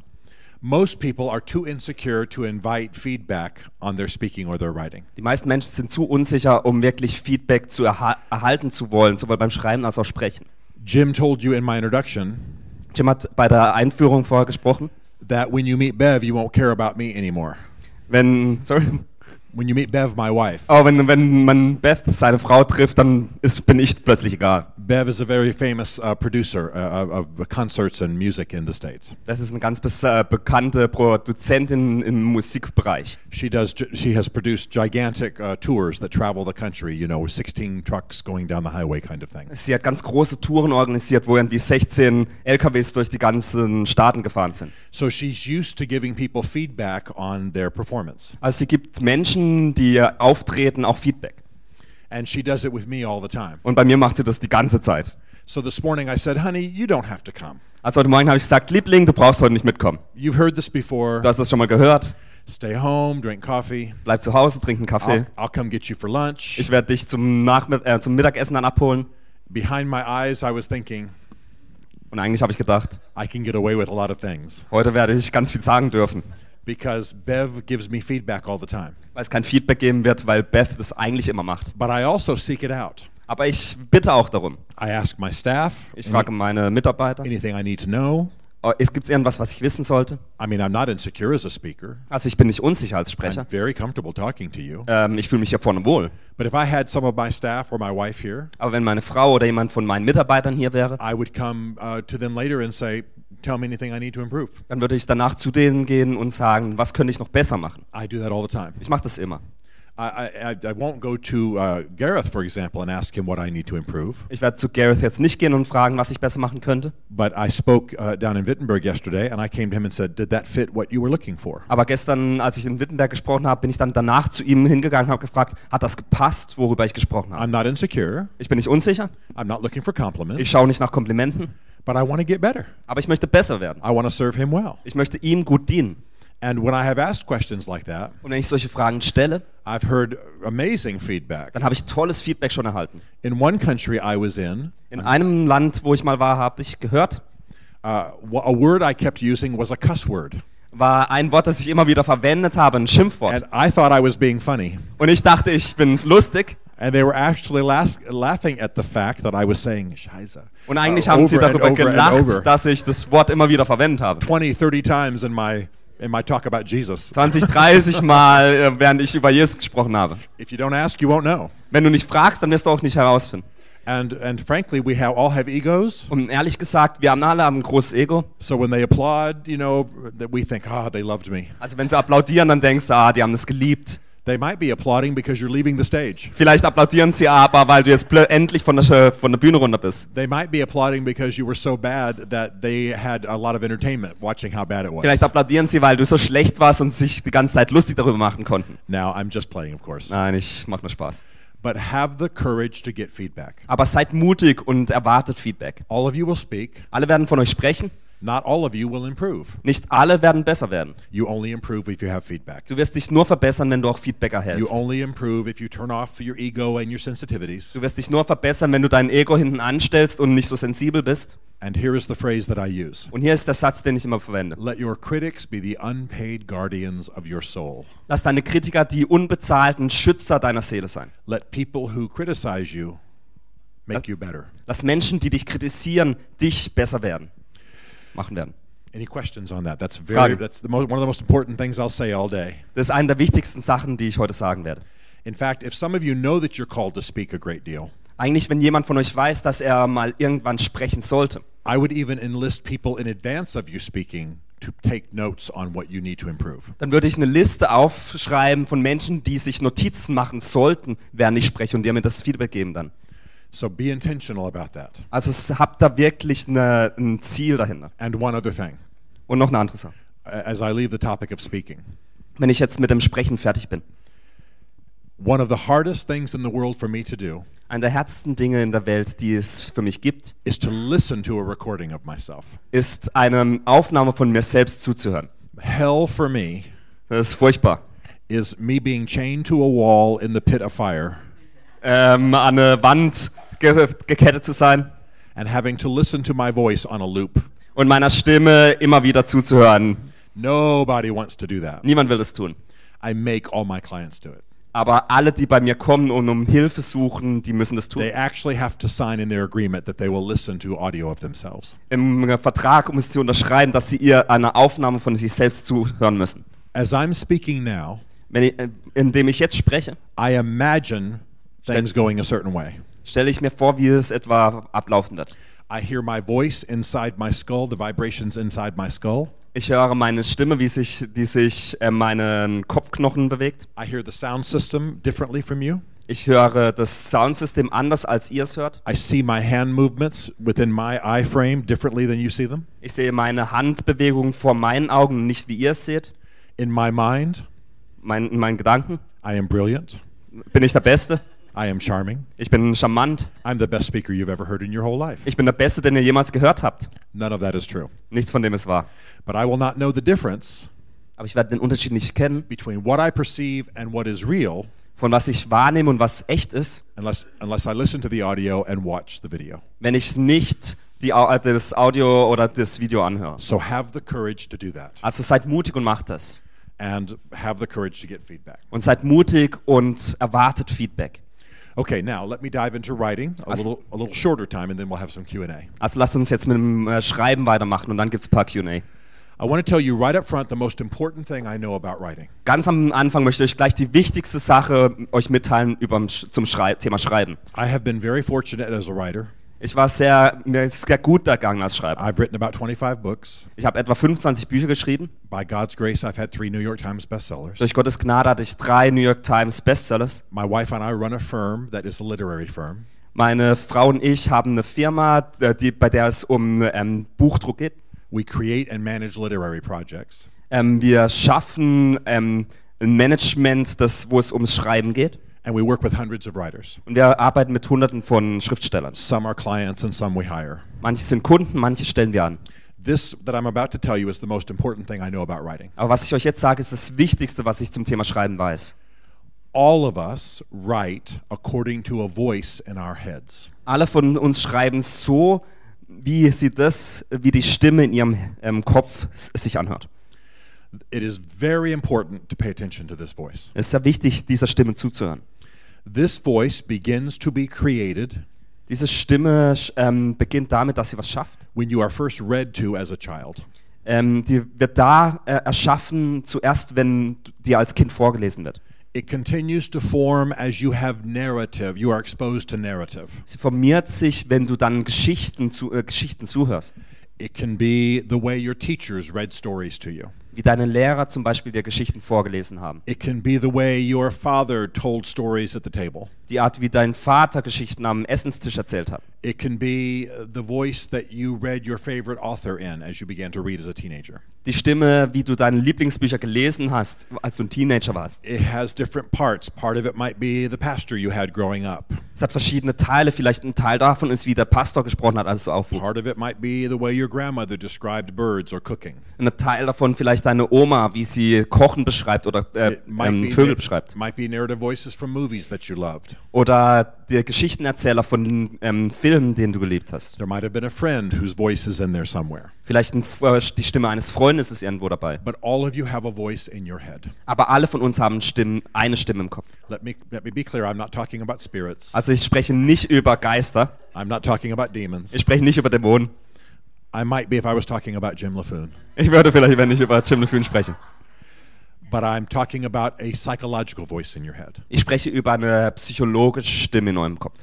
Speaker 4: Most people are too insecure to invite feedback on their speaking or their writing.
Speaker 8: Die meisten Menschen sind zu unsicher, um wirklich Feedback zu erha erhalten zu wollen, sowohl beim Schreiben als auch Sprechen.
Speaker 4: Jim told you in my introduction
Speaker 8: Jim hat bei der Einführung vorher gesprochen.
Speaker 4: that when you meet Bev, you won't care about me anymore.
Speaker 8: Wenn, sorry,
Speaker 4: When you meet Bev, my wife,
Speaker 8: Aber wenn, wenn man Beth, seine Frau, trifft, dann ist, bin ich plötzlich egal.
Speaker 4: Bev is a very famous uh, producer uh, of concerts and music in the States.
Speaker 8: Das ist eine ganz äh, bekannte Produzentin im Musikbereich.
Speaker 4: She does. She has produced gigantic uh, tours that travel the country. You know, 16 trucks going down the highway, kind of thing.
Speaker 8: Sie hat ganz große Touren organisiert, wo irgendwie 16 LKWs durch die ganzen Staaten gefahren sind.
Speaker 4: So she's used to giving people feedback on their performance,
Speaker 8: Also sie gibt Menschen, die auftreten, auch Feedback.
Speaker 4: And she does it with me all the time.
Speaker 8: Und bei mir macht sie das die ganze Zeit.
Speaker 4: So this morning I said, "Honey, you don't have to come.
Speaker 8: Also heute Morgen habe ich gesagt, Liebling, du brauchst heute nicht mitkommen.
Speaker 4: You've heard this before.
Speaker 8: Du hast das schon mal gehört.
Speaker 4: Stay home, drink coffee.
Speaker 8: Bleib zu Hause, trink einen Kaffee.
Speaker 4: I'll, I'll come get you for lunch."
Speaker 8: Ich werde dich zum, Nachmitt äh, zum Mittagessen dann abholen.
Speaker 4: Behind my eyes, I was thinking,
Speaker 8: Und eigentlich habe ich gedacht,
Speaker 4: I can get away with a lot of things
Speaker 8: heute werde ich ganz viel sagen dürfen.
Speaker 4: Because Bev gives me feedback all the time.
Speaker 8: Weil es kein Feedback geben wird, weil Beth das eigentlich immer macht.
Speaker 4: But I also seek it out.
Speaker 8: Aber ich bitte auch darum.
Speaker 4: I ask my staff
Speaker 8: Ich frage meine Mitarbeiter,
Speaker 4: anything I need to know.
Speaker 8: Oh, es gibt irgendwas, was ich wissen sollte?
Speaker 4: I mean, I'm not insecure as a speaker.
Speaker 8: Also ich bin nicht unsicher als Sprecher.
Speaker 4: I'm very comfortable talking to you.
Speaker 8: Ähm, ich fühle mich hier vorne wohl.
Speaker 4: But if I had some of my staff or my wife here,
Speaker 8: Aber wenn meine Frau oder jemand von meinen Mitarbeitern hier wäre,
Speaker 4: I would come uh, to them later and say, "Tell me anything I need to improve."
Speaker 8: dann würde ich danach zu denen gehen und sagen, was könnte ich noch besser machen?
Speaker 4: I do that all the time.
Speaker 8: Ich mache das immer.
Speaker 4: I, I, I won't go to uh, Gareth, for example, and ask him what I need to improve.
Speaker 8: Ich werde zu Gareth jetzt nicht gehen und fragen, was ich besser machen könnte.
Speaker 4: But I spoke uh, down in Wittenberg yesterday, and I came to him and said, "Did that fit what you were looking for?"
Speaker 8: Aber gestern, als ich in Wittenberg gesprochen habe, bin ich dann danach zu ihm hingegangen und habe gefragt, hat das gepasst, worüber ich gesprochen habe?
Speaker 4: I'm not insecure.
Speaker 8: Ich bin nicht unsicher.
Speaker 4: I'm not looking for compliments.
Speaker 8: Ich schaue nicht nach Komplimenten.
Speaker 4: but I want to get better.
Speaker 8: Aber ich möchte besser werden.
Speaker 4: I want to serve him well.
Speaker 8: Ich möchte ihm gut dienen.
Speaker 4: And when I have asked questions like that,
Speaker 8: Und wenn ich solche Fragen stelle,
Speaker 4: I've heard amazing feedback.
Speaker 8: dann habe ich tolles Feedback schon erhalten.
Speaker 4: In one country I was in,
Speaker 8: In einem Land, wo ich mal war, habe ich gehört,
Speaker 4: uh, a word I kept using was a cuss word.
Speaker 8: war ein Wort, das ich immer wieder verwendet habe, ein Schimpfwort.
Speaker 4: And I thought I was being funny.
Speaker 8: Und ich dachte, ich bin lustig.
Speaker 4: And they were actually laughing at the fact that I was saying Scheiße.
Speaker 8: Und eigentlich
Speaker 4: uh,
Speaker 8: haben sie darüber gelacht, dass ich das Wort immer wieder verwendet habe.
Speaker 4: 20, 30 times in my, in my talk about Jesus.
Speaker 8: 20, 30 Mal, äh, während ich über Jesus gesprochen habe.
Speaker 4: If you don't ask, you won't know.
Speaker 8: Wenn du nicht fragst, dann wirst du auch nicht herausfinden.
Speaker 4: And, and frankly, we have, all have egos.
Speaker 8: Und ehrlich gesagt, wir haben alle ein großes Ego.
Speaker 4: So when they applaud, you know, that we think, ah, they loved me.
Speaker 8: Also wenn sie applaudieren, dann denkst du, ah, die haben das geliebt.
Speaker 4: They might be applauding because you're leaving the stage.
Speaker 8: Vielleicht applaudieren sie aber, weil du jetzt endlich von der, von der Bühne runter bist.
Speaker 4: They might be applauding because you were so bad that they had a lot of entertainment watching how bad it was.
Speaker 8: Vielleicht applaudieren sie, weil du so schlecht warst und sich die ganze Zeit lustig darüber machen konnten.
Speaker 4: Now, I'm just playing, of course.
Speaker 8: Nein, ich mach nur Spaß.
Speaker 4: But have the courage to get feedback.
Speaker 8: Aber seid mutig und erwartet Feedback.
Speaker 4: All of you will speak.
Speaker 8: Alle werden von euch sprechen.
Speaker 4: Not all of you will improve.
Speaker 8: Nicht alle werden besser werden.
Speaker 4: You only improve if you have feedback.
Speaker 8: Du wirst dich nur verbessern, wenn du auch Feedback
Speaker 4: You
Speaker 8: erhältst.
Speaker 4: only improve if you turn off your ego and your sensitivities.
Speaker 8: Du wirst dich nur verbessern, wenn du dein Ego hinten anstellst und nicht so sensibel bist.
Speaker 4: And here is the phrase that I use
Speaker 8: Und hier ist der Satz, den ich immer verwende.
Speaker 4: Let your critics be the unpaid guardians of your soul.
Speaker 8: Lass deine Kritiker die unbezahlten Schützer deiner Seele sein.
Speaker 4: Let people who criticize you make you better.
Speaker 8: Lass Menschen, die dich kritisieren, dich besser werden. Machen werden.
Speaker 4: Any questions on that? That's very
Speaker 8: Fragen?
Speaker 4: that's the one of the most important things I'll say all day.
Speaker 8: Das ist eine der wichtigsten Sachen, die ich heute sagen werde.
Speaker 4: In fact, if some of you know that you're called to speak a great deal,
Speaker 8: Eigentlich, wenn jemand von euch weiß, dass er mal irgendwann sprechen sollte,
Speaker 4: I would even enlist people in advance of you speaking to take notes on what you need to improve.
Speaker 8: dann würde ich eine Liste aufschreiben von Menschen, die sich Notizen machen sollten, während ich spreche und dir mir das Feedback geben dann.
Speaker 4: So be intentional about that.
Speaker 8: Also habt da wirklich eine, ein Ziel dahinter.
Speaker 4: And one other thing,
Speaker 8: Und noch eine andere Sache.
Speaker 4: as I leave the topic of speaking,
Speaker 8: Wenn ich jetzt mit dem Sprechen fertig bin.
Speaker 4: one of the hardest things in the world for me to do
Speaker 8: Eine der härtesten Dinge in der Welt, die es für mich gibt,
Speaker 4: is to listen to a recording of myself.
Speaker 8: ist eine Aufnahme von mir selbst zuzuhören.
Speaker 4: Hell for me
Speaker 8: Das ist furchtbar.
Speaker 4: is me being chained to a wall in the pit of fire
Speaker 8: Ähm, an eine Wand ge gekettet zu sein
Speaker 4: and having to listen to my voice on a loop.
Speaker 8: und meiner Stimme immer wieder zuzuhören.
Speaker 4: Nobody wants to do that.
Speaker 8: Niemand will das tun.
Speaker 4: I make all my clients do it.
Speaker 8: Aber alle, die bei mir kommen und um Hilfe suchen, die müssen das tun.
Speaker 4: They actually have to sign in their agreement that they will listen to audio of themselves.
Speaker 8: Im Vertrag müssen sie unterschreiben, dass sie ihr eine Aufnahme von sich selbst zuhören müssen.
Speaker 4: As I'm speaking now,
Speaker 8: Wenn ich, äh, indem ich jetzt spreche,
Speaker 4: I imagine things going a certain way.
Speaker 8: stelle ich mir vor, wie es etwa ablaufen wird.
Speaker 4: I hear my voice inside my skull, the vibrations inside my skull.
Speaker 8: Ich höre meine Stimme, wie sich, wie sich äh, meinen Kopfknochen bewegt.
Speaker 4: I hear the sound system differently from you.
Speaker 8: Ich höre das Soundsystem anders, als ihr es hört.
Speaker 4: I see my hand movements within my eye frame differently than you see them.
Speaker 8: Ich sehe meine Handbewegungen vor meinen Augen, nicht wie ihr es seht.
Speaker 4: In my mind,
Speaker 8: Mein, in meinen Gedanken.
Speaker 4: I am brilliant.
Speaker 8: Bin ich der Beste?
Speaker 4: I am charming.
Speaker 8: Ich bin charmant.
Speaker 4: I'm the best speaker you've ever heard in your whole life.
Speaker 8: Ich bin der Beste, den ihr jemals gehört habt.
Speaker 4: None of that is true.
Speaker 8: Nichts von dem ist wahr.
Speaker 4: But I will not know the difference
Speaker 8: Aber ich werde den Unterschied nicht kennen,
Speaker 4: between what I perceive and what is real
Speaker 8: von was ich wahrnehme und was echt ist,
Speaker 4: unless unless I listen to the audio and watch the video.
Speaker 8: wenn ich nicht die, äh, das Audio oder das Video anhöre.
Speaker 4: So have the courage to do that
Speaker 8: Also seid mutig und macht das.
Speaker 4: and have the courage to get feedback.
Speaker 8: Und seid mutig und erwartet Feedback.
Speaker 4: Okay, now let me dive into writing a
Speaker 8: As-
Speaker 4: little a little shorter time and then we'll have some Q&A.
Speaker 8: Also lasst uns jetzt mit dem äh, Schreiben weitermachen und dann gibt es ein paar Q&A.
Speaker 4: I want to tell you right up front the most important thing I know about writing.
Speaker 8: Ganz am Anfang möchte ich gleich die wichtigste Sache euch mitteilen überm, Sch- zum Schrei Thema Schreiben.
Speaker 4: I have been very fortunate as a writer.
Speaker 8: Ich war sehr, mir ist sehr gut ergangen als Schreiber.
Speaker 4: I've written about 25 books.
Speaker 8: Ich habe etwa 25 Bücher geschrieben.
Speaker 4: By God's grace, I've had three New York Times bestsellers.
Speaker 8: Durch Gottes Gnade hatte ich drei New York Times Bestsellers.
Speaker 4: My wife and I run a firm that is a literary firm.
Speaker 8: Meine Frau und ich haben eine Firma, äh, die, bei der es um ähm, Buchdruck geht.
Speaker 4: We create and manage literary projects.
Speaker 8: Ähm, wir schaffen ähm, ein Management, das, wo es ums Schreiben geht.
Speaker 4: And we work with hundreds of writers.
Speaker 8: Und wir arbeiten mit Hunderten von Schriftstellern.
Speaker 4: Some are clients and some we hire.
Speaker 8: Manche sind Kunden, manche stellen wir an.
Speaker 4: This that I'm about to tell you is the most important thing I know about writing.
Speaker 8: Aber was ich euch jetzt sage, ist das Wichtigste, was ich zum Thema Schreiben weiß.
Speaker 4: All of us write according to a voice in our heads.
Speaker 8: Alle von uns schreiben so, wie sie das, wie die Stimme in ihrem ähm, Kopf sich anhört.
Speaker 4: It is very important to pay attention to this voice.
Speaker 8: Es ist sehr wichtig, dieser Stimme zuzuhören.
Speaker 4: This voice begins to be created
Speaker 8: Diese Stimme ähm, beginnt damit, dass sie was schafft.
Speaker 4: when you are first read to as a child.
Speaker 8: Ähm, die wird da äh, erschaffen, zuerst, wenn dir als Kind vorgelesen wird.
Speaker 4: It continues to form as you have narrative. You are exposed to narrative.
Speaker 8: Sie formiert sich, wenn du dann Geschichten, zu, äh, Geschichten zuhörst.
Speaker 4: It can be the way your teachers read stories to you.
Speaker 8: Wie deine Lehrer zum Beispiel dir Geschichten vorgelesen haben.
Speaker 4: It can be the way your father told stories at the table.
Speaker 8: Die Art, wie dein Vater Geschichten am Essenstisch erzählt hat.
Speaker 4: It can be uh, the voice that you read your favorite author in as you began to read as a teenager.
Speaker 8: Die Stimme, wie du deine Lieblingsbücher gelesen hast, als du ein Teenager warst.
Speaker 4: It has different parts. Part of it might be the pastor you had growing up.
Speaker 8: Es hat verschiedene Teile. Vielleicht ein Teil davon ist, wie der Pastor gesprochen hat, als du aufwuchst.
Speaker 4: Part of it might be the way your grandmother described birds or cooking.
Speaker 8: Ein Teil davon vielleicht deine Oma, wie sie Kochen beschreibt oder äh, ähm,
Speaker 4: be,
Speaker 8: Vögel beschreibt.
Speaker 4: might be narrative voices from movies that you loved.
Speaker 8: Oder der Geschichtenerzähler von ähm, Filmen, den du geliebt hast.
Speaker 4: There might have been a friend whose voice is in there somewhere.
Speaker 8: Vielleicht ein, äh, die Stimme eines Freundes ist irgendwo dabei.
Speaker 4: But all of you have a voice in your head.
Speaker 8: Aber alle von uns haben Stimmen, eine Stimme im Kopf.
Speaker 4: Let me let me be clear. I'm not talking about spirits.
Speaker 8: Also ich spreche nicht über Geister.
Speaker 4: I'm not talking about demons.
Speaker 8: Ich spreche nicht über Dämonen.
Speaker 4: I might be if I was talking about Jim LaFoon.
Speaker 8: Ich würde vielleicht, wenn ich über Jim LeFun sprechen.
Speaker 4: But I'm talking about a psychological voice in your head.
Speaker 8: Ich spreche über eine psychologische Stimme in eurem Kopf.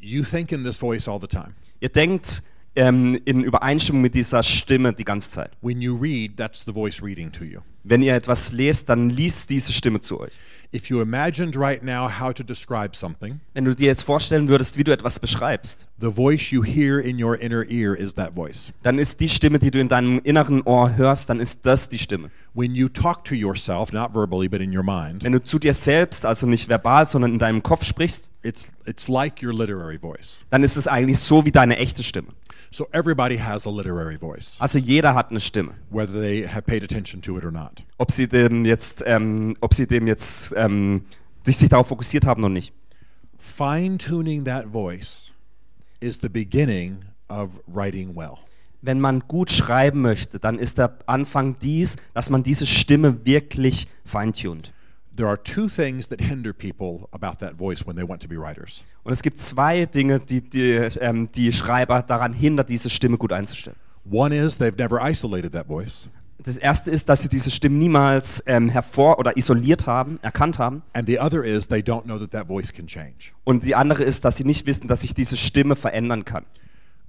Speaker 4: You think in this voice all the time.
Speaker 8: Ihr denkt ähm, in Übereinstimmung mit dieser Stimme die ganze Zeit.
Speaker 4: When you read, that's the voice reading to you.
Speaker 8: Wenn ihr etwas lest, dann liest diese Stimme zu euch.
Speaker 4: If you imagined right now how to describe something,
Speaker 8: Wenn du dir jetzt vorstellen würdest, wie du etwas beschreibst,
Speaker 4: the voice you hear in your inner ear is that voice.
Speaker 8: dann ist die Stimme, die du in deinem inneren Ohr hörst, dann ist das die Stimme.
Speaker 4: When you talk to yourself, not verbally but in your mind,
Speaker 8: Wenn du zu dir selbst, also nicht verbal, sondern in deinem Kopf sprichst,
Speaker 4: it's it's like your literary voice.
Speaker 8: dann ist es eigentlich so wie deine echte Stimme.
Speaker 4: So everybody has a literary voice,
Speaker 8: Also jeder hat eine Stimme.
Speaker 4: whether they have paid attention to it or not.
Speaker 8: Ob sie dem jetzt, ähm, ob sie dem jetzt ähm, sich, sich darauf fokussiert haben oder nicht.
Speaker 4: Fine tuning that voice is the beginning of writing well.
Speaker 8: Wenn man gut schreiben möchte, dann ist der Anfang dies, dass man diese Stimme wirklich feintunt.
Speaker 4: There are two things that hinder people about that voice when they want to be writers.
Speaker 8: Und es gibt zwei Dinge, die die, ähm, die Schreiber daran hindern, diese Stimme gut einzustellen.
Speaker 4: One is they've never isolated that voice.
Speaker 8: Das erste ist, dass sie diese Stimmen niemals ähm, hervor- oder isoliert haben, erkannt haben.
Speaker 4: And the other is they don't know that that voice can change.
Speaker 8: Und die andere ist, dass sie nicht wissen, dass sich diese Stimme verändern kann.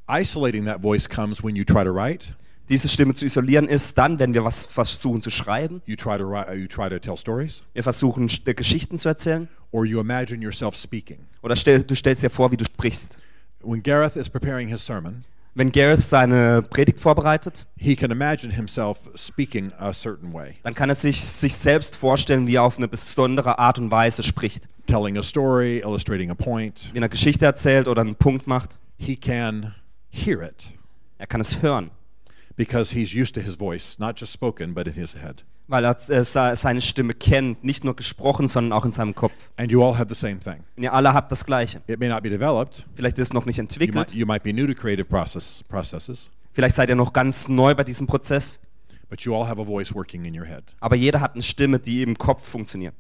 Speaker 4: Isolating that voice comes when you try to write,
Speaker 8: Diese Stimme zu isolieren ist dann, wenn wir was versuchen zu schreiben,
Speaker 4: you try to write, you try to tell stories,
Speaker 8: wir versuchen äh, Geschichten zu erzählen
Speaker 4: or you imagine yourself speaking.
Speaker 8: oder stell, du stellst dir vor, wie du sprichst.
Speaker 4: When Gareth is preparing his sermon,
Speaker 8: Wenn Gareth seine Predigt vorbereitet,
Speaker 4: he can imagine himself speaking a certain way,
Speaker 8: dann kann er sich, sich selbst vorstellen, wie er auf eine besondere Art und Weise spricht.
Speaker 4: telling a story, illustrating a point.
Speaker 8: Wie er eine Geschichte erzählt oder einen Punkt macht.
Speaker 4: He can hear it
Speaker 8: Er kann es hören,
Speaker 4: because he's used to his voice, not just spoken, but in his head.
Speaker 8: weil er äh, se- seine Stimme kennt, nicht nur gesprochen, sondern auch in seinem Kopf.
Speaker 4: And you all have the same thing.
Speaker 8: Und ihr alle habt das Gleiche.
Speaker 4: It may not be developed.
Speaker 8: Vielleicht ist es noch nicht
Speaker 4: You might,
Speaker 8: entwickelt,
Speaker 4: you might be new to creative process, processes,
Speaker 8: vielleicht seid ihr noch ganz neu bei diesem Prozess,
Speaker 4: but you all have a voice working in your head.
Speaker 8: aber jeder hat eine Stimme, die im Kopf funktioniert.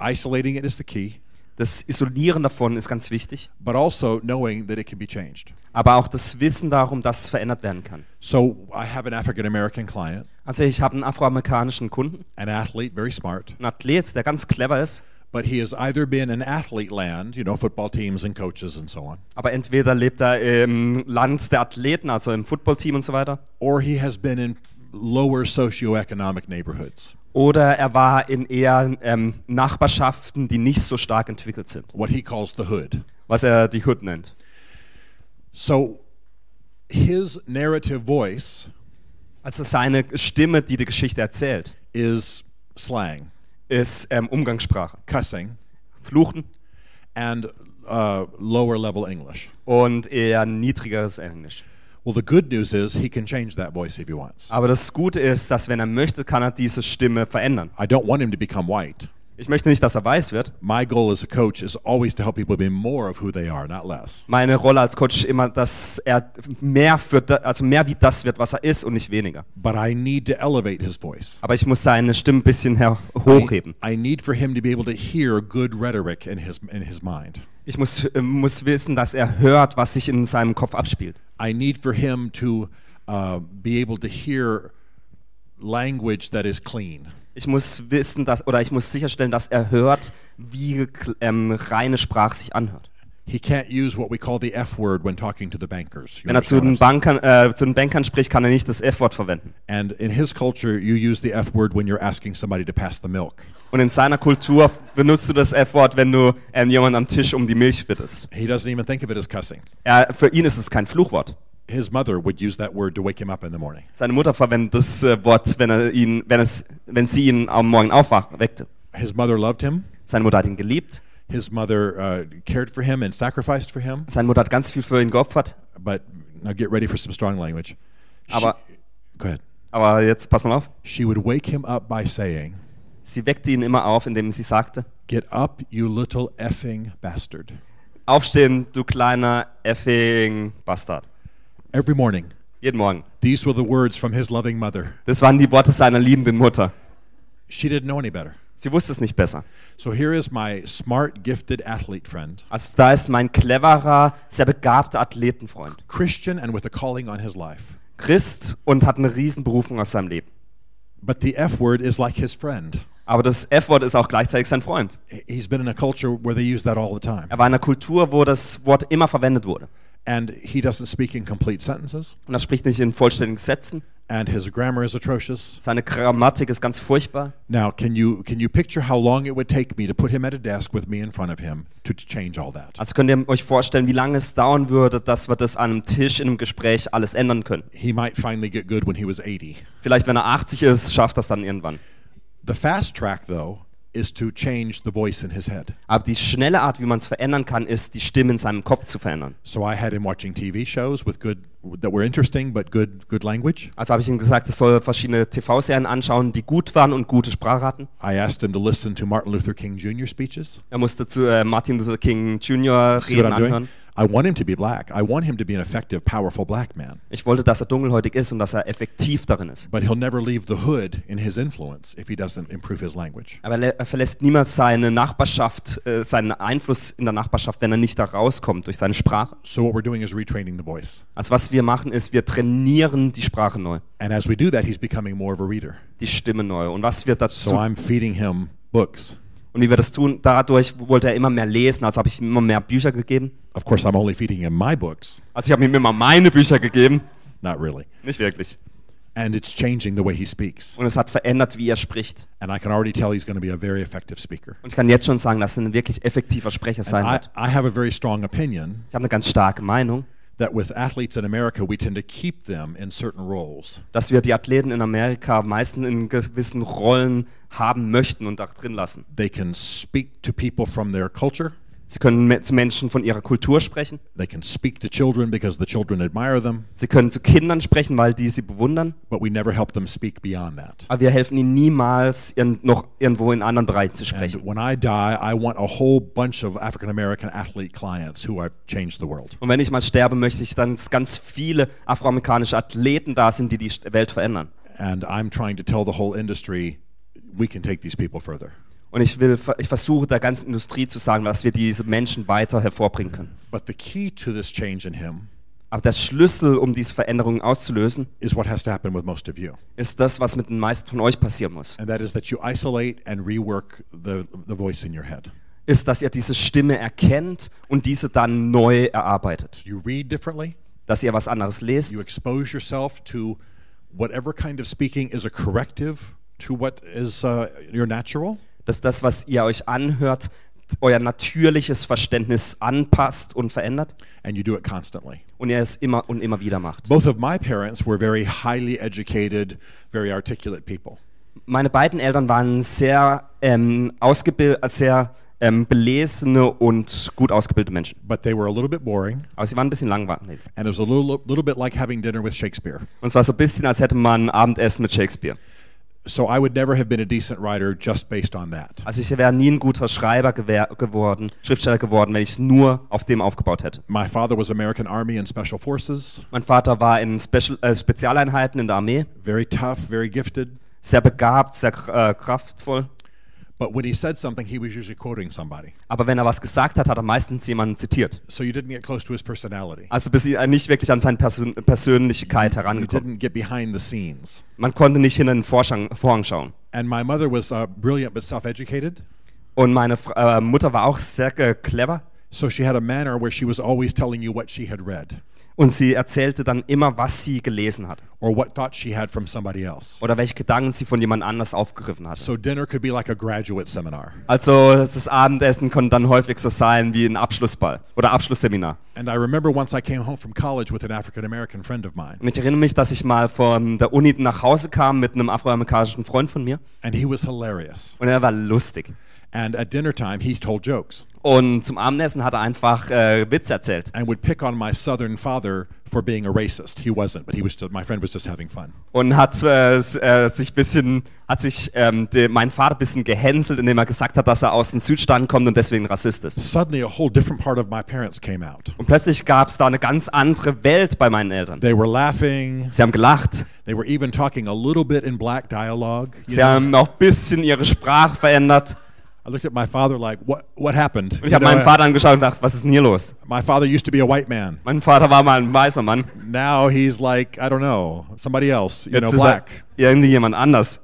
Speaker 4: Isolating it is the key,
Speaker 8: Das Isolieren davon ist ganz wichtig,
Speaker 4: but also knowing that it can be changed.
Speaker 8: aber auch das Wissen darum, dass es verändert werden kann.
Speaker 4: So I have an African American client,
Speaker 8: Also ich habe einen afroamerikanischen Kunden,
Speaker 4: an athlete, very smart,
Speaker 8: einen Athlet, der ganz clever ist,
Speaker 4: but he has either been in athlete land, you know, football teams and coaches and so on,
Speaker 8: aber entweder lebt er im Land der Athleten, also im Footballteam und so weiter,
Speaker 4: or he has been in lower socioeconomic neighborhoods,
Speaker 8: oder er war in eher ähm, Nachbarschaften, die nicht so stark entwickelt sind,
Speaker 4: what he calls the hood.
Speaker 8: was er die Hood nennt.
Speaker 4: So his narrative voice
Speaker 8: Also seine Stimme, die die Geschichte erzählt,
Speaker 4: is slang,
Speaker 8: ist ähm, Umgangssprache.
Speaker 4: cussing,
Speaker 8: Fluchen
Speaker 4: and uh, lower level English.
Speaker 8: und eher niedrigeres Englisch.
Speaker 4: Well, the good news is he can change that voice if he wants.
Speaker 8: Aber das Gute ist, dass wenn er möchte, kann er diese Stimme verändern.
Speaker 4: I don't want him to become white.
Speaker 8: Ich möchte nicht, dass er weiß wird.
Speaker 4: My goal as a coach is always to help people be more of who they are, not less.
Speaker 8: Meine Rolle als Coach ist immer, dass er mehr, für, also mehr wie das wird, was er ist und nicht weniger.
Speaker 4: But I need to elevate his voice.
Speaker 8: Aber ich muss seine Stimme ein bisschen
Speaker 4: I,
Speaker 8: hochheben.
Speaker 4: I need for him to be able to hear good rhetoric in his in his mind.
Speaker 8: Ich muss, äh, muss wissen, dass er hört, was sich in seinem Kopf abspielt.
Speaker 4: I need for him to uh, be able to hear language that is clean.
Speaker 8: Ich muss wissen, dass, oder ich muss sicherstellen, dass er hört, wie ähm, reine Sprache sich anhört.
Speaker 4: He can't use what we call the F word when talking to the bankers. You
Speaker 8: Wenn er zu den? Bankern, äh, zu den Bankern spricht, kann er nicht das F-Wort verwenden.
Speaker 4: And in his culture, you use the F word when you're asking somebody to pass the milk.
Speaker 8: Und in seiner Kultur benutzt du das F-Wort, wenn du ähm, jemanden am Tisch um die Milch bittest.
Speaker 4: He doesn't even think of it as cussing.
Speaker 8: Er, für ihn ist es kein Fluchwort.
Speaker 4: His mother would use that word to wake him up in the morning.
Speaker 8: Seine Mutter verwendet das äh, Wort, wenn, er ihn, wenn, es, wenn sie ihn am Morgen aufweckte.
Speaker 4: His mother loved him.
Speaker 8: Seine Mutter hat ihn geliebt.
Speaker 4: His mother uh, cared for him and sacrificed for him.
Speaker 8: Seine Mutter hat ganz viel für ihn geopfert.
Speaker 4: But now get ready for some strong language. She-
Speaker 8: Aber-
Speaker 4: go ahead.
Speaker 8: Aber jetzt pass mal auf.
Speaker 4: She would wake him up by saying,
Speaker 8: Sie weckte ihn immer auf, indem sie sagte,
Speaker 4: Get up, you little effing bastard.
Speaker 8: Aufstehen, du kleiner effing Bastard.
Speaker 4: Every morning.
Speaker 8: Jeden Morgen.
Speaker 4: These were the words from his loving mother.
Speaker 8: Das waren die Worte seiner liebenden Mutter.
Speaker 4: She didn't know any better.
Speaker 8: Sie wusste es nicht besser.
Speaker 4: So here is my smart, gifted athlete friend,
Speaker 8: Also da ist mein cleverer, sehr begabter Athletenfreund.
Speaker 4: Christian and with a calling on his life.
Speaker 8: Christ und hat eine Riesenberufung aus seinem Leben.
Speaker 4: But the F word is like his friend.
Speaker 8: Aber das F-Wort ist auch gleichzeitig sein Freund.
Speaker 4: He's been in a culture where they use that all the time.
Speaker 8: Er war in einer Kultur, wo das Wort immer verwendet wurde.
Speaker 4: And he doesn't speak in complete sentences.
Speaker 8: Und er spricht nicht in vollständigen Sätzen.
Speaker 4: And his grammar is atrocious.
Speaker 8: Seine Grammatik ist ganz furchtbar.
Speaker 4: Now, can you can you picture how long it would take me to put him at a desk with me in front of him to change all that?
Speaker 8: Also könnt ihr euch vorstellen, wie lange es dauern würde, dass wir das an einem Tisch in einem Gespräch alles ändern können.
Speaker 4: He might finally get good when he was 80.
Speaker 8: Vielleicht, wenn er 80 ist, schafft das dann irgendwann.
Speaker 4: The fast track, though, is to change the voice in his head.
Speaker 8: Aber die schnelle Art, wie man es verändern kann, ist, die Stimme in seinem Kopf zu verändern.
Speaker 4: So I had him watching TV shows with good that were interesting but good good language.
Speaker 8: Also habe ich ihm gesagt, er soll verschiedene TV-Serien anschauen, die gut waren und gute Sprache hatten.
Speaker 4: I asked him to listen to Martin Luther King Jr. speeches.
Speaker 8: Er musste zu äh, Martin Luther King Jr. Reden
Speaker 4: I'm doing? I want him to be black. I want him to be an effective, powerful black man.
Speaker 8: Ich wollte, dass er dunkelhäutig ist und dass er effektiv darin ist.
Speaker 4: But he'll never leave the hood in his influence if he doesn't improve his language.
Speaker 8: Aber er verlässt niemals seine Nachbarschaft, äh, seinen Einfluss in der Nachbarschaft, wenn er nicht da rauskommt durch seine Sprache.
Speaker 4: So what we're doing is retraining the voice.
Speaker 8: Also was wir machen ist, wir trainieren die Sprache neu,
Speaker 4: And as we do that, he's becoming more of a reader.
Speaker 8: die Stimme neu. Und was wird dazu
Speaker 4: So I'm feeding him books.
Speaker 8: Und wie wir das tun? Dadurch wollte er immer mehr lesen, also habe ich ihm immer mehr Bücher gegeben.
Speaker 4: Of course, I'm only feeding him my books.
Speaker 8: Also ich habe ihm immer meine Bücher gegeben.
Speaker 4: Not really.
Speaker 8: Nicht wirklich.
Speaker 4: And it's changing the way he speaks.
Speaker 8: Und es hat verändert, wie er spricht.
Speaker 4: And I can already tell he's going to be a very effective speaker.
Speaker 8: Und ich kann jetzt schon sagen, dass er ein wirklich effektiver Sprecher
Speaker 4: And
Speaker 8: sein
Speaker 4: I,
Speaker 8: wird.
Speaker 4: I have a very strong opinion
Speaker 8: Ich habe eine ganz starke Meinung,
Speaker 4: that with athletes in America, we tend to keep them in certain roles.
Speaker 8: dass wir die Athleten in Amerika meistens in gewissen Rollen haben möchten und da drin lassen.
Speaker 4: They can speak to people from their culture.
Speaker 8: Sie können zu Menschen von ihrer Kultur sprechen.
Speaker 4: They can speak to children because the children admire them,
Speaker 8: Sie können zu Kindern sprechen, weil die sie bewundern.
Speaker 4: but we never help them speak beyond that.
Speaker 8: Aber wir helfen ihnen niemals, noch irgendwo in anderen Bereichen zu sprechen.
Speaker 4: when I die, I want a whole bunch of African American athlete clients who I've changed the world.
Speaker 8: Und wenn ich mal sterbe, möchte ich dann, dass ganz viele afroamerikanische Athleten da sind, die die Welt verändern.
Speaker 4: And I'm trying to tell the whole industry we can take these people further.
Speaker 8: Und ich, will, ich versuche der ganzen Industrie zu sagen, dass wir diese Menschen weiter hervorbringen können.
Speaker 4: But the key to this change in him
Speaker 8: Aber der Schlüssel, um diese Veränderungen auszulösen,
Speaker 4: is what has to happen with most of you.
Speaker 8: ist das, was mit den meisten von euch passieren muss.
Speaker 4: And that is that you isolate and rework the, the voice in your head.
Speaker 8: Ist, dass ihr diese Stimme erkennt und diese dann neu erarbeitet.
Speaker 4: You read differently,
Speaker 8: Dass ihr was anderes lest,
Speaker 4: you expose yourself to whatever kind of speaking is a corrective to what is uh, your natural.
Speaker 8: Dass das, was ihr euch anhört, euer natürliches Verständnis anpasst und verändert
Speaker 4: and you do it constantly.
Speaker 8: und ihr es immer und immer wieder macht.
Speaker 4: Both of my parents were very highly educated, very articulate people.
Speaker 8: Meine beiden Eltern waren sehr, ähm, ausgebil- äh, sehr ähm, belesene und gut ausgebildete Menschen.
Speaker 4: But they were a little bit boring,
Speaker 8: Aber sie waren ein bisschen langweilig.
Speaker 4: and it was a little, little bit like having dinner with Shakespeare.
Speaker 8: Und es war so ein bisschen, als hätte man Abendessen mit Shakespeare.
Speaker 4: So I would never have been a decent writer just based on that.
Speaker 8: Also ich wäre nie ein guter Schreiber geworden, Schriftsteller geworden, wenn ich nur auf dem aufgebaut hätte.
Speaker 4: My father was American Army and Special Forces,
Speaker 8: Mein Vater war in Special, äh, Spezialeinheiten in der Armee,
Speaker 4: very tough, very gifted.
Speaker 8: sehr begabt, sehr äh, kraftvoll.
Speaker 4: But when he said something, he was usually quoting somebody.
Speaker 8: Aber wenn er was gesagt hat, hat er meistens jemanden zitiert.
Speaker 4: So you didn't get close to his personality.
Speaker 8: Also bis er nicht wirklich an seine Persön Persönlichkeit
Speaker 4: You
Speaker 8: herangekommen.
Speaker 4: didn't get behind the scenes.
Speaker 8: Man konnte nicht hinter den Vorschang, Vorhang schauen.
Speaker 4: And my mother was uh, brilliant but self educated.
Speaker 8: Und meine äh, Mutter war auch sehr äh, clever.
Speaker 4: So she had a manner where she was always telling you what she had read
Speaker 8: Und sie erzählte dann immer, was sie gelesen hat.
Speaker 4: or what thoughts she had from somebody else.
Speaker 8: Oder welche Gedanken sie von jemand anders aufgegriffen hatte.
Speaker 4: So dinner could be like a graduate seminar.
Speaker 8: Also das Abendessen konnte dann häufig so sein wie ein Abschlussball oder Abschlussseminar.
Speaker 4: And I remember once I came home from college with an African American friend of mine,
Speaker 8: Und ich erinnere mich, dass ich mal von der Uni nach Hause kam mit einem afroamerikanischen Freund von mir.
Speaker 4: and he was hilarious.
Speaker 8: Und er war lustig.
Speaker 4: And at dinner time, he told jokes
Speaker 8: Und zum Abendessen hat er einfach äh, Witz erzählt.
Speaker 4: and would pick on my southern father for being a racist. He wasn't, but he was. Just, my friend was just having fun.
Speaker 8: Und hat äh, äh, sich bisschen, hat sich ähm, de, mein Vater ein bisschen gehänselt, indem er gesagt hat, dass er aus dem Südstaaten kommt und deswegen Rassist ist.
Speaker 4: Suddenly, a whole different part of my parents came out.
Speaker 8: Und plötzlich gab es da eine ganz andere Welt bei meinen Eltern.
Speaker 4: They were laughing.
Speaker 8: Sie haben gelacht.
Speaker 4: They were even talking a little bit in black dialogue.
Speaker 8: Sie
Speaker 4: know.
Speaker 8: haben auch ein bisschen ihre Sprache verändert.
Speaker 4: I looked at my father like, "What? What happened?"
Speaker 8: Und ich habe
Speaker 4: know,
Speaker 8: meinen Vater angeschaut und gedacht, was ist denn hier los?
Speaker 4: my father used to be a white man.
Speaker 8: Mein Vater war mal ein weißer Mann.
Speaker 4: Now he's like, I don't know, somebody else. You know,
Speaker 8: Jetzt ist er
Speaker 4: black.
Speaker 8: irgendwie jemand anders.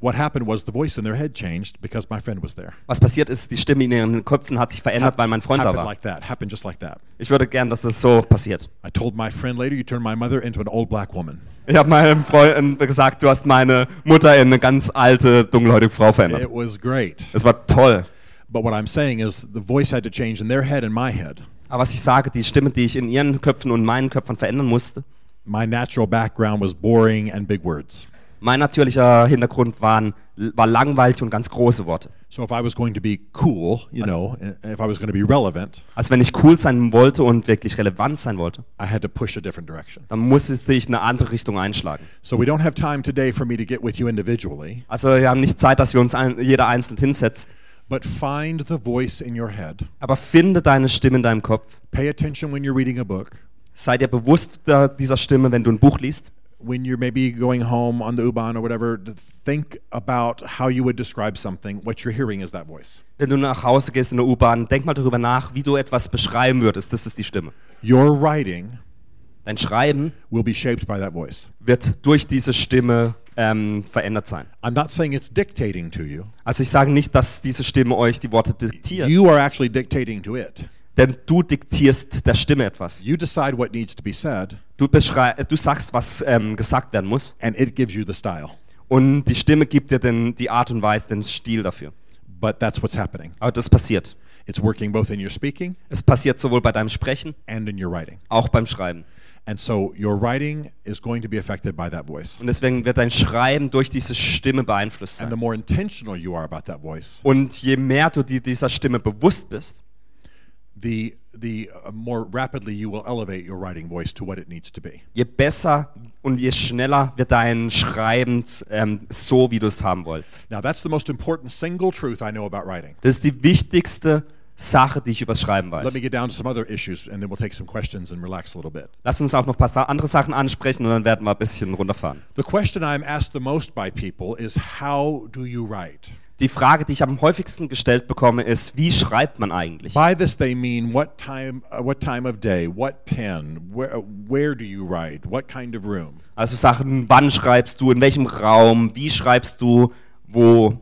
Speaker 4: What happened was the voice in their head changed because my friend was there.
Speaker 8: Was passiert ist, die Stimme in ihren Köpfen hat sich verändert, weil mein Freund da
Speaker 4: happened
Speaker 8: war.
Speaker 4: like that. Happened just like that.
Speaker 8: Ich würde gern, dass das so passiert.
Speaker 4: I told my friend later, you turned my mother into an old black woman.
Speaker 8: Ich habe meinem Freund gesagt, du hast meine Mutter in eine ganz alte, dunkelhäutige Frau verändert.
Speaker 4: It was great.
Speaker 8: Es war toll.
Speaker 4: But what I'm saying is the voice had to change in their head and my head.
Speaker 8: Aber was ich sage, die Stimme, die ich in ihren Köpfen und meinen Köpfen verändern musste,
Speaker 4: My natural background was boring and big words.
Speaker 8: Mein natürlicher Hintergrund waren, war langweilig und ganz große Worte.
Speaker 4: So if I was going to be cool, you know, and if I was going to be relevant,
Speaker 8: Also wenn ich cool sein wollte und wirklich relevant sein wollte,
Speaker 4: I had to push a different direction.
Speaker 8: dann musste ich eine andere Richtung einschlagen.
Speaker 4: So we don't have time today for me to get with you individually,
Speaker 8: Also wir haben nicht Zeit, dass wir uns ein, jeder einzeln hinsetzt.
Speaker 4: But find the voice in your head.
Speaker 8: Aber finde deine Stimme in deinem Kopf.
Speaker 4: Pay attention when you're reading a book.
Speaker 8: Sei dir bewusst dieser Stimme, wenn du ein Buch liest.
Speaker 4: When you're maybe going home on the U-Bahn or whatever, to think about how you would describe something. What you're hearing is that voice.
Speaker 8: Wenn du nach Hause gehst in der U-Bahn, denk mal darüber nach, wie du etwas beschreiben würdest. Das ist die Stimme.
Speaker 4: Your writing
Speaker 8: Dein Schreiben
Speaker 4: will be shaped by that voice.
Speaker 8: wird durch diese Stimme ähm, verändert sein.
Speaker 4: I'm not saying it's dictating to you.
Speaker 8: Also ich sage nicht, dass diese Stimme euch die Worte diktiert,
Speaker 4: You are actually dictating to it.
Speaker 8: Denn du diktierst der Stimme etwas.
Speaker 4: You decide what needs to be said,
Speaker 8: Du, du sagst, was ähm, gesagt werden muss
Speaker 4: and it gives you the style.
Speaker 8: und die Stimme gibt dir den, die Art und Weise, den Stil dafür.
Speaker 4: But that's what's happening.
Speaker 8: Aber das passiert.
Speaker 4: It's working both in your speaking
Speaker 8: Es passiert sowohl bei deinem Sprechen,
Speaker 4: and in your writing.
Speaker 8: auch beim Schreiben.
Speaker 4: And so your writing is going to be affected by that voice.
Speaker 8: Und deswegen wird dein Schreiben durch diese Stimme beeinflusst
Speaker 4: And the
Speaker 8: sein.
Speaker 4: more intentional you are about that voice,
Speaker 8: Und je mehr du dir dieser Stimme bewusst bist,
Speaker 4: the the uh, more rapidly you will elevate your writing voice to what it needs to be.
Speaker 8: je besser und je schneller wird dein Schreiben ähm, so, wie du es haben wolltest.
Speaker 4: Now that's the most important single truth I know about writing.
Speaker 8: Das ist die wichtigste Sache, die ich übers Schreiben
Speaker 4: Let
Speaker 8: weiß.
Speaker 4: me get down to some other issues and then we'll take some questions and relax a little bit.
Speaker 8: Lass uns auch noch ein paar Sa- andere Sachen ansprechen und dann werden wir ein bisschen runterfahren.
Speaker 4: The question I'm asked the most by people is how do you write?
Speaker 8: Die Frage, die ich am häufigsten gestellt bekomme, ist, wie schreibt man eigentlich?
Speaker 4: By this they mean what time uh, what time of day, what pen, where uh, where do you write, what kind of room?
Speaker 8: Also Sachen, wann schreibst du, in welchem Raum, wie schreibst du, wo.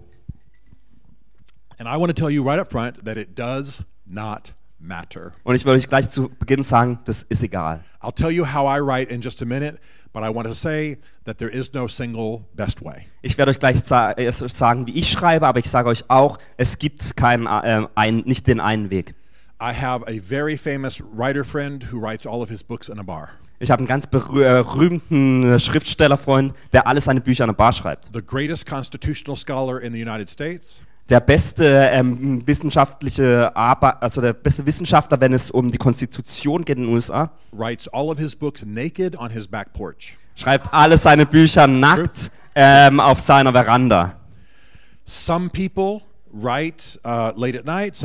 Speaker 4: And I want to tell you right up front that it does not matter.
Speaker 8: Und ich will euch gleich zu Beginn sagen, das ist egal.
Speaker 4: I'll tell you how I write in just a minute, but I want to say that there is no single best way.
Speaker 8: Ich werde euch gleich äh, sagen, wie ich schreibe, aber ich sage euch auch, es gibt keinen, äh, ein, nicht den einen Weg.
Speaker 4: I have a very famous writer friend who writes all of his books in a bar.
Speaker 8: Ich habe einen ganz berüh- äh, berühmten äh, Schriftstellerfreund, der alle seine Bücher an der Bar schreibt.
Speaker 4: The greatest constitutional scholar in the United States,
Speaker 8: Der beste ähm, wissenschaftliche Arbeit, also der beste Wissenschaftler, wenn es um die Konstitution geht in den USA, schreibt alle seine Bücher nackt ähm, auf seiner Veranda.
Speaker 4: Some people write uh, late at night,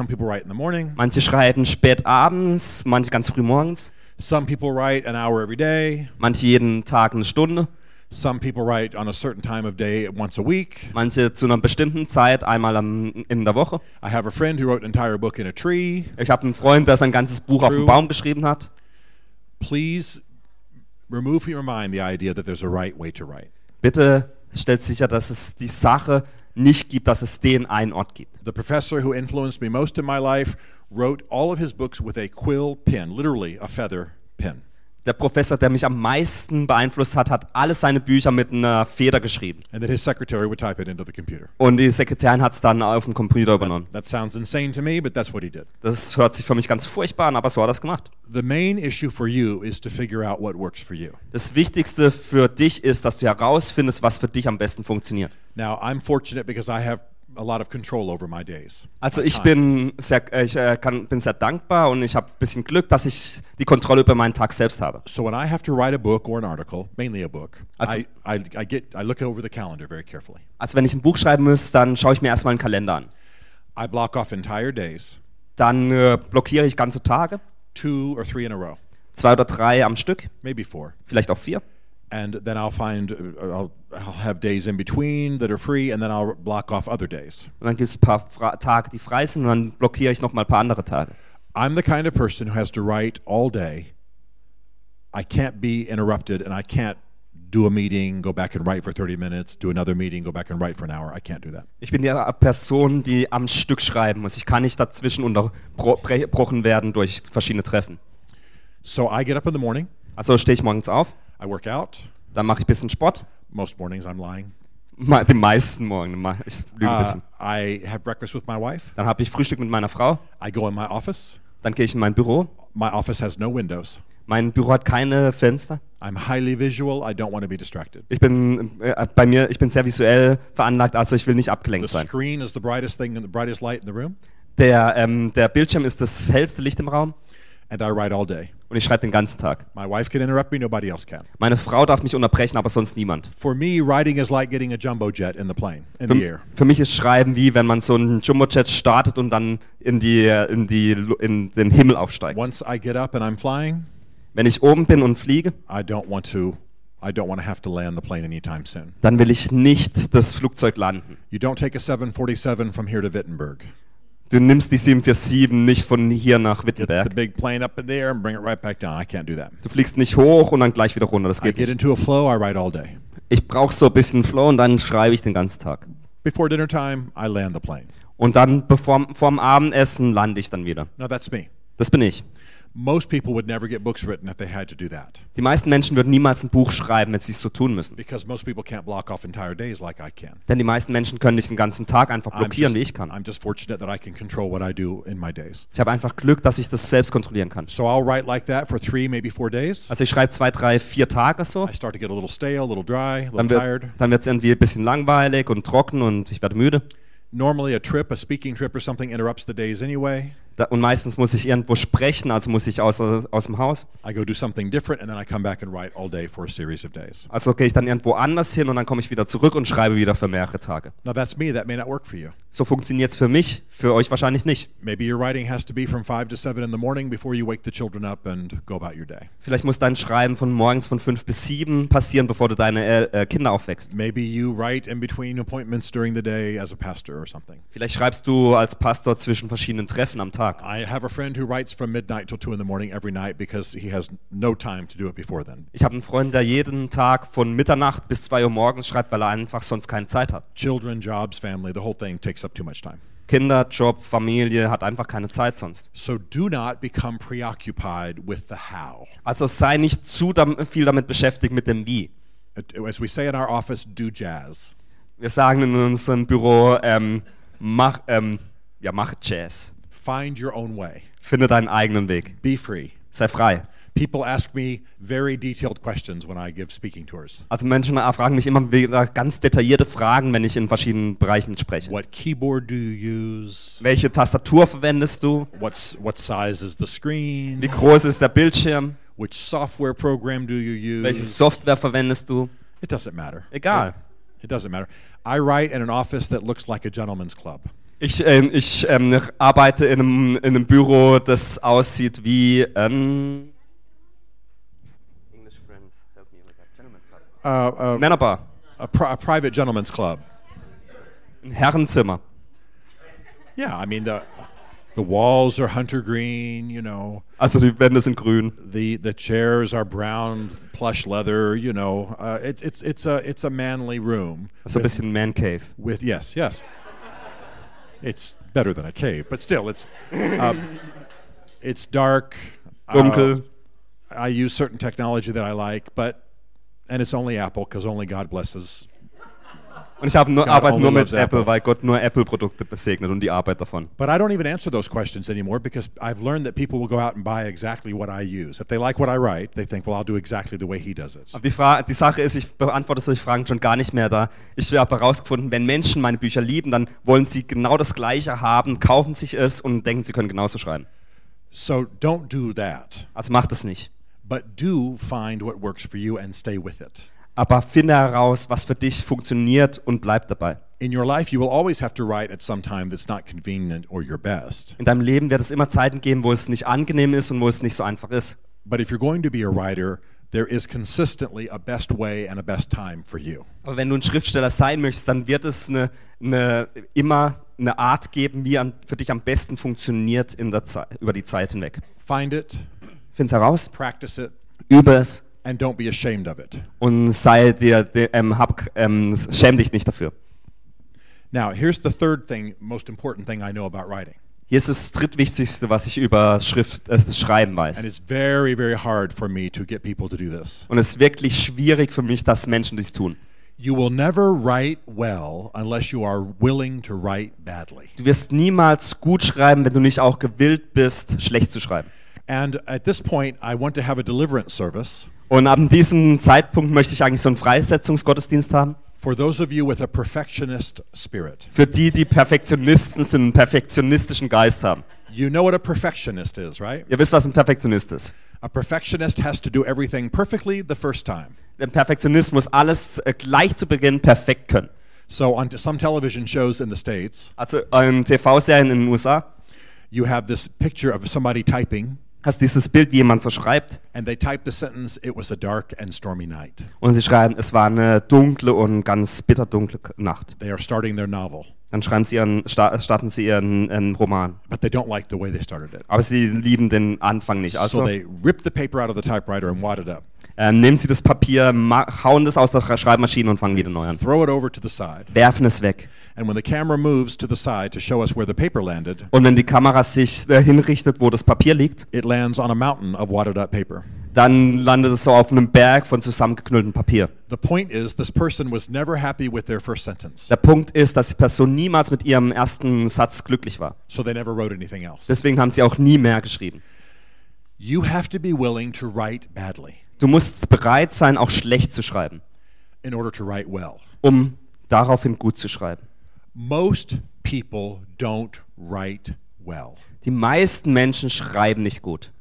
Speaker 8: Manche schreiben spät abends, manche ganz früh morgens,
Speaker 4: some people write an hour every day,
Speaker 8: manche jeden Tag eine Stunde,
Speaker 4: some people write on a certain time of day once a week.
Speaker 8: manche zu einer bestimmten Zeit, einmal am, in der Woche.
Speaker 4: I have a friend who wrote an entire book in a tree.
Speaker 8: Ich habe einen Freund, der sein ganzes Buch auf dem Baum geschrieben hat.
Speaker 4: Please remove from your mind the idea that there's a right way to write.
Speaker 8: Bitte stellt sicher, dass es die Sache nicht gibt, dass es den einen Ort gibt.
Speaker 4: The professor who influenced me most in my life wrote all of his books with a quill pen, literally a feather pen.
Speaker 8: Der Professor, der mich am meisten beeinflusst hat, hat alle seine Bücher mit einer Feder geschrieben.
Speaker 4: And then his secretary would type it into the computer.
Speaker 8: Und die Sekretärin hat es dann auf dem Computer übernommen.
Speaker 4: That to me.
Speaker 8: Das hört sich für mich ganz furchtbar an, aber so hat er es gemacht.
Speaker 4: The main issue for you is to figure out what works for you.
Speaker 8: Das Wichtigste für dich ist, dass du herausfindest, was für dich am besten funktioniert.
Speaker 4: Now, I'm fortunate because I have a lot of control over my days.
Speaker 8: Also ich bin sehr, äh, ich, äh, kann, bin sehr dankbar und ich habe ein bisschen Glück, dass ich die Kontrolle über meinen Tag selbst habe.
Speaker 4: So when I have to write a book or an article, mainly a book,
Speaker 8: Also-
Speaker 4: I, I, I get I look over the calendar very carefully.
Speaker 8: Also wenn ich ein Buch schreiben muss, dann schaue ich mir erstmal einen Kalender an.
Speaker 4: I block off entire days,
Speaker 8: Dann äh, blockiere ich ganze Tage,
Speaker 4: two or three in a row,
Speaker 8: zwei oder drei am Stück,
Speaker 4: maybe four.
Speaker 8: vielleicht auch vier.
Speaker 4: And then I'll find uh, I'll, I'll have days in between that are free, and then I'll block off other days.
Speaker 8: Und dann gibt es ein paar Fra Tage, die frei sind und dann blockiere ich nochmal ein paar andere Tage.
Speaker 4: I'm the kind of person who has to write all day. I can't be interrupted, and I can't do a meeting, go back and write for 30 minutes, do another meeting, go back and write for an hour. I can't do that.
Speaker 8: Ich bin die Person, die am Stück schreiben muss. Ich kann nicht dazwischen unterbrochen werden durch verschiedene Treffen.
Speaker 4: So I get up in the morning,
Speaker 8: Also stehe ich morgens auf,
Speaker 4: I work out.
Speaker 8: dann mache ich ein bisschen Sport.
Speaker 4: Most mornings I'm lying.
Speaker 8: Die meisten Morgen. Ich lüge ein
Speaker 4: Uh,
Speaker 8: bisschen.
Speaker 4: I have breakfast with my wife.
Speaker 8: Dann habe ich Frühstück mit meiner Frau.
Speaker 4: I go in my office.
Speaker 8: Dann gehe ich in mein Büro.
Speaker 4: My office has no windows.
Speaker 8: Mein Büro hat keine Fenster.
Speaker 4: I'm highly visual. I don't want to be distracted.
Speaker 8: Ich bin äh, bei mir, ich bin sehr visuell veranlagt, also ich will nicht
Speaker 4: The
Speaker 8: abgelenkt sein.
Speaker 4: screen is the brightest thing and the brightest light in the room.
Speaker 8: Der, ähm, der Bildschirm ist das hellste Licht im Raum.
Speaker 4: And I write all day.
Speaker 8: Und ich schreibe den ganzen Tag.
Speaker 4: My wife can interrupt me, nobody else can.
Speaker 8: Meine Frau darf mich unterbrechen, aber sonst niemand.
Speaker 4: For me, writing is like getting a jumbo jet in the plane, in the air.
Speaker 8: Für, für mich ist Schreiben wie, wenn man so einen Jumbojet startet und dann in, die, in, die, in den Himmel aufsteigt.
Speaker 4: Once I get up and I'm flying,
Speaker 8: Wenn ich oben bin und fliege,
Speaker 4: I don't want to I don't want to have to land the plane anytime soon.
Speaker 8: dann will ich nicht das Flugzeug landen.
Speaker 4: You don't take a 747 from here to Wittenberg.
Speaker 8: Du nimmst die 747 nicht von hier nach Wittenberg.
Speaker 4: right.
Speaker 8: Du fliegst nicht hoch und dann gleich wieder runter. Das geht nicht.
Speaker 4: flow.
Speaker 8: Ich brauche so ein bisschen Flow und dann schreibe ich den ganzen Tag.
Speaker 4: Before dinner time, I land the plane.
Speaker 8: Und dann bevor, vorm Abendessen lande ich dann wieder.
Speaker 4: Now that's me.
Speaker 8: Das bin ich.
Speaker 4: Most people would never get books written if they had to do that
Speaker 8: Die meisten Menschen würden niemals ein Buch schreiben, wenn sie es so tun müssen.
Speaker 4: because most people can't block off entire days like I can.
Speaker 8: Denn die meisten Menschen können nicht den ganzen Tag einfach blockieren, wie
Speaker 4: just,
Speaker 8: ich kann.
Speaker 4: I'm just fortunate that I can control what I do in my days.
Speaker 8: Ich habe einfach Glück, dass ich das selbst kontrollieren kann.
Speaker 4: So I'll write like that for three, maybe four days.
Speaker 8: Also ich schreibe zwei, drei, vier Tage so.
Speaker 4: I start to get a little stale, a little dry, a little
Speaker 8: Dann
Speaker 4: tired.
Speaker 8: wird dann wird's irgendwie ein bisschen langweilig und trocken und ich werde müde.
Speaker 4: Normally, a trip, a speaking trip or something interrupts the days anyway.
Speaker 8: Da, und meistens muss ich irgendwo sprechen, also muss ich aus, aus dem Haus.
Speaker 4: I go do something different and then I come back and write all day for a series of days.
Speaker 8: Also gehe ich dann irgendwo anders hin und dann komme ich wieder zurück und schreibe wieder für mehrere Tage.
Speaker 4: Now, that's me. That may not work for you.
Speaker 8: So funktioniert es für mich, für euch wahrscheinlich nicht.
Speaker 4: Maybe your writing has to be from 5 to 7 in the morning before you wake the children up and go about your day.
Speaker 8: Vielleicht muss dein Schreiben von morgens von fünf bis sieben passieren, bevor du deine äh, äh, Kinder aufwächst.
Speaker 4: Maybe you write in between appointments during the day as a pastor or something.
Speaker 8: Vielleicht schreibst du als Pastor zwischen verschiedenen Treffen am Tag.
Speaker 4: I have a friend who writes from midnight till 2 in the morning every night because he has no time to do it before then.
Speaker 8: Ich habe einen Freund, der jeden Tag von Mitternacht bis 2 Uhr morgens schreibt, weil er einfach sonst keine Zeit hat.
Speaker 4: Children, jobs, family, the whole thing takes up too much time.
Speaker 8: Kinder, Job, Familie, hat einfach keine Zeit sonst.
Speaker 4: So do not become preoccupied with the how.
Speaker 8: Also sei nicht zu viel damit beschäftigt mit dem Wie.
Speaker 4: As we say in our office, do jazz.
Speaker 8: Wir sagen in unserem Büro, ähm, mach, ähm, ja, mach Jazz.
Speaker 4: Find your own way.
Speaker 8: Finde deinen eigenen Weg.
Speaker 4: Be free.
Speaker 8: Sei frei.
Speaker 4: People ask me very detailed questions when I give speaking tours.
Speaker 8: Also Menschen fragen mich immer wieder ganz detaillierte Fragen, wenn ich in verschiedenen Bereichen spreche.
Speaker 4: What keyboard do you use?
Speaker 8: Welche Tastatur verwendest du?
Speaker 4: What's what size is the screen?
Speaker 8: Wie groß ist der Bildschirm?
Speaker 4: Which software program do you use? Welche?
Speaker 8: Software verwendest du?
Speaker 4: It doesn't matter.
Speaker 8: Egal.
Speaker 4: It doesn't matter. I write in an office that looks like a gentleman's club.
Speaker 8: Ich, ähm, ich ähm, arbeite in einem, in einem Büro, das aussieht wie ähm, English friends, help me with that. Gentleman's Club.
Speaker 4: Uh, uh,
Speaker 8: Männerbar.
Speaker 4: a, pri- a private gentleman's club.
Speaker 8: Ein Herrenzimmer.
Speaker 4: Yeah, I mean the the walls are hunter green. You know,
Speaker 8: Also die Wände sind grün.
Speaker 4: the the chairs are brown plush leather. You know, uh, it, it's it's a it's a manly room.
Speaker 8: So ein bisschen Man Cave.
Speaker 4: with yes, yes. It's better than a cave, but still, it's um, it's dark. uh,
Speaker 8: Dunkel.
Speaker 4: I use certain technology that I like, but and it's only Apple because only God blesses.
Speaker 8: Und ich habe nur,
Speaker 4: God
Speaker 8: arbeite nur mit Apple,
Speaker 4: Apple.
Speaker 8: weil Gott nur Apple-Produkte besegnet und die Arbeit davon.
Speaker 4: But I don't even answer those questions anymore because I've learned that people will go out and buy exactly what I use. If they like what I write, they think, well, I'll do exactly the way he does it.
Speaker 8: Aber die, Fra die Sache ist, ich beantworte solche Fragen schon gar nicht mehr da. Ich habe herausgefunden, wenn Menschen meine Bücher lieben, dann wollen sie genau das Gleiche haben, kaufen sich es und denken, sie können genauso schreiben.
Speaker 4: So don't do that,
Speaker 8: Also macht es nicht.
Speaker 4: but do find what works for you and stay with it.
Speaker 8: Aber finde heraus, was für dich funktioniert und bleib dabei.
Speaker 4: In your life, you will always have to write at some time that's not convenient or your best.
Speaker 8: In deinem Leben wird es immer Zeiten geben, wo es nicht angenehm ist und wo es nicht so einfach ist.
Speaker 4: But if you're going to be a writer, there is consistently a best way and a best time for you.
Speaker 8: Aber wenn du ein Schriftsteller sein möchtest, dann wird es eine, eine, immer eine Art geben, wie an, für dich am besten funktioniert in der Zeit, über die Zeit hinweg.
Speaker 4: Find it,
Speaker 8: Find's heraus,
Speaker 4: practice it,
Speaker 8: übe es
Speaker 4: and don't be ashamed of it.
Speaker 8: und sei dir, ähm, hab, ähm, schäm dich nicht dafür.
Speaker 4: Now, here's the third thing, most important thing I know about writing.
Speaker 8: Hier ist das drittwichtigste, was ich über Schrift, äh, das Schreiben
Speaker 4: And
Speaker 8: weiß.
Speaker 4: it's very, very hard for me to get people to do this.
Speaker 8: Und es ist wirklich schwierig für mich, dass Menschen dies tun.
Speaker 4: You will never write well unless you are willing to write badly.
Speaker 8: Du wirst niemals gut schreiben, wenn du nicht auch gewillt bist, schlecht zu schreiben.
Speaker 4: And at this point, I want to have a deliverance service
Speaker 8: Und ab diesem Zeitpunkt möchte ich eigentlich so einen Freisetzungsgottesdienst haben.
Speaker 4: for those of you with a perfectionist spirit.
Speaker 8: Für die, die Perfektionisten sind, einen perfektionistischen Geist haben.
Speaker 4: You know what a perfectionist is, right?
Speaker 8: Ihr wisst, was ein Perfektionist ist.
Speaker 4: A perfectionist has to do everything perfectly the first time.
Speaker 8: Der Perfektionist muss alles äh, gleich zu Beginn perfekt können.
Speaker 4: So on some television shows in the States,
Speaker 8: Also in TV-Serien in den USA
Speaker 4: you have this picture of somebody typing,
Speaker 8: hast dieses Bild, wie jemand so schreibt.
Speaker 4: and they type the sentence, It was a dark and stormy night.
Speaker 8: Und sie schreiben, es war eine dunkle und ganz bitterdunkle Nacht.
Speaker 4: They are starting their novel,
Speaker 8: Dann schreiben sie ihren, sta starten sie ihren, ihren Roman.
Speaker 4: but they don't like the way they started it.
Speaker 8: Aber sie lieben den Anfang nicht.
Speaker 4: So
Speaker 8: Also
Speaker 4: they rip the paper out of the typewriter and wad it up,
Speaker 8: ähm, nehmen sie das Papier, hauen das aus der Sch- Schreibmaschine und fangen wieder neu an.
Speaker 4: throw it over to the side.
Speaker 8: Werfen es weg.
Speaker 4: And when the camera moves to the side to show us where the paper landed,
Speaker 8: Und wenn die Kamera sich äh, hinrichtet, wo das Papier liegt,
Speaker 4: it lands on a mountain of wadded up paper.
Speaker 8: dann landet es so auf einem Berg von zusammengeknülltem Papier.
Speaker 4: The point is, this person was never happy with their first sentence,
Speaker 8: Der Punkt ist, dass die Person niemals mit ihrem ersten Satz glücklich war.
Speaker 4: so they never wrote anything else.
Speaker 8: Deswegen haben sie auch nie mehr geschrieben.
Speaker 4: You have to be willing to write badly
Speaker 8: Du musst bereit sein, auch schlecht zu schreiben,
Speaker 4: in order to write well.
Speaker 8: um daraufhin gut zu schreiben.
Speaker 4: Most people don't write well,
Speaker 8: Die meisten Menschen schreiben nicht gut.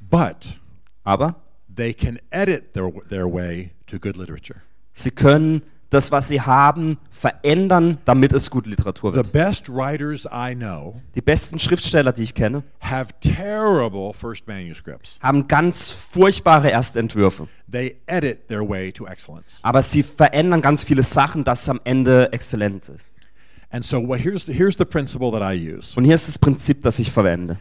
Speaker 4: but
Speaker 8: Aber
Speaker 4: they can edit their, their way to good literature.
Speaker 8: sie können das, was sie haben, verändern, damit es gute Literatur
Speaker 4: The
Speaker 8: wird.
Speaker 4: best writers I know
Speaker 8: Die besten Schriftsteller, die ich kenne,
Speaker 4: have terrible first manuscripts.
Speaker 8: haben ganz furchtbare Erstentwürfe.
Speaker 4: They edit their way to excellence.
Speaker 8: Aber sie verändern ganz viele Sachen, dass es am Ende exzellent ist.
Speaker 4: And so what, here's, the, here's the principle that I use.
Speaker 8: Und hier ist das Prinzip, das ich verwende.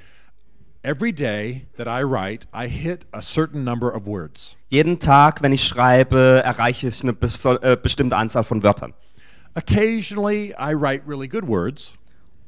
Speaker 4: Every day that I write, I hit a certain number of words.
Speaker 8: Jeden Tag, wenn ich schreibe, erreiche ich eine äh, bestimmte Anzahl von Wörtern.
Speaker 4: Occasionally, I write really good words,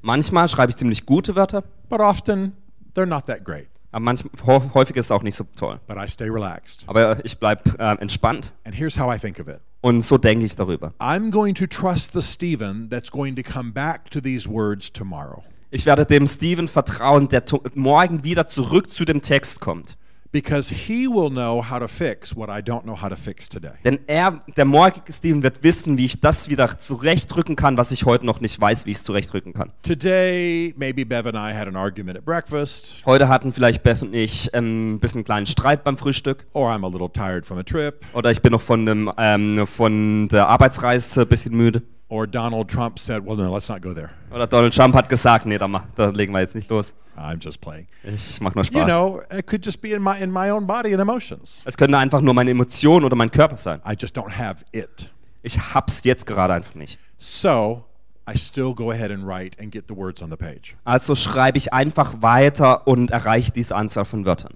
Speaker 8: Manchmal schreibe ich ziemlich gute Wörter,
Speaker 4: but often they're not that great.
Speaker 8: aber manch, hä- häufig ist es auch nicht so toll.
Speaker 4: But I stay relaxed.
Speaker 8: Aber ich bleibe äh, entspannt
Speaker 4: And here's how I think of it
Speaker 8: und so denke ich darüber.
Speaker 4: I'm going to trust the Stephen that's going to come back to these words tomorrow.
Speaker 8: Ich werde dem Steven vertrauen, der morgen wieder zurück zu dem Text kommt.
Speaker 4: Because he will know how to fix what I don't know how to fix today.
Speaker 8: Denn er, der morgige Steven wird wissen, wie ich das wieder zurechtrücken kann, was ich heute noch nicht weiß, wie ich es zurechtrücken kann.
Speaker 4: Today, maybe Bev and I had an argument at breakfast,
Speaker 8: Heute hatten vielleicht Beth und ich ein bisschen einen kleinen Streit beim Frühstück.
Speaker 4: or I'm a little tired from a trip,
Speaker 8: Oder ich bin noch von, dem, ähm, von der Arbeitsreise ein bisschen müde.
Speaker 4: Or Donald Trump said, Well, no, let's not go there.
Speaker 8: Oder Donald Trump hat gesagt, nee, da, da legen wir jetzt nicht los.
Speaker 4: I'm just playing.
Speaker 8: Ich mach nur
Speaker 4: You
Speaker 8: Spaß.
Speaker 4: know, it could just be in my, in my own body and emotions.
Speaker 8: Es könnte einfach nur meine Emotion oder mein Körper sein.
Speaker 4: I just don't have it.
Speaker 8: Ich hab's jetzt gerade einfach nicht.
Speaker 4: So I still go ahead and write and get the words on the page.
Speaker 8: Also schreibe ich einfach weiter und erreiche diese Anzahl von Wörtern.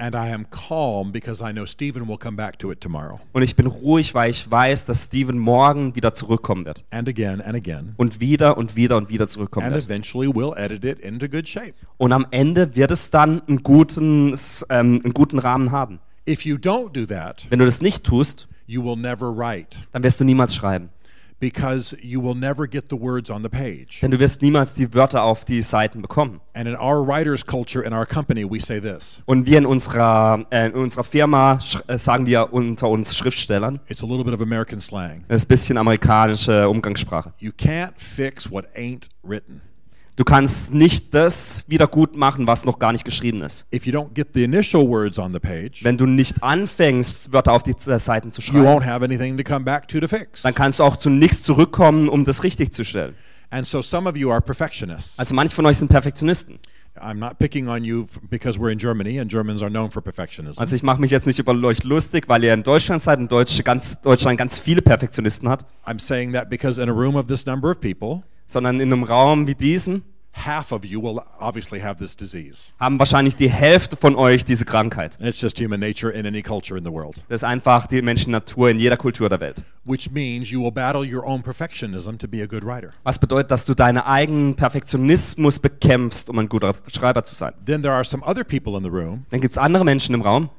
Speaker 4: And I am calm because I know Stephen will come back to it tomorrow.
Speaker 8: Und ich bin ruhig, weil ich weiß, dass Steven morgen wieder zurückkommen wird.
Speaker 4: And again and again.
Speaker 8: Und wieder und wieder und wieder zurückkommen
Speaker 4: And
Speaker 8: wird.
Speaker 4: eventually we'll edit it into good shape.
Speaker 8: Und am Ende wird es dann einen guten, ähm, einen guten Rahmen haben.
Speaker 4: If you don't do that,
Speaker 8: Wenn du das nicht tust,
Speaker 4: you will never write
Speaker 8: dann wirst du niemals schreiben.
Speaker 4: Because you will never get the words on the page.
Speaker 8: Denn du wirst niemals die Wörter auf die Seiten bekommen.
Speaker 4: And in our writers' culture, in our company, we say this
Speaker 8: Und wir in unserer, äh, in unserer Firma äh, sagen wir unter uns Schriftstellern,
Speaker 4: it's a little bit of American slang.
Speaker 8: das ist bisschen amerikanische Umgangssprache.
Speaker 4: You can't fix what ain't written.
Speaker 8: Du kannst nicht das wieder gut machen, was noch gar nicht geschrieben ist.
Speaker 4: If you don't get the initial words on the page,
Speaker 8: Wenn du nicht anfängst, Wörter auf die äh, Seiten zu
Speaker 4: you
Speaker 8: schreiben,
Speaker 4: won't have anything to come back to to fix.
Speaker 8: dann kannst du auch zu nichts zurückkommen, um das richtig zu stellen.
Speaker 4: And so some of you are perfectionists.
Speaker 8: Also manche von euch sind Perfektionisten.
Speaker 4: I'm not picking on you f- because we're in Germany and Germans are known for perfectionism.
Speaker 8: Also ich mache mich jetzt nicht über euch lustig, weil ihr in Deutschland seid und Deutsche ganz, Deutschland ganz viele Perfektionisten hat,
Speaker 4: I'm saying that because in a room of this number of people,
Speaker 8: sondern in einem Raum wie diesem
Speaker 4: half of you will obviously have this disease.
Speaker 8: haben wahrscheinlich die Hälfte von euch diese Krankheit.
Speaker 4: And it's just human nature in any culture in the world,
Speaker 8: Das ist einfach die Menschennatur in jeder Kultur der Welt.
Speaker 4: which means you will battle your own perfectionism to be a good writer.
Speaker 8: Was bedeutet, dass du deinen eigenen Perfektionismus bekämpfst, um ein guter Schreiber zu sein.
Speaker 4: Then there are some other people in the room.
Speaker 8: Dann gibt es andere Menschen im Raum.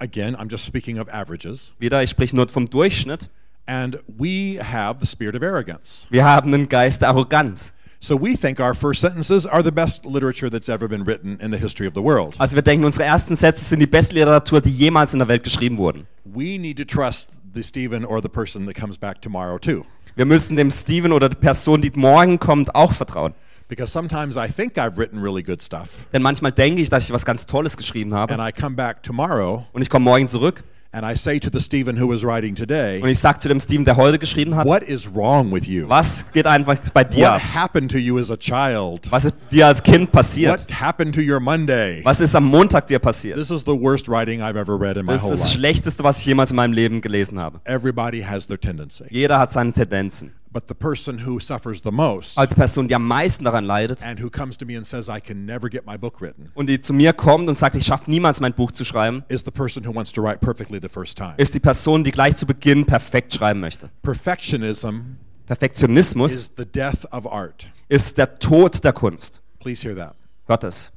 Speaker 4: Again, I'm just speaking of averages.
Speaker 8: Wieder, ich spreche nur vom Durchschnitt.
Speaker 4: And we have the spirit of arrogance.
Speaker 8: Wir haben einen Geist der Arroganz.
Speaker 4: So we think our first sentences are the best literature that's ever been written in the history of the world.
Speaker 8: Also wir denken, unsere ersten Sätze sind die beste Literatur, die jemals in der Welt geschrieben wurden.
Speaker 4: We need to trust the Stephen or the person that comes back tomorrow too.
Speaker 8: Wir müssen dem Steven oder der Person, die morgen kommt, auch vertrauen.
Speaker 4: Because sometimes I think I've written really good stuff,
Speaker 8: Denn manchmal denke ich, dass ich was ganz Tolles geschrieben habe.
Speaker 4: and I come back tomorrow
Speaker 8: Und ich komme morgen zurück
Speaker 4: and I say to the Stephen who was writing
Speaker 8: und
Speaker 4: today,
Speaker 8: ich sage zu dem Steven, der heute geschrieben hat,
Speaker 4: What is wrong with you?
Speaker 8: was geht einfach bei dir
Speaker 4: What happened to you as a child?
Speaker 8: Was ist dir als Kind passiert?
Speaker 4: What happened to your Monday?
Speaker 8: Was ist am Montag dir passiert?
Speaker 4: This is the worst writing I've ever read in my
Speaker 8: Das ist
Speaker 4: whole
Speaker 8: das
Speaker 4: life.
Speaker 8: Schlechteste, was ich jemals in meinem Leben gelesen habe.
Speaker 4: Everybody has their tendency.
Speaker 8: Jeder hat seine Tendenzen.
Speaker 4: But the person who suffers the most
Speaker 8: Aber die Person, die am meisten daran leidet
Speaker 4: and who comes to me and says, I can never get my book written,
Speaker 8: und die zu mir kommt und sagt, ich schaffe niemals mein Buch zu schreiben,
Speaker 4: is the person who wants to write perfectly the first time.
Speaker 8: ist die Person, die gleich zu Beginn perfekt schreiben möchte.
Speaker 4: Perfectionism
Speaker 8: Perfektionismus
Speaker 4: is the death of art.
Speaker 8: ist der Tod der Kunst.
Speaker 4: Please hear that.
Speaker 8: Hört es.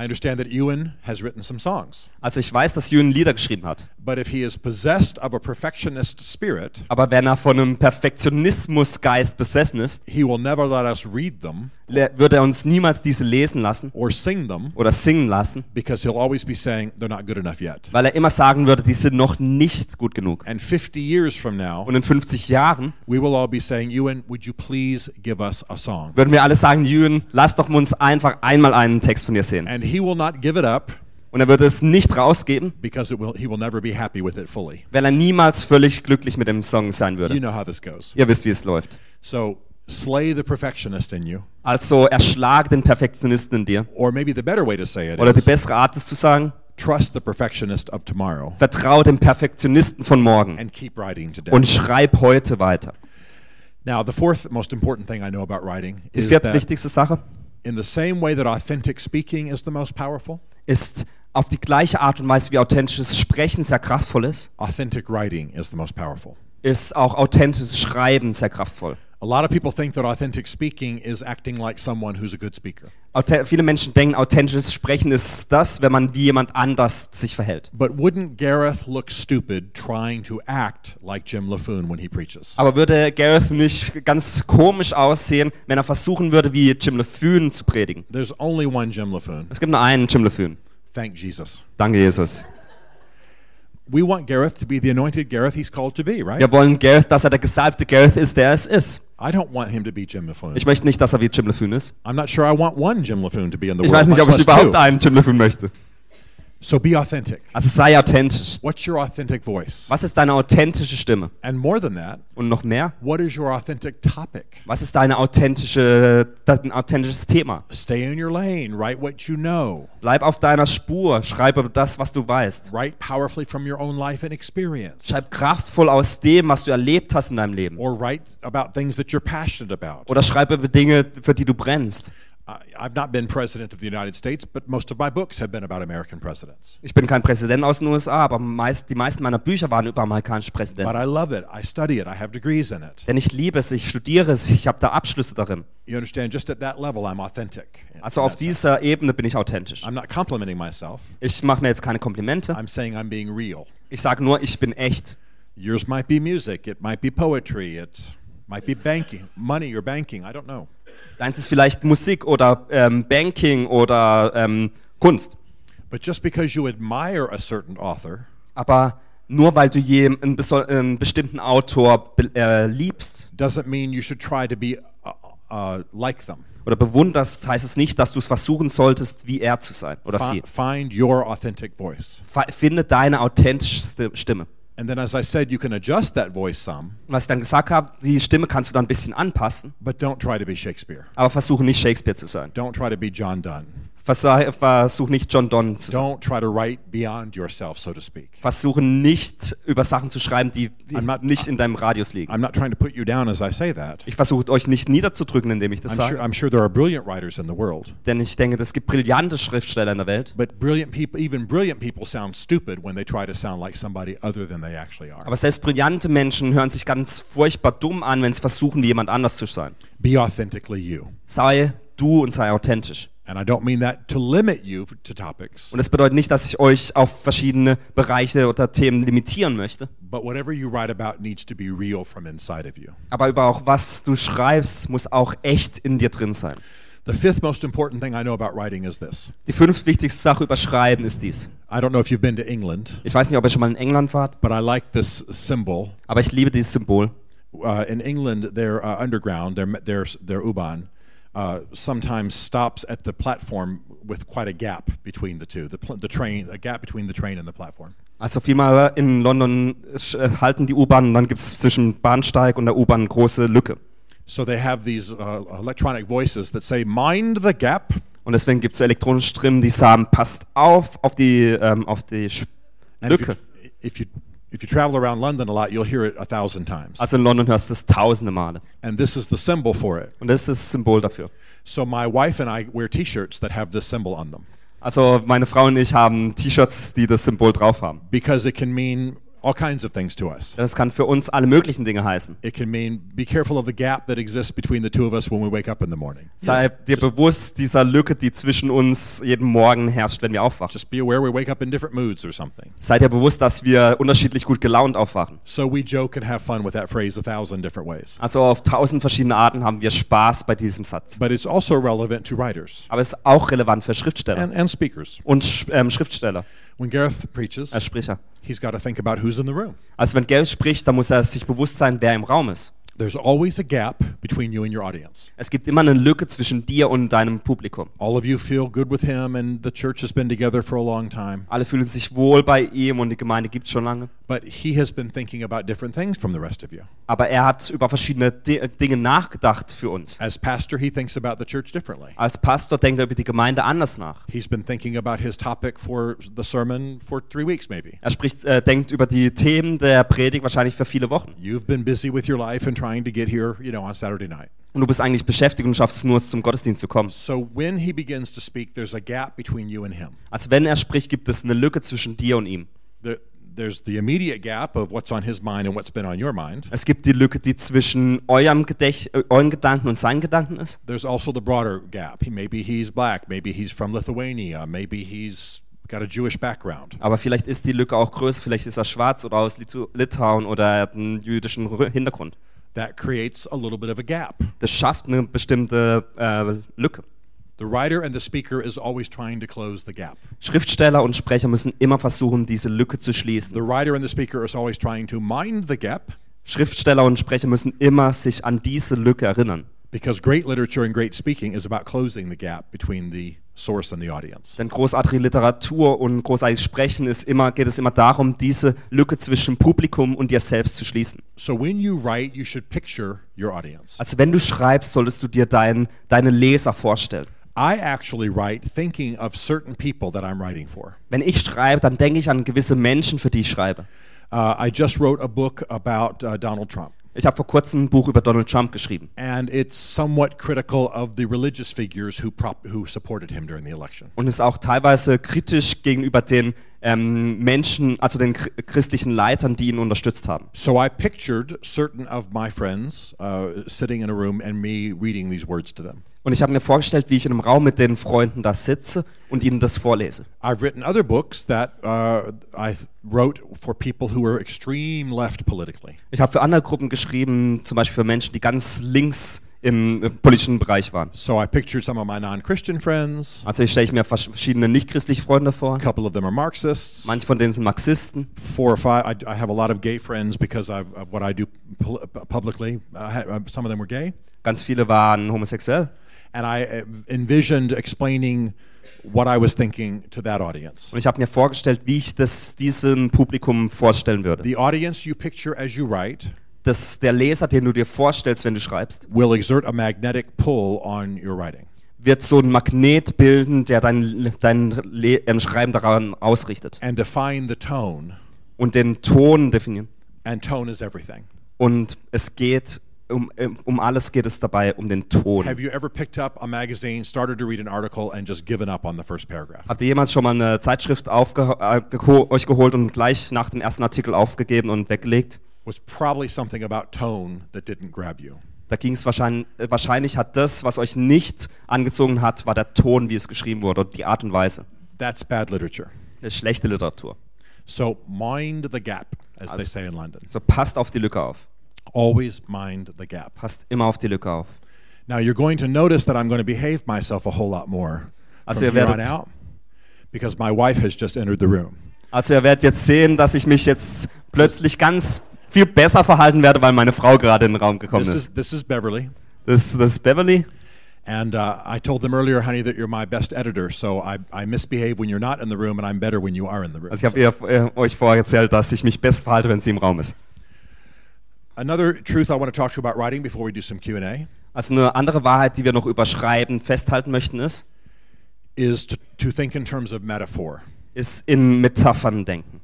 Speaker 4: I understand that Ewan has written some songs,
Speaker 8: Also ich weiß, dass Jürgen Lieder geschrieben hat.
Speaker 4: but if he is possessed of a perfectionist spirit,
Speaker 8: Aber wenn er von einem Perfektionismusgeist besessen ist,
Speaker 4: he will never let us read them
Speaker 8: würde er uns niemals diese lesen lassen
Speaker 4: or sing them
Speaker 8: oder singen lassen,
Speaker 4: because he'll always be saying they're not good enough yet.
Speaker 8: weil er immer sagen würde, die sind noch nicht gut genug.
Speaker 4: And 50 years from now,
Speaker 8: Und in 50 Jahren
Speaker 4: we will all be saying, Ewan, would you please give us a song?
Speaker 8: würden wir alle sagen, Jürgen, lass doch uns einfach einmal einen Text von dir sehen.
Speaker 4: And he will not give it up
Speaker 8: Und er würde es nicht rausgeben,
Speaker 4: because it will, he will never be happy with it fully.
Speaker 8: weil er niemals völlig glücklich mit dem Song sein
Speaker 4: You
Speaker 8: würde.
Speaker 4: know how this goes.
Speaker 8: Ihr wisst, wie es läuft.
Speaker 4: So slay the perfectionist in you,
Speaker 8: Also erschlag den Perfektionisten in dir.
Speaker 4: or maybe the better way to say it
Speaker 8: Oder die
Speaker 4: is
Speaker 8: bessere Art ist zu sagen,
Speaker 4: trust the perfectionist of tomorrow
Speaker 8: vertraue dem Perfektionisten von morgen
Speaker 4: and keep writing today.
Speaker 8: und schreib heute weiter.
Speaker 4: Now, the fourth most important thing I know about writing
Speaker 8: Die
Speaker 4: is that
Speaker 8: viertwichtigste Sache
Speaker 4: in the same way that authentic speaking is the most powerful,
Speaker 8: ist auf die gleiche Art und Weise, wie authentisches Sprechen sehr kraftvoll ist,
Speaker 4: authentic writing is the most powerful.
Speaker 8: ist auch authentisches Schreiben sehr kraftvoll.
Speaker 4: A lot of people think that authentic speaking is acting like someone who's a good speaker.
Speaker 8: Viele Menschen denken, authentisches Sprechen ist das, wenn man wie jemand anders sich verhält.
Speaker 4: But wouldn't Gareth look stupid trying to act like Jim LaFoon when he preaches?
Speaker 8: Aber würde Gareth nicht ganz komisch aussehen, wenn er versuchen würde, wie Jim LaFoon zu predigen?
Speaker 4: There's only one Jim LaFoon.
Speaker 8: Es gibt nur einen Jim LaFoon.
Speaker 4: Thank Jesus.
Speaker 8: Danke, Jesus.
Speaker 4: We want Gareth to be the anointed Gareth he's called to be, right?
Speaker 8: Wir wollen Gareth, dass er der gesalbte Gareth ist, der es ist.
Speaker 4: I don't want him to be Jim LaFoon.
Speaker 8: Ich möchte nicht, dass er wie Jim LaFoon ist.
Speaker 4: I'm not sure I want one Jim LaFoon to be in the
Speaker 8: Ich
Speaker 4: world.
Speaker 8: weiß nicht, ob ich überhaupt
Speaker 4: two.
Speaker 8: einen Jim LaFoon möchte.
Speaker 4: So be authentic.
Speaker 8: Also sei authentisch.
Speaker 4: What's your authentic voice?
Speaker 8: Was ist deine authentische Stimme?
Speaker 4: And more than that,
Speaker 8: Und noch mehr,
Speaker 4: what is your authentic topic?
Speaker 8: was ist deine authentische, dein authentisches Thema?
Speaker 4: Stay in your lane. Write what you know.
Speaker 8: Bleib auf deiner Spur, schreibe das, was du weißt.
Speaker 4: Write powerfully from your own life and experience.
Speaker 8: Schreib kraftvoll aus dem, was du erlebt hast in deinem Leben.
Speaker 4: Or write about things that you're passionate about.
Speaker 8: Oder schreibe über Dinge, für die du brennst.
Speaker 4: I've not been president of the United States, but most of my books have been about American presidents.
Speaker 8: Ich bin kein Präsident aus den USA, aber meist, die meisten meiner Bücher waren über amerikanische
Speaker 4: But
Speaker 8: Präsidenten.
Speaker 4: I love it. I study it. I have degrees in it.
Speaker 8: Denn ich liebe es, ich studiere es, ich habe da Abschlüsse darin.
Speaker 4: You understand? Just at that level, I'm authentic.
Speaker 8: Also auf
Speaker 4: sense.
Speaker 8: dieser Ebene bin ich authentisch.
Speaker 4: I'm not complimenting myself.
Speaker 8: Ich mache mir jetzt keine Komplimente.
Speaker 4: I'm saying I'm being real.
Speaker 8: Ich sage nur, ich bin echt.
Speaker 4: Yours might be music. It might be poetry. It might be banking, money or banking. I don't know.
Speaker 8: Deins ist vielleicht Musik oder ähm, Banking oder ähm, Kunst.
Speaker 4: But just because you admire a certain author
Speaker 8: Aber nur weil du einen, einen bestimmten Autor äh, liebst
Speaker 4: doesn't mean you should try to be uh, uh, like them.
Speaker 8: oder bewunderst, heißt es nicht, dass du es versuchen solltest, wie er zu sein oder
Speaker 4: Fi-
Speaker 8: sie.
Speaker 4: find your authentic voice.
Speaker 8: Fa- Finde deine authentischste Stimme.
Speaker 4: And then, as I said, you can adjust that voice some,
Speaker 8: was ich dann gesagt habe, die Stimme kannst du dann ein bisschen anpassen,
Speaker 4: but don't try to be Shakespeare.
Speaker 8: aber versuche nicht Shakespeare zu sein.
Speaker 4: Don't try to be John Donne.
Speaker 8: Versuch, nicht John Donne zu sein.
Speaker 4: Don't try to write beyond yourself, so to speak.
Speaker 8: Versuche nicht über Sachen zu schreiben, die
Speaker 4: not-
Speaker 8: nicht in deinem Radius liegen.
Speaker 4: I'm not trying to put you down as I say that.
Speaker 8: Ich versuche euch nicht niederzudrücken, indem ich das
Speaker 4: I'm sure,
Speaker 8: sage.
Speaker 4: I'm sure there are brilliant writers in the world,
Speaker 8: Denn ich denke, es gibt brillante Schriftsteller in der Welt.
Speaker 4: but brilliant people, even brilliant people, sound stupid when they try to sound like somebody other than they actually are.
Speaker 8: Aber selbst brillante Menschen hören sich ganz furchtbar dumm an, wenn sie versuchen, wie jemand anders zu sein.
Speaker 4: Be authentically you.
Speaker 8: Sei du und sei authentisch.
Speaker 4: And I don't mean that to limit you to topics,
Speaker 8: Und das bedeutet nicht, dass ich euch auf verschiedene Bereiche oder Themen limitieren möchte.
Speaker 4: but whatever you write about needs to be real from inside of you.
Speaker 8: Aber über auch was du schreibst, muss auch echt in dir drin sein.
Speaker 4: The fifth most important thing I know about writing is this.
Speaker 8: Die fünftwichtigste Sache über Schreiben ist dies.
Speaker 4: I don't know if you've been to England,
Speaker 8: Ich weiß nicht, ob ihr schon mal in England wart,
Speaker 4: but I like this symbol.
Speaker 8: aber ich liebe dieses Symbol.
Speaker 4: Uh, in England, their uh, underground, their their their U-Bahn, uh, sometimes stops at the platform with quite a gap between the two. The, the train, a gap between the train and the platform.
Speaker 8: Also vielmal in London äh, halten die U-Bahn und dann gibt es zwischen Bahnsteig und der U-Bahn große Lücke.
Speaker 4: So they have these uh, electronic voices that say, "Mind the gap."
Speaker 8: Und deswegen gibt es so elektronische Stimmen, die sagen, passt auf auf die, ähm, auf die Sch-
Speaker 4: And if you,
Speaker 8: Lücke.
Speaker 4: if you if you travel around London a lot, you'll hear it a thousand times.
Speaker 8: Also in London hörst du es tausende Male.
Speaker 4: And this is the symbol for it.
Speaker 8: Und das ist das Symbol dafür.
Speaker 4: So my wife and I wear T-shirts that have this symbol on them
Speaker 8: Also meine Frau und ich haben T-Shirts, die das Symbol drauf haben.
Speaker 4: because it can mean all kinds of things to us.
Speaker 8: Das kann für uns alle möglichen Dinge heißen.
Speaker 4: It can mean be careful of the gap that exists between the two of us when we wake up in the morning.
Speaker 8: Sei dir bewusst dieser Lücke, die zwischen uns jeden Morgen herrscht, wenn wir aufwachen.
Speaker 4: Just be aware we wake up in different moods or something.
Speaker 8: Sei dir bewusst, dass wir unterschiedlich gut gelaunt aufwachen.
Speaker 4: So we joke and have fun with that phrase a thousand different ways.
Speaker 8: Also auf tausend verschiedene Arten haben wir Spaß bei diesem Satz.
Speaker 4: But it's also relevant to writers
Speaker 8: Aber es ist auch relevant für Schriftsteller
Speaker 4: and, and speakers.
Speaker 8: und ähm, Schriftsteller,
Speaker 4: When Gareth preaches,
Speaker 8: äh, Sprecher.
Speaker 4: he's got to think about who's in the room.
Speaker 8: Also wenn Gary spricht, dann muss er sich bewusst sein, wer im Raum ist.
Speaker 4: There's always a gap between you and your audience.
Speaker 8: Es gibt immer eine Lücke zwischen dir und deinem Publikum.
Speaker 4: All of you feel good with him, and the church has been together for a long time.
Speaker 8: Alle fühlen sich wohl bei ihm und die Gemeinde gibt schon lange.
Speaker 4: But he has been thinking about different things from the rest of you.
Speaker 8: Aber er hat über verschiedene Di Dinge nachgedacht für uns.
Speaker 4: As pastor, he thinks about the church differently.
Speaker 8: Als Pastor denkt er über die Gemeinde anders nach.
Speaker 4: He's been thinking about his topic for the sermon for three weeks, maybe.
Speaker 8: Er spricht, äh, denkt über die Themen der Predigt wahrscheinlich für viele Wochen.
Speaker 4: You've been busy with your life and trying to get here, you know, on Saturday night.
Speaker 8: Und du bist eigentlich beschäftigt und schaffst es nur, zum Gottesdienst zu kommen.
Speaker 4: So when he begins to speak, there's a gap between you and him.
Speaker 8: Also wenn er spricht, gibt es eine Lücke zwischen dir und ihm.
Speaker 4: The, there's the immediate gap of what's on his mind and what's been on your mind.
Speaker 8: Es gibt die Lücke, die zwischen eurem Gedächt äh, euren Gedanken und seinen Gedanken ist.
Speaker 4: There's also the broader gap. Maybe he's black, maybe he's from Lithuania, maybe he's got a Jewish background.
Speaker 8: Aber vielleicht ist die Lücke auch größer, vielleicht ist er schwarz oder aus Litu Litauen oder er hat einen jüdischen Hintergrund.
Speaker 4: That creates a little bit of a gap.
Speaker 8: Das schafft eine bestimmte äh, Lücke.
Speaker 4: The writer and the speaker is always trying to close the gap.
Speaker 8: Schriftsteller und Sprecher müssen immer versuchen, diese Lücke zu schließen.
Speaker 4: The writer and the speaker is always trying to mind the gap
Speaker 8: Schriftsteller und Sprecher müssen immer sich an diese Lücke erinnern.
Speaker 4: because great literature and great speaking is about closing the gap between the source and the audience.
Speaker 8: Denn großartige Literatur und großartiges Sprechen ist immer, geht es immer darum, diese Lücke zwischen Publikum und dir selbst zu schließen.
Speaker 4: So when you write, you should picture your audience.
Speaker 8: Also wenn du schreibst, solltest du dir dein, deine Leser vorstellen.
Speaker 4: I actually write thinking of certain people that I'm writing for.
Speaker 8: Wenn ich schreibe, dann denke ich an gewisse Menschen, für die ich schreibe.
Speaker 4: Uh, I just wrote a book about uh, Donald Trump,
Speaker 8: Ich habe vor kurzem ein Buch über Donald Trump geschrieben.
Speaker 4: and it's somewhat critical of the religious figures who prop- who supported him during the election.
Speaker 8: Und ist auch teilweise kritisch gegenüber den ähm, Menschen, also den chr- christlichen Leitern, die ihn unterstützt haben.
Speaker 4: So I pictured certain of my friends uh, sitting in a room and me reading these words to them.
Speaker 8: Und ich habe mir vorgestellt, wie ich in einem Raum mit den Freunden da sitze und ihnen das vorlese.
Speaker 4: I've written other books that uh, I wrote for people who were extreme left politically.
Speaker 8: Ich habe für andere Gruppen geschrieben, zum Beispiel für Menschen, die ganz links im politischen Bereich waren.
Speaker 4: So I pictured some of my non-Christian friends.
Speaker 8: Also stelle ich mir vers- verschiedene nicht-christliche Freunde vor.
Speaker 4: A couple of them are Marxists.
Speaker 8: Manche von denen sind Marxisten.
Speaker 4: Four or five. I, I have a lot of gay friends because of what I do publicly. Uh, some of them were gay,
Speaker 8: Ganz viele waren homosexuell.
Speaker 4: And I uh, envisioned explaining what I was thinking to that audience.
Speaker 8: Und ich habe mir vorgestellt, wie ich das diesem Publikum vorstellen würde.
Speaker 4: The audience you picture as you write
Speaker 8: Dass der Leser, den du dir vorstellst, wenn du schreibst,
Speaker 4: will exert a magnetic pull on your writing.
Speaker 8: wird so ein Magnet bilden, der dein, dein Le ähm, Schreiben daran ausrichtet.
Speaker 4: and define the tone.
Speaker 8: Und den Ton definieren.
Speaker 4: And tone is everything.
Speaker 8: Und es geht, um, um alles geht es dabei, um den Ton.
Speaker 4: Have you ever picked up a magazine, started to read an article, and just given up on the first paragraph?
Speaker 8: Habt ihr jemals schon mal eine Zeitschrift äh, geho euch geholt und gleich nach dem ersten Artikel aufgegeben und weggelegt?
Speaker 4: Was probably something about tone that didn't grab you.
Speaker 8: Da ging es wahrscheinlich, wahrscheinlich hat das, was euch nicht angezogen hat, war der Ton, wie es geschrieben wurde und die Art und Weise.
Speaker 4: That's bad literature.
Speaker 8: Das ist schlechte Literatur.
Speaker 4: So mind the gap, as they
Speaker 8: Also-
Speaker 4: say in London.
Speaker 8: So passt auf die Lücke auf.
Speaker 4: Always mind the gap.
Speaker 8: Passt immer auf die Lücke auf.
Speaker 4: Now you're going to notice that I'm going to behave myself a whole lot more
Speaker 8: Also
Speaker 4: from here on out because my wife has just entered the room.
Speaker 8: Also ihr werdet jetzt sehen, dass ich mich jetzt plötzlich ganz viel besser verhalten werde, weil meine Frau gerade in den Raum gekommen
Speaker 4: This
Speaker 8: ist.
Speaker 4: is this is Beverly,
Speaker 8: Das, das ist Beverly.
Speaker 4: And uh, I told them earlier, honey, that you're my best editor, so I, I misbehave when you're not in the room, and I'm better when you are in the room.
Speaker 8: Also ich habe euch vorher erzählt, dass ich mich besser verhalte, wenn sie im Raum ist.
Speaker 4: Another truth I want to talk to you about writing before we do some Q&A
Speaker 8: Also eine andere Wahrheit, die wir noch über Schreiben festhalten möchten, ist,
Speaker 4: is to, to think in terms of metaphor.
Speaker 8: ist in Metaphern denken.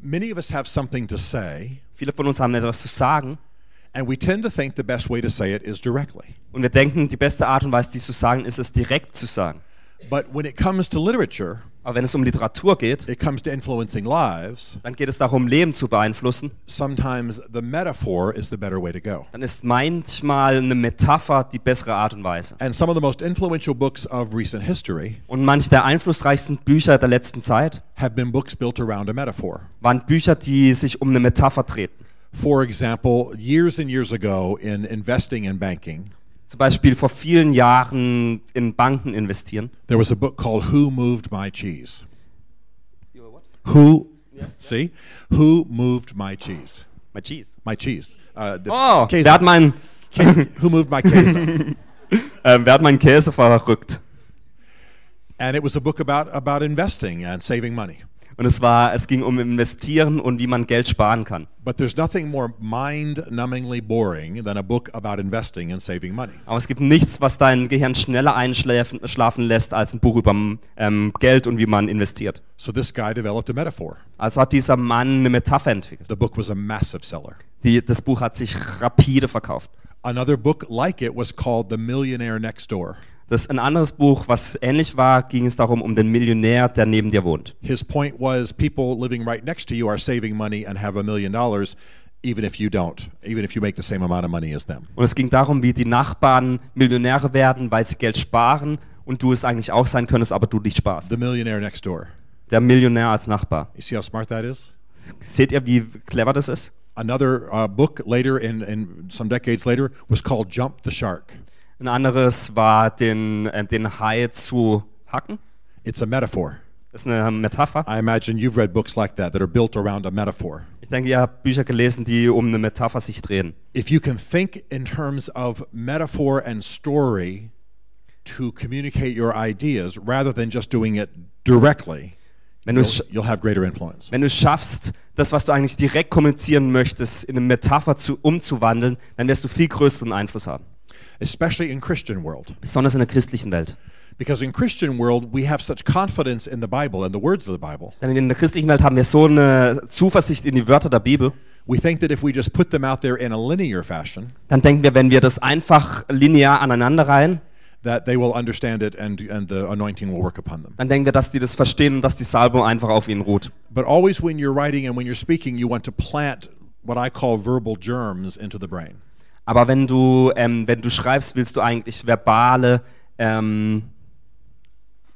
Speaker 4: Many of us have something to say,
Speaker 8: Viele von uns haben etwas zu sagen
Speaker 4: and we tend to think the best way to say it is directly.
Speaker 8: und wir denken, die beste Art und Weise, dies zu sagen, ist es direkt zu sagen.
Speaker 4: But when it comes to literature,
Speaker 8: Aber wenn es um Literatur geht,
Speaker 4: it comes to influencing lives,
Speaker 8: dann geht es darum, Leben zu beeinflussen.
Speaker 4: sometimes the metaphor is the better way to go.
Speaker 8: Dann ist manchmal eine Metapher die bessere Art und Weise.
Speaker 4: And some of the most influential books of recent history
Speaker 8: Und manche der einflussreichsten Bücher der letzten Zeit
Speaker 4: have been books built around a metaphor.
Speaker 8: waren Bücher, die sich um eine Metapher treten.
Speaker 4: For example, years and years ago in investing and banking,
Speaker 8: Zum Beispiel vor vielen Jahren in Banken investieren.
Speaker 4: there was a book called Who Moved My Cheese? Who, see? Who Moved My Cheese?
Speaker 8: My cheese.
Speaker 4: My cheese. Uh,
Speaker 8: Oh,
Speaker 4: Käse-
Speaker 8: wer hat, meinen,
Speaker 4: who Moved My Käse?
Speaker 8: ähm, wer hat meinen Käse verrückt?
Speaker 4: and it was a book about, about investing and saving money.
Speaker 8: Und es war, es ging um Investieren und wie man Geld sparen kann.
Speaker 4: But there's nothing more mind-numbingly boring than a book about investing and saving money.
Speaker 8: Aber es gibt nichts, was dein Gehirn schneller einschlafen schlafen lässt, als ein Buch über ähm, Geld und wie man investiert.
Speaker 4: So this guy developed a metaphor.
Speaker 8: Also hat dieser Mann eine Metapher entwickelt.
Speaker 4: The book was a massive seller.
Speaker 8: Die, das Buch hat sich rapide verkauft.
Speaker 4: Another book like it was called The Millionaire Next Door.
Speaker 8: Das ein anderes Buch, was ähnlich war, ging es darum um den Millionär, der neben dir wohnt.
Speaker 4: His point was people living right next to you are saving money and have a million dollars, even if you don't, even if you make the same amount of money as them.
Speaker 8: Und es ging darum, wie die Nachbarn Millionäre werden, weil sie Geld sparen und du es eigentlich auch sein könntest, aber du nicht sparst.
Speaker 4: The Millionaire Next Door.
Speaker 8: Der Millionär als Nachbar.
Speaker 4: You see how smart that is?
Speaker 8: Seht ihr, wie clever das ist?
Speaker 4: Another uh, book later, in, in some decades later, was called Jump the Shark.
Speaker 8: Ein anderes war, den, äh, den Hai zu hacken.
Speaker 4: It's a metaphor.
Speaker 8: Das ist eine Metapher.
Speaker 4: I imagine you've read books like that that are built around a metaphor.
Speaker 8: Ich denke, ihr habt Bücher gelesen, die um eine Metapher sich drehen.
Speaker 4: If you can think in terms of metaphor and story to communicate your ideas rather than just doing it directly,
Speaker 8: Wenn du
Speaker 4: you'll, you'll have greater influence.
Speaker 8: wenn du schaffst, das, was du eigentlich direkt kommunizieren möchtest, in eine Metapher zu, umzuwandeln, dann wirst du viel größeren Einfluss haben.
Speaker 4: Especially in Christian world.
Speaker 8: Besonders in der christlichen Welt.
Speaker 4: Because in Christian world, we have such confidence in the Bible and the words of the Bible.
Speaker 8: Denn in der christlichen Welt haben wir so eine Zuversicht in die Wörter der Bibel.
Speaker 4: We think that if we just put them out there in a linear fashion,
Speaker 8: Dann denken wir, wenn wir das einfach linear aneinanderreihen,
Speaker 4: that they will understand it and, and the anointing will work upon them.
Speaker 8: dann denken wir, dass die das verstehen und dass die Salbung einfach auf ihnen ruht.
Speaker 4: But always when you're writing and when you're speaking, you want to plant what I call verbal germs into the brain.
Speaker 8: Aber wenn du, ähm, wenn du schreibst, willst du eigentlich verbale ähm,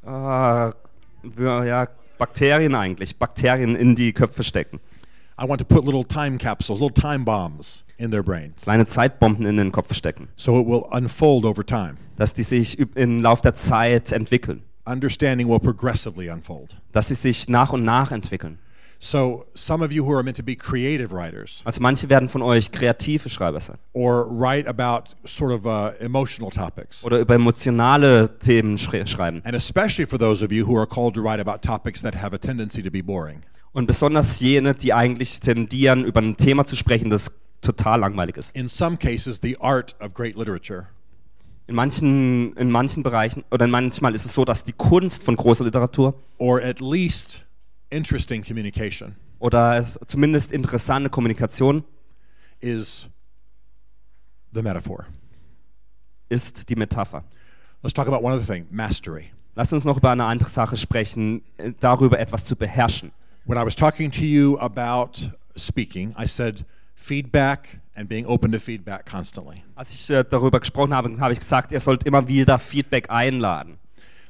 Speaker 8: äh, ja, Bakterien eigentlich, Bakterien in die Köpfe stecken.
Speaker 4: I want to put little time capsules, little time bombs in their brains.
Speaker 8: Kleine Zeitbomben in den Kopf stecken.
Speaker 4: So it will unfold over time.
Speaker 8: Dass die sich im Lauf der Zeit entwickeln.
Speaker 4: Understanding will progressively unfold.
Speaker 8: Dass sie sich nach und nach entwickeln.
Speaker 4: So some of you who are meant to be creative writers
Speaker 8: Also manche werden von euch kreative Schreiber sein.
Speaker 4: or write about sort of uh, emotional topics.
Speaker 8: Oder über emotionale Themen schre- schreiben.
Speaker 4: And especially for those of you who are called to write about topics that have a tendency to be boring.
Speaker 8: Und besonders jene, die eigentlich tendieren, über ein Thema zu sprechen, das total langweilig ist.
Speaker 4: In some cases, the art of great literature
Speaker 8: In manchen, in manchen Bereichen oder manchmal ist es so, dass die Kunst von großer Literatur
Speaker 4: or at least interesting communication
Speaker 8: oder es- zumindest interessante Kommunikation
Speaker 4: is the metaphor.
Speaker 8: ist die Metapher.
Speaker 4: Let's talk about one other thing mastery.
Speaker 8: Lasst uns noch über eine andere Sache sprechen, äh, darüber etwas zu beherrschen.
Speaker 4: When I was talking to you about speaking, I said feedback and being open to feedback constantly.
Speaker 8: Als ich äh, darüber gesprochen habe, habe ich gesagt, ihr sollt immer wieder Feedback einladen.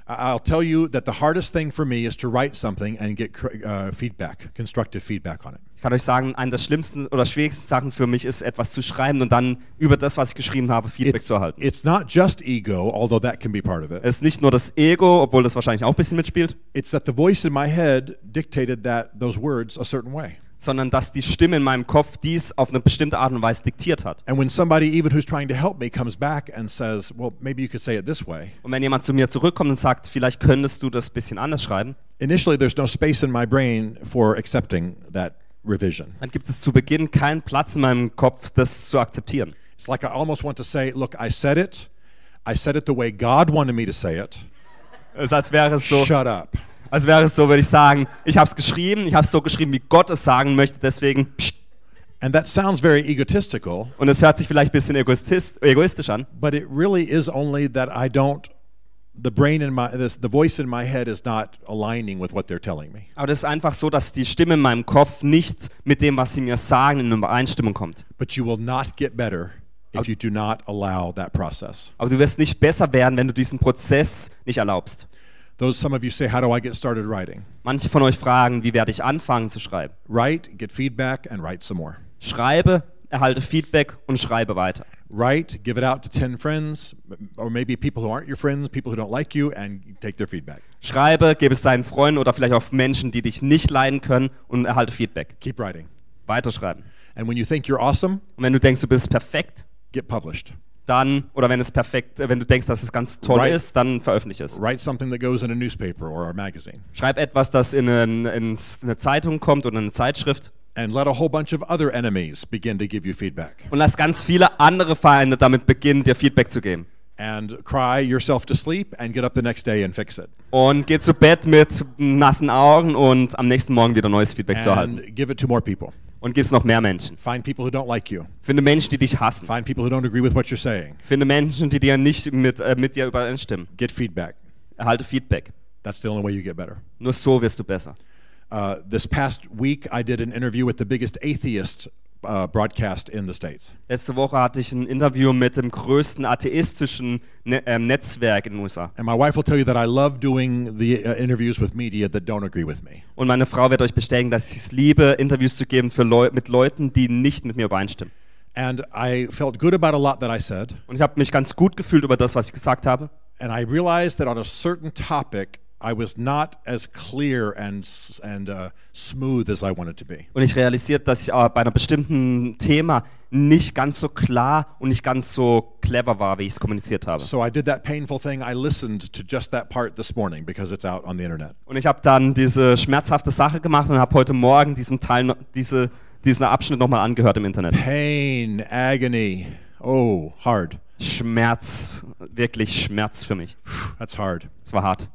Speaker 4: I'll tell you that the hardest thing for me is to write something and get uh, feedback, constructive feedback on it.
Speaker 8: Ich kann euch sagen, eine der schlimmsten oder schwierigsten Sachen für mich ist, etwas zu schreiben und dann über das, was ich geschrieben habe, Feedback
Speaker 4: It's,
Speaker 8: zu erhalten.
Speaker 4: it's not just ego, although that can be part of it.
Speaker 8: Es ist nicht nur das Ego, obwohl das wahrscheinlich auch ein bisschen mitspielt,
Speaker 4: It's that the voice in my head dictated that those words a certain way.
Speaker 8: Sondern dass die Stimme in meinem Kopf dies auf eine bestimmte Art und Weise diktiert hat.
Speaker 4: And when somebody, even who's trying to help me, comes back and says, Well, maybe you could say it this way,
Speaker 8: Und wenn jemand zu mir zurückkommt und sagt, vielleicht könntest du das ein bisschen anders schreiben,
Speaker 4: initially there's no space in my brain for accepting that revision.
Speaker 8: dann gibt es zu Beginn keinen Platz in meinem Kopf, das zu akzeptieren.
Speaker 4: It's like I almost want to say, Look, I said it. I said it the way God wanted me to say it.
Speaker 8: Es ist, als wäre es so,
Speaker 4: Shut up.
Speaker 8: Als wäre es so, würde ich sagen, ich habe es geschrieben, ich habe es so geschrieben, wie Gott es sagen möchte, deswegen pst.
Speaker 4: And that sounds very egotistical,
Speaker 8: Und es hört sich vielleicht ein bisschen egoistisch, an,
Speaker 4: but it really is only that I don't. The brain in my this, the voice in my head is not aligning with what they're telling me.
Speaker 8: aber das ist einfach so, dass die Stimme in meinem Kopf nicht mit dem, was sie mir sagen, in Übereinstimmung kommt.
Speaker 4: But you will not get better if you do not allow that process.
Speaker 8: Aber du wirst nicht besser werden, wenn du diesen Prozess nicht erlaubst.
Speaker 4: Those some of you say, "How do I get started writing?"
Speaker 8: Manche von euch fragen, wie werde ich anfangen zu schreiben?
Speaker 4: Write, get feedback, and write some more.
Speaker 8: Schreibe, erhalte Feedback und schreibe weiter.
Speaker 4: Write, give it out to ten friends, or maybe people who aren't your friends, people who don't like you, and take their feedback.
Speaker 8: Schreibe, gebe es deinen Freunden oder vielleicht auch Menschen, die dich nicht leiden können und erhalte Feedback.
Speaker 4: Keep writing.
Speaker 8: Weiterschreiben.
Speaker 4: And when you think you're awesome,
Speaker 8: Und wenn du denkst, du bist perfekt,
Speaker 4: get published.
Speaker 8: Dann, oder wenn es perfekt, äh, wenn du denkst, dass es ganz toll
Speaker 4: Right.
Speaker 8: ist, dann veröffentliche es.
Speaker 4: Write something that goes in a newspaper or a magazine.
Speaker 8: Schreib etwas, das in, ein, in eine Zeitung kommt oder eine Zeitschrift
Speaker 4: And let a whole bunch of other enemies begin to give you feedback.
Speaker 8: und lass ganz viele andere Feinde damit beginnen, dir Feedback zu geben.
Speaker 4: And cry yourself to sleep and get up the next day and fix it.
Speaker 8: Und geh zu Bett mit nassen Augen und am nächsten Morgen wieder neues Feedback zu erhalten.
Speaker 4: And give it to more people.
Speaker 8: Und gib's noch mehr Menschen.
Speaker 4: Find people who don't like you.
Speaker 8: Finde Menschen, die dich hassen.
Speaker 4: Find people who don't agree with what you're saying.
Speaker 8: Finde Menschen, die dir nicht mit, äh, mit dir übereinstimmen.
Speaker 4: Get feedback.
Speaker 8: Erhalte Feedback.
Speaker 4: That's the only way you get better.
Speaker 8: Nur so wirst du besser.
Speaker 4: Uh, this past week, I did an interview with the biggest atheist uh, broadcast in the States.
Speaker 8: Letzte Woche hatte ich ein Interview mit dem größten atheistischen ne ähm, Netzwerk in den USA.
Speaker 4: And my wife will tell you that I love doing the uh, interviews with media that don't agree with me.
Speaker 8: Und meine Frau wird euch bestätigen, dass ich es liebe, Interviews zu geben für Leu mit Leuten, die nicht mit mir übereinstimmen.
Speaker 4: And I felt good about a lot that I said.
Speaker 8: Und ich habe mich ganz gut gefühlt über das, was ich gesagt habe.
Speaker 4: And I realized that on a certain topic, I was not as clear and, s- and uh, smooth as I wanted to be.
Speaker 8: Und ich realisiert, dass ich aber bei einem bestimmten Thema nicht ganz so klar und nicht ganz so clever war, wie ich es kommuniziert habe.
Speaker 4: So I did that painful thing. I listened to just that part this morning because it's out on the internet.
Speaker 8: Und ich habe dann diese schmerzhafte Sache gemacht und habe heute Morgen diesen Teil, diese, diesen Abschnitt nochmal angehört im Internet.
Speaker 4: Pain, agony. Oh, hard.
Speaker 8: Schmerz, wirklich Schmerz für mich.
Speaker 4: That's hard.
Speaker 8: Es war hart.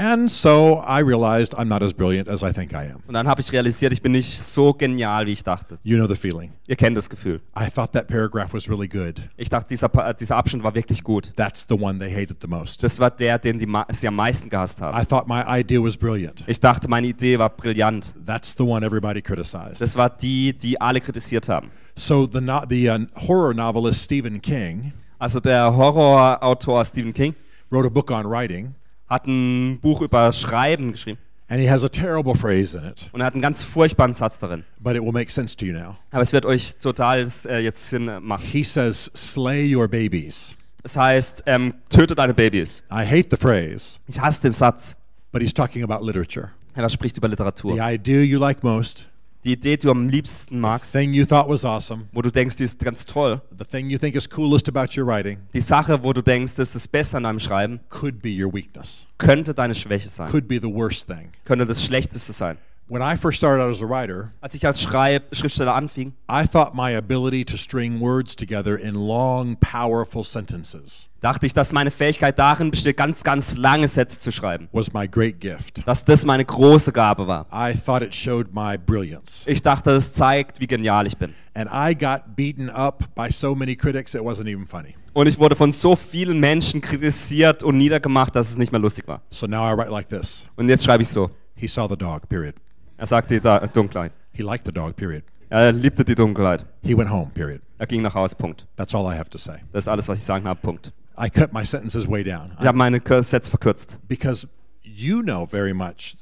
Speaker 4: And so I realized I'm not as brilliant as I think I am.
Speaker 8: Und dann habe ich realisiert, ich bin nicht so genial, wie ich dachte.
Speaker 4: You know the feeling.
Speaker 8: Ihr kennt das Gefühl.
Speaker 4: I thought that paragraph was really good.
Speaker 8: Ich dachte, dieser, dieser Abschnitt war wirklich gut.
Speaker 4: That's the one they hated the most.
Speaker 8: Das war der, den die sie am meisten gehasst haben.
Speaker 4: I thought my idea was brilliant.
Speaker 8: Ich dachte, meine Idee war brillant.
Speaker 4: That's the one everybody criticized.
Speaker 8: Das war die, die alle kritisiert haben.
Speaker 4: So the no- the uh, horror novelist Stephen King
Speaker 8: Also der Horrorautor Stephen King
Speaker 4: wrote a book on writing,
Speaker 8: hat ein Buch über Schreiben geschrieben.
Speaker 4: and he has a terrible phrase in it,
Speaker 8: Und er hat einen ganz furchtbaren Satz darin.
Speaker 4: but it will make sense to you now.
Speaker 8: Aber es wird euch total äh, jetzt Sinn machen.
Speaker 4: He says, "Slay your babies."
Speaker 8: Das heißt, ähm, töte deine Babys.
Speaker 4: I hate the phrase,
Speaker 8: Ich hasse den Satz.
Speaker 4: but he's talking about literature.
Speaker 8: Er spricht über Literatur.
Speaker 4: The idea you like most,
Speaker 8: Die Idee, die du am liebsten magst,
Speaker 4: thing you thought was awesome,
Speaker 8: wo du denkst, die ist ganz toll.
Speaker 4: the thing you think is coolest about your writing,
Speaker 8: Die Sache, wo du denkst, das ist das Beste an deinem Schreiben,
Speaker 4: could be your weakness,
Speaker 8: könnte deine Schwäche sein.
Speaker 4: could be the worst thing.
Speaker 8: Könnte das Schlechteste sein.
Speaker 4: When I first started out as a writer,
Speaker 8: Als ich als Schreib Schriftsteller anfing,
Speaker 4: I thought my ability to string words together in long, powerful sentences
Speaker 8: dachte ich, dass meine Fähigkeit darin besteht, ganz, ganz lange Sätze zu schreiben.
Speaker 4: was my great gift.
Speaker 8: Dass das meine große Gabe war.
Speaker 4: I thought it showed my brilliance.
Speaker 8: Ich dachte, es zeigt, wie genial ich bin.
Speaker 4: And I got beaten up by so many critics, it wasn't even funny.
Speaker 8: Und ich wurde von so vielen Menschen kritisiert und niedergemacht, dass es nicht mehr lustig war.
Speaker 4: So now I write like this
Speaker 8: Und jetzt schreibe ich so.
Speaker 4: He saw the dog, period.
Speaker 8: Er sagte die Da- Dunkelheit.
Speaker 4: He liked the dog, period.
Speaker 8: Er liebte die Dunkelheit.
Speaker 4: He went home, period.
Speaker 8: Er ging nach Hause, Punkt.
Speaker 4: That's all I have to say.
Speaker 8: Das ist alles, was ich sagen habe, Punkt.
Speaker 4: I cut my sentences way down
Speaker 8: Ich habe meine Sätze verkürzt.
Speaker 4: because you know very much.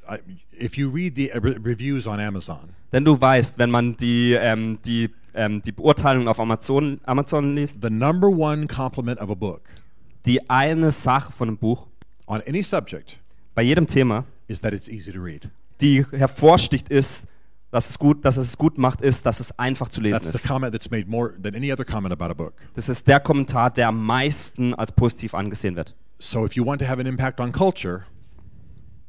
Speaker 4: If you read the re- reviews on Amazon,
Speaker 8: Denn du weißt, wenn man die, ähm, die, ähm, die Beurteilung auf Amazon, Amazon liest,
Speaker 4: the number one compliment of a book
Speaker 8: die eine Sache von einem Buch,
Speaker 4: on any subject
Speaker 8: bei jedem Thema,
Speaker 4: is that it's easy to read.
Speaker 8: Die hervorsticht, ist, dass es gut, dass es gut macht, ist, dass es einfach zu lesen
Speaker 4: That's the
Speaker 8: ist.
Speaker 4: comment that's made more than any other comment about a book.
Speaker 8: Das ist der Kommentar, der am meisten als positiv angesehen wird.
Speaker 4: So if you want to have an impact on culture,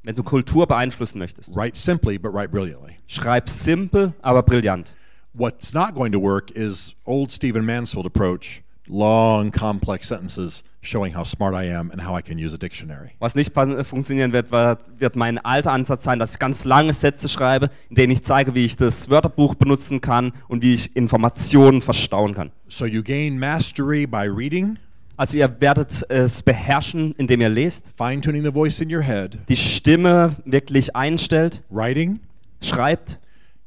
Speaker 8: Wenn du Kultur beeinflussen möchtest,
Speaker 4: write simply but write brilliantly.
Speaker 8: schreib simpel, aber brillant.
Speaker 4: What's not going to work is old Stephen Mansfield approach, long, complex sentences showing how smart I am and how I can use a dictionary.
Speaker 8: Was nicht pan- funktionieren wird, wird, wird mein alter Ansatz sein, dass ich ganz lange Sätze schreibe, in denen ich zeige, wie ich das Wörterbuch benutzen kann und wie ich Informationen verstauen kann.
Speaker 4: So you gain mastery by reading,
Speaker 8: Also ihr werdet es beherrschen, indem ihr lest,
Speaker 4: fine tuning the voice in your head,
Speaker 8: die Stimme wirklich einstellt,
Speaker 4: writing,
Speaker 8: schreibt,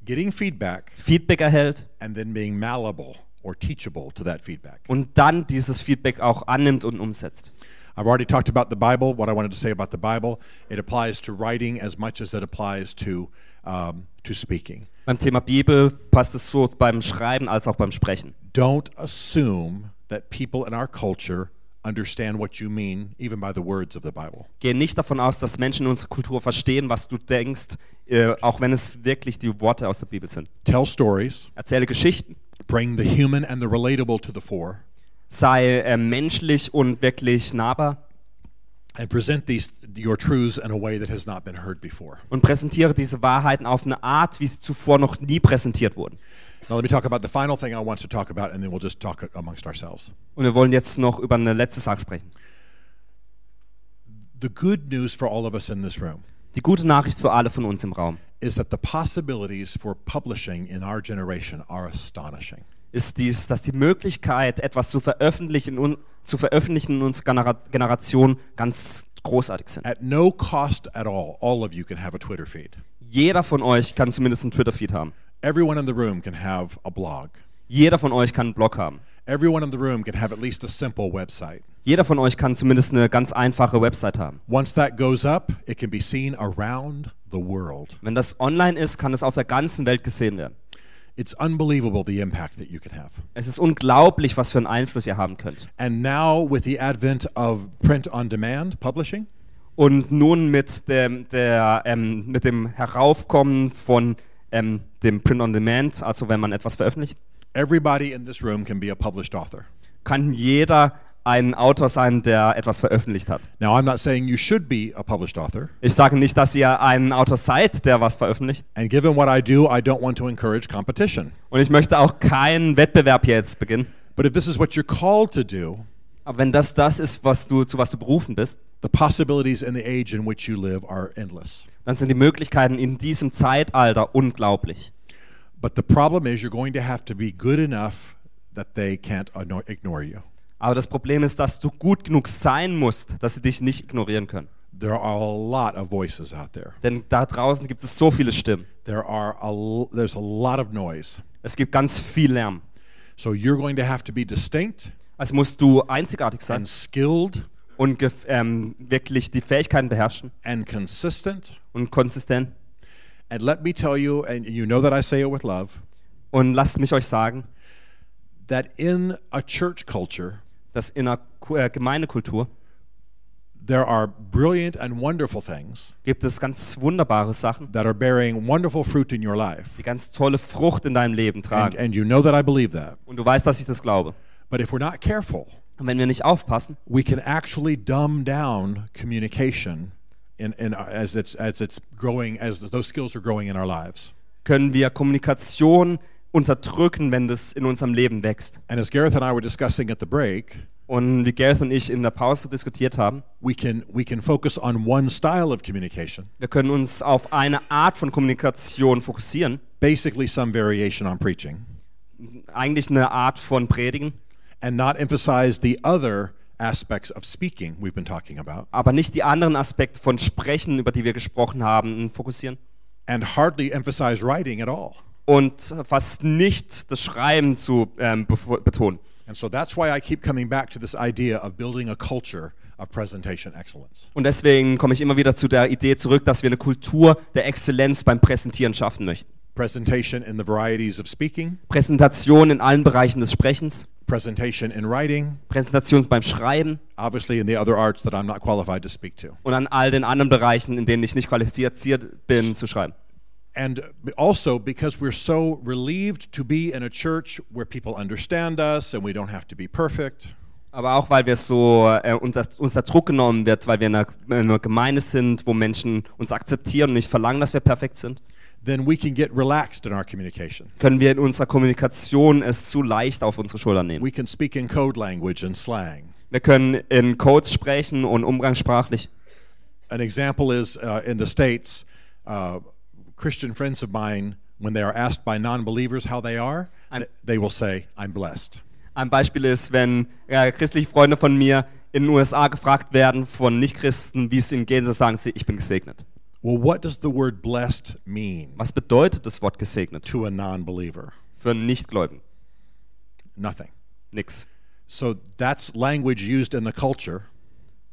Speaker 4: getting feedback,
Speaker 8: Feedback erhält
Speaker 4: and then being malleable or teachable to that feedback.
Speaker 8: und dann dieses Feedback auch annimmt und umsetzt.
Speaker 4: I've already talked about the Bible. What I wanted to say about the Bible, it applies to writing as much as it applies to um, to speaking.
Speaker 8: Beim Thema Bibel passt es so beim Schreiben als auch beim Sprechen.
Speaker 4: Don't assume that people in our culture understand what you mean, even by the words of the Bible.
Speaker 8: Gehe nicht davon aus, dass Menschen in unserer Kultur verstehen, was du denkst, äh, auch wenn es wirklich die Worte aus der Bibel sind.
Speaker 4: Tell stories,
Speaker 8: Erzähle Geschichten,
Speaker 4: bring the human and the relatable to the fore,
Speaker 8: sei äh, menschlich und wirklich nahbar
Speaker 4: and present these your truths in a way that has not been heard before.
Speaker 8: und präsentiere diese Wahrheiten auf eine Art, wie sie zuvor noch nie präsentiert wurden.
Speaker 4: Now let me talk about the final thing I want to talk about, and then we'll just talk amongst ourselves.
Speaker 8: Und wir wollen jetzt noch über eine letzte Sache sprechen.
Speaker 4: The good news for all of us in this room
Speaker 8: Die gute Nachricht für alle von uns im Raum
Speaker 4: is that the possibilities for publishing in our generation are astonishing.
Speaker 8: ist dies, dass die Möglichkeit, etwas zu veröffentlichen, un zu veröffentlichen in unserer Genera Generation ganz großartig sind.
Speaker 4: At no cost at all, all of you can have a Twitter feed.
Speaker 8: Jeder von euch kann zumindest einen Twitter-Feed haben.
Speaker 4: Everyone in the room can have a blog.
Speaker 8: Jeder von euch kann einen Blog haben.
Speaker 4: Everyone in the room can have at least a simple website.
Speaker 8: Jeder von euch kann zumindest eine ganz einfache Website haben.
Speaker 4: Once that goes up, it can be seen around the world.
Speaker 8: Wenn das online ist, kann es auf der ganzen Welt gesehen werden.
Speaker 4: It's unbelievable the impact that you can have.
Speaker 8: Es ist unglaublich, was für einen Einfluss ihr haben könnt.
Speaker 4: And now, with the advent of print on demand publishing,
Speaker 8: Und nun mit dem, der, ähm, mit dem Heraufkommen von ähm, dem Print on Demand, also wenn man etwas veröffentlicht,
Speaker 4: everybody in this room can be a published author.
Speaker 8: kann jeder ein Autor sein, der etwas veröffentlicht hat.
Speaker 4: Now, I'm not saying you should be a published author.
Speaker 8: Ich sage nicht, dass ihr ein Autor seid, der was veröffentlicht.
Speaker 4: And given what I do, I don't want to encourage competition.
Speaker 8: Und ich möchte auch keinen Wettbewerb hier jetzt beginnen.
Speaker 4: But if this is what you're called to do,
Speaker 8: Aber wenn das das ist, was du, zu was du berufen bist,
Speaker 4: the possibilities in the age in which you live are endless.
Speaker 8: dann sind die Möglichkeiten in diesem Zeitalter unglaublich.
Speaker 4: But the problem is, you're going to have to be good enough that they can't igno- ignore you.
Speaker 8: Aber das Problem ist, dass du gut genug sein musst, dass sie dich nicht ignorieren können.
Speaker 4: There are a lot of voices out there.
Speaker 8: Denn da draußen gibt es so viele Stimmen.
Speaker 4: There are a there's a lot of noise.
Speaker 8: Es gibt ganz viel Lärm.
Speaker 4: So you're going to have to be distinct
Speaker 8: Also musst du einzigartig sein
Speaker 4: and skilled
Speaker 8: und ähm, wirklich die Fähigkeiten beherrschen
Speaker 4: and consistent.
Speaker 8: und konsistent.
Speaker 4: And let me tell you, and you know that I say it with love,
Speaker 8: Und lasst mich euch sagen,
Speaker 4: that in a church culture,
Speaker 8: dass in Ku- äh, Gemeindekultur
Speaker 4: there are brilliant and wonderful things
Speaker 8: gibt es ganz wunderbare Sachen,
Speaker 4: that are bearing wonderful fruit in your life.
Speaker 8: die ganz tolle Frucht in deinem Leben
Speaker 4: And,
Speaker 8: tragen.
Speaker 4: and you know that I believe that.
Speaker 8: Und du weißt, dass ich das glaube.
Speaker 4: But if we're not careful,
Speaker 8: Und wenn wir nicht aufpassen,
Speaker 4: we can actually dumb down communication in, in, as, it's, as it's growing, as those skills are growing in our lives.
Speaker 8: können wir Kommunikation unterdrücken, wenn das in unserem Leben wächst.
Speaker 4: And as Gareth and I were discussing at the break,
Speaker 8: Und wie Gareth und ich in der Pause diskutiert haben,
Speaker 4: we can, we can focus on one style of communication,
Speaker 8: wir können uns auf eine Art von Kommunikation fokussieren,
Speaker 4: basically some variation on preaching,
Speaker 8: eigentlich eine Art von Predigen,
Speaker 4: and not emphasize the other aspects of speaking we've been talking about,
Speaker 8: aber nicht die anderen Aspekte von Sprechen, über die wir gesprochen haben, fokussieren.
Speaker 4: and hardly emphasize writing at all.
Speaker 8: Und fast nicht das Schreiben zu ähm, betonen.
Speaker 4: And so that's why I keep coming back to this idea of building a culture of presentation excellence.
Speaker 8: Und deswegen komme ich immer wieder zu der Idee zurück, dass wir eine Kultur der Exzellenz beim Präsentieren schaffen möchten.
Speaker 4: Presentation in the varieties of speaking,
Speaker 8: Präsentation in allen Bereichen des Sprechens,
Speaker 4: presentation in writing,
Speaker 8: Präsentation beim Schreiben
Speaker 4: obviously in the other arts that I'm not qualified to speak to.
Speaker 8: und an all den anderen Bereichen, in denen ich nicht qualifiziert bin zu schreiben.
Speaker 4: And also because we're so relieved to be in a church where people understand us and we don't have to be perfect.
Speaker 8: Aber auch, weil wir so, äh, uns, uns der Druck genommen wird, weil wir in einer, in einer Gemeinde sind, wo Menschen uns akzeptieren und nicht verlangen, dass wir perfekt sind,
Speaker 4: Then we can get relaxed in our communication.
Speaker 8: können wir in unserer Kommunikation es zu leicht auf unsere Schulter nehmen.
Speaker 4: We can speak in code language and slang.
Speaker 8: Wir können in Codes sprechen und umgangssprachlich.
Speaker 4: An example is uh, in the States, uh, Christian friends of mine, when they are asked by non believers how they are,
Speaker 8: I'm-
Speaker 4: they will say, I'm blessed.
Speaker 8: Ein Beispiel ist, wenn äh, christliche Freunde von mir in den USA gefragt werden von Nichtchristen, wie es ihnen geht, dann sagen sie, ich bin gesegnet.
Speaker 4: Well, what does the word blessed mean
Speaker 8: Was bedeutet das Wort gesegnet
Speaker 4: to a non believer?
Speaker 8: für einen Nichtgläubigen?
Speaker 4: Nothing.
Speaker 8: Nix.
Speaker 4: So that's language used in the culture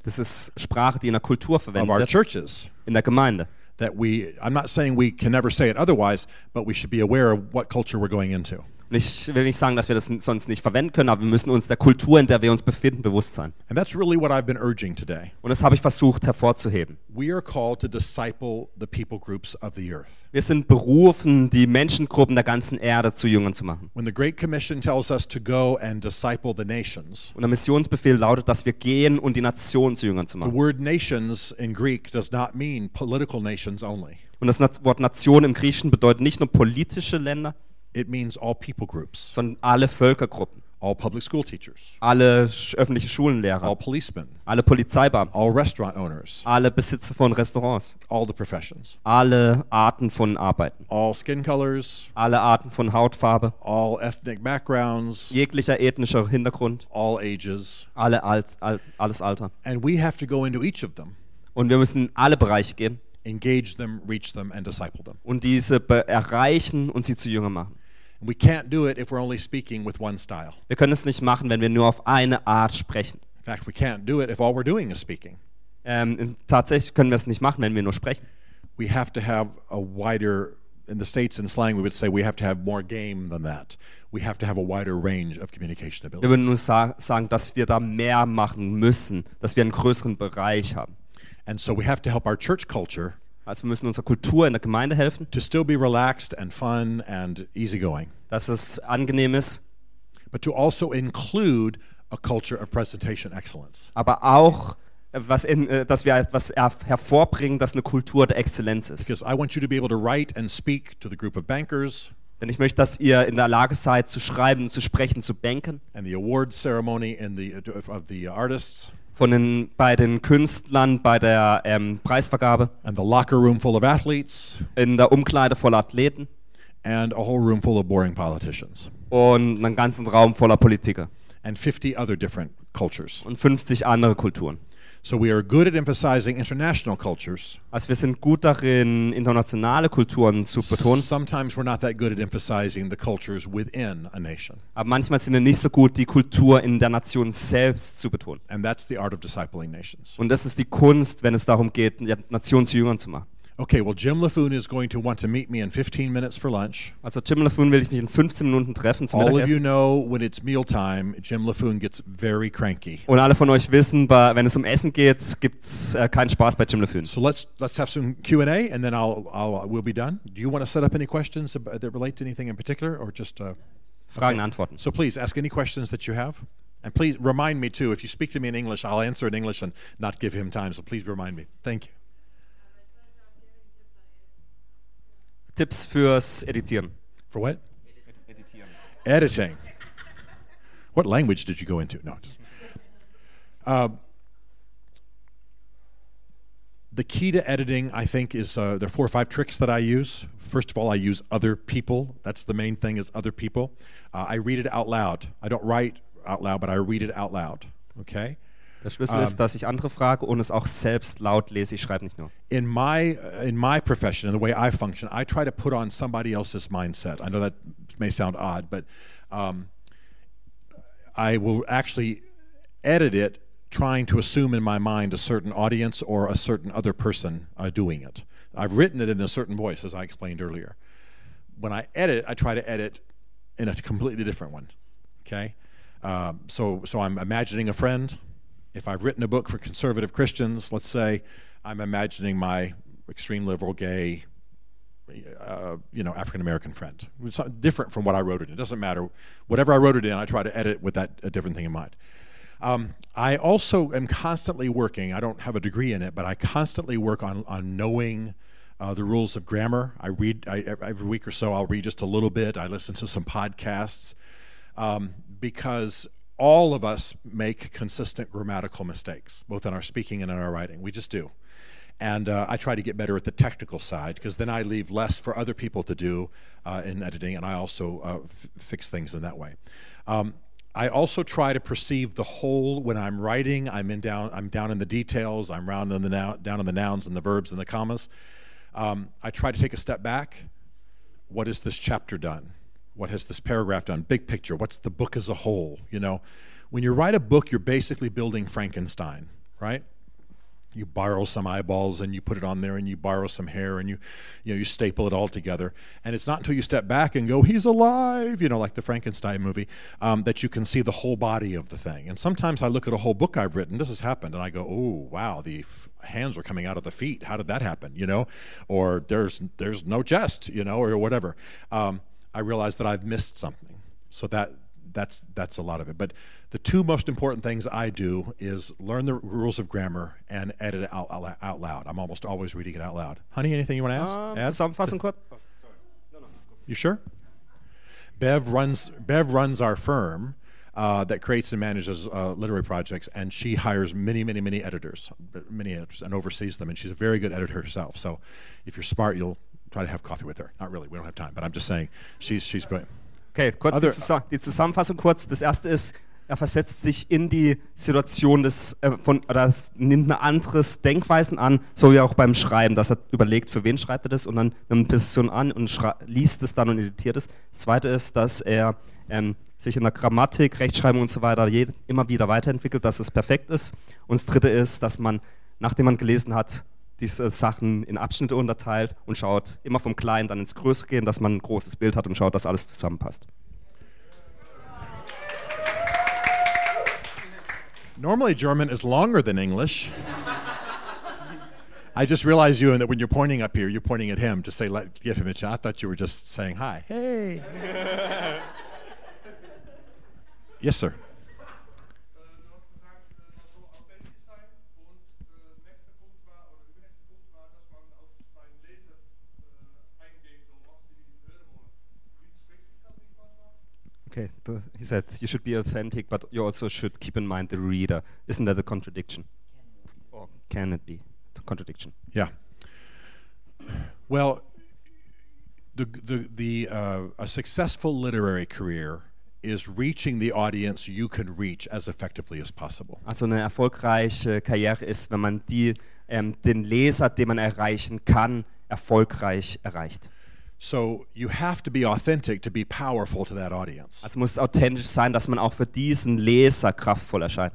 Speaker 8: Das ist Sprache, die in der Kultur
Speaker 4: of
Speaker 8: verwendet
Speaker 4: our
Speaker 8: wird,
Speaker 4: churches
Speaker 8: in der Gemeinde.
Speaker 4: That we, I'm not saying we can never say it otherwise, but we should be aware of what culture we're going into.
Speaker 8: Und ich will nicht sagen, dass wir das sonst nicht verwenden können, aber wir müssen uns der Kultur, in der wir uns befinden, bewusst sein.
Speaker 4: And that's really what I've been urging today.
Speaker 8: Und das habe ich versucht hervorzuheben.
Speaker 4: We are called to disciple the people groups of the earth.
Speaker 8: Wir sind berufen, die Menschengruppen der ganzen Erde zu Jüngern zu machen.
Speaker 4: When the Great Commission tells us to go and disciple the nations,
Speaker 8: Und der Missionsbefehl lautet, dass wir gehen und die Nationen zu Jüngern zu
Speaker 4: the
Speaker 8: machen.
Speaker 4: word nations in Greek does not mean political nations only.
Speaker 8: Und das Wort Nation im Griechischen bedeutet nicht nur politische Länder,
Speaker 4: It means all people groups,
Speaker 8: sondern alle Völkergruppen,
Speaker 4: all public school teachers,
Speaker 8: alle öffentliche
Speaker 4: all
Speaker 8: Schulenlehrer,
Speaker 4: policemen,
Speaker 8: alle Polizeibeamten,
Speaker 4: all restaurant owners,
Speaker 8: alle Besitzer von Restaurants,
Speaker 4: all the professions,
Speaker 8: alle Arten von Arbeiten,
Speaker 4: all skin colors,
Speaker 8: alle Arten von Hautfarbe,
Speaker 4: all ethnic backgrounds,
Speaker 8: jeglicher ethnischer Hintergrund,
Speaker 4: all ages.
Speaker 8: alle als, all, alles Alter.
Speaker 4: And we have to go into each of them,
Speaker 8: Und wir müssen in alle Bereiche gehen.
Speaker 4: Engage them, reach them, and disciple them.
Speaker 8: und diese erreichen und sie zu Jüngern machen.
Speaker 4: We can't do it if we're only speaking with one style.
Speaker 8: Wir können es nicht machen, wenn wir nur auf eine Art sprechen.
Speaker 4: In fact, we can't do it if all we're doing is speaking.
Speaker 8: Ähm, tatsächlich können wir es nicht machen, wenn wir nur sprechen.
Speaker 4: We have to have a wider, in the States in slang, we would say we have to have more game than that. We have to have a wider range of communication
Speaker 8: Wir würden
Speaker 4: abilities.
Speaker 8: nur sa sagen, dass wir da mehr machen müssen, dass wir einen größeren Bereich haben.
Speaker 4: And so we have to help our church culture
Speaker 8: Also wir müssen unserer Kultur in der Gemeinde helfen,
Speaker 4: to still be relaxed and fun and easygoing,
Speaker 8: dass es angenehm ist,
Speaker 4: but to also include a culture of presentation excellence.
Speaker 8: aber auch, äh, was in, äh, dass wir etwas er hervorbringen, das eine Kultur der Exzellenz ist.
Speaker 4: Because I want you to be able to write and speak to the group of bankers
Speaker 8: Denn ich möchte, dass ihr in der Lage seid, zu schreiben, zu sprechen, zu banken.
Speaker 4: and the award ceremony in the, of the artists
Speaker 8: Von den, bei den Künstlern, bei der ähm, Preisvergabe,
Speaker 4: and the locker room full of athletes.
Speaker 8: In der Umkleide voller Athleten.
Speaker 4: And a whole room full of boring politicians.
Speaker 8: Und einen ganzen Raum voller Politiker.
Speaker 4: And 50 other different cultures.
Speaker 8: und 50 andere Kulturen.
Speaker 4: So we are good at emphasizing international cultures.
Speaker 8: Also wir sind gut darin, internationale Kulturen zu betonen,
Speaker 4: Sometimes we're not that good at emphasizing the cultures within a nation.
Speaker 8: aber manchmal sind wir nicht so gut, die Kultur in der Nation selbst zu betonen.
Speaker 4: And that's the art of discipling nations.
Speaker 8: Und das ist die Kunst, wenn es darum geht, die Nation zu Jüngern zu machen.
Speaker 4: Okay, well, Jim LaFoon is going to want to meet me in 15 minutes for lunch.
Speaker 8: Also Jim LaFoon will ich mich in 15 Minuten treffen zum
Speaker 4: All of you know when it's mealtime, Jim LaFoon gets very cranky.
Speaker 8: Und alle von euch wissen, bei, wenn es um Essen geht, gibt es äh, keinen Spaß bei Jim LaFoon.
Speaker 4: So let's let's have some Q and A, and then I'll I'll we'll be done. Do you want to set up any questions that relate to anything in particular, or just? Uh,
Speaker 8: Fragen, Antworten.
Speaker 4: so please ask any questions that you have, and please remind me too. If you speak to me in English, I'll answer in English and not give him time. So please remind me. Thank you.
Speaker 8: Tipps fürs Editieren.
Speaker 4: For what?
Speaker 8: Editieren.
Speaker 4: Editing. What language did you go into? No. Uh, the key to editing, I think, is uh, there are four or five tricks that I use. First of all, I use other people. That's the main thing is other people. Uh, I read it out loud. I don't write out loud, but I read it out loud. Okay.
Speaker 8: Der Schlüssel ist, dass ich andere frage und es auch selbst laut lese. Ich schreibe nicht nur.
Speaker 4: in my in my profession and the way I function, I try to put on somebody else's mindset. I know that may sound odd, but um, I will actually edit it, trying to assume in my mind a certain audience or a certain other person uh, doing it. I've written it in a certain voice, as I explained earlier. When I edit, I try to edit in a completely different one. Okay, um, so so I'm imagining a friend. If I've written a book for conservative Christians, let's say, I'm imagining my extreme liberal gay uh, you know, African American friend. It's different from what I wrote it in. It doesn't matter. Whatever I wrote it in, I try to edit with that a different thing in mind. Um, I also am constantly working. I don't have a degree in it, but I constantly work on on knowing uh, the rules of grammar. I read I, every week or so. I'll read just a little bit. I listen to some podcasts um, because all of us make consistent grammatical mistakes, both in our speaking and in our writing. We just do. And uh, I try to get better at the technical side because then I leave less for other people to do uh, in editing, and I also uh, f- fix things in that way. Um, I also try to perceive the whole when I'm writing. I'm in down. I'm down in the details. I'm round in the down in the nouns and the verbs and the commas. Um, I try to take a step back. What has this chapter done? What has this paragraph done? Big picture. What's the book as a whole? You know, when you write a book, you're basically building Frankenstein, right? you borrow some eyeballs and you put it on there and you borrow some hair and you you know you staple it all together and it's not until you step back and go he's alive you know like the frankenstein movie um, that you can see the whole body of the thing and sometimes i look at a whole book i've written this has happened and i go oh wow the f- hands are coming out of the feet how did that happen you know or there's there's no chest you know or whatever um, i realize that i've missed something so that that's that's a lot of it. But the two most important things I do is learn the rules of grammar and edit it out, out, out loud. I'm almost always reading it out loud. Honey, anything you want to ask?
Speaker 8: Ähm,
Speaker 4: Add?
Speaker 8: zusammenfassen kurz.
Speaker 4: You sure? Bev runs Bev runs our firm uh, that creates and manages uh, literary projects, and she hires many, many, many editors, many editors, and oversees them. And she's a very good editor herself. So, if you're smart, you'll try to have coffee with her. Not really, we don't have time, but I'm just saying she's she's brilliant.
Speaker 8: Okay, kurz die,
Speaker 4: Other-
Speaker 8: Zusa- die Zusammenfassung kurz. Das erste ist, er versetzt sich in die Situation des, äh, von, oder nimmt ein anderes Denkweisen an, so wie auch beim Schreiben, dass er überlegt, für wen schreibt er das und dann nimmt eine Position an und liest es dann und editiert es. Das zweite ist, dass er ähm, sich in der Grammatik, Rechtschreibung und so weiter immer wieder weiterentwickelt, dass es perfekt ist. Und das dritte ist, dass man, nachdem man gelesen hat, diese Sachen in Abschnitte unterteilt und schaut, immer vom Kleinen dann ins Größere gehen, dass man ein großes Bild hat und schaut, dass alles zusammenpasst.
Speaker 4: Normally, German is longer than English. I just realized, Ewan, that when you're pointing up here, you're pointing at him to say, let, give him a shot. I thought you were just saying hi. Hey. yes, sir.
Speaker 8: Okay, he said you should be authentic, but you also should keep in mind the reader. Isn't that a contradiction? Or can it be a contradiction?
Speaker 4: Yeah. Well, the the the uh, a successful literary career is reaching the audience you can reach as effectively as possible.
Speaker 8: Also eine erfolgreiche Karriere ist, wenn man die, ähm, den Leser, den man erreichen kann, erfolgreich erreicht.
Speaker 4: So you have to be authentic to be powerful to that audience.
Speaker 8: Also muss es authentisch sein, dass man auch für diesen Leser kraftvoll erscheint.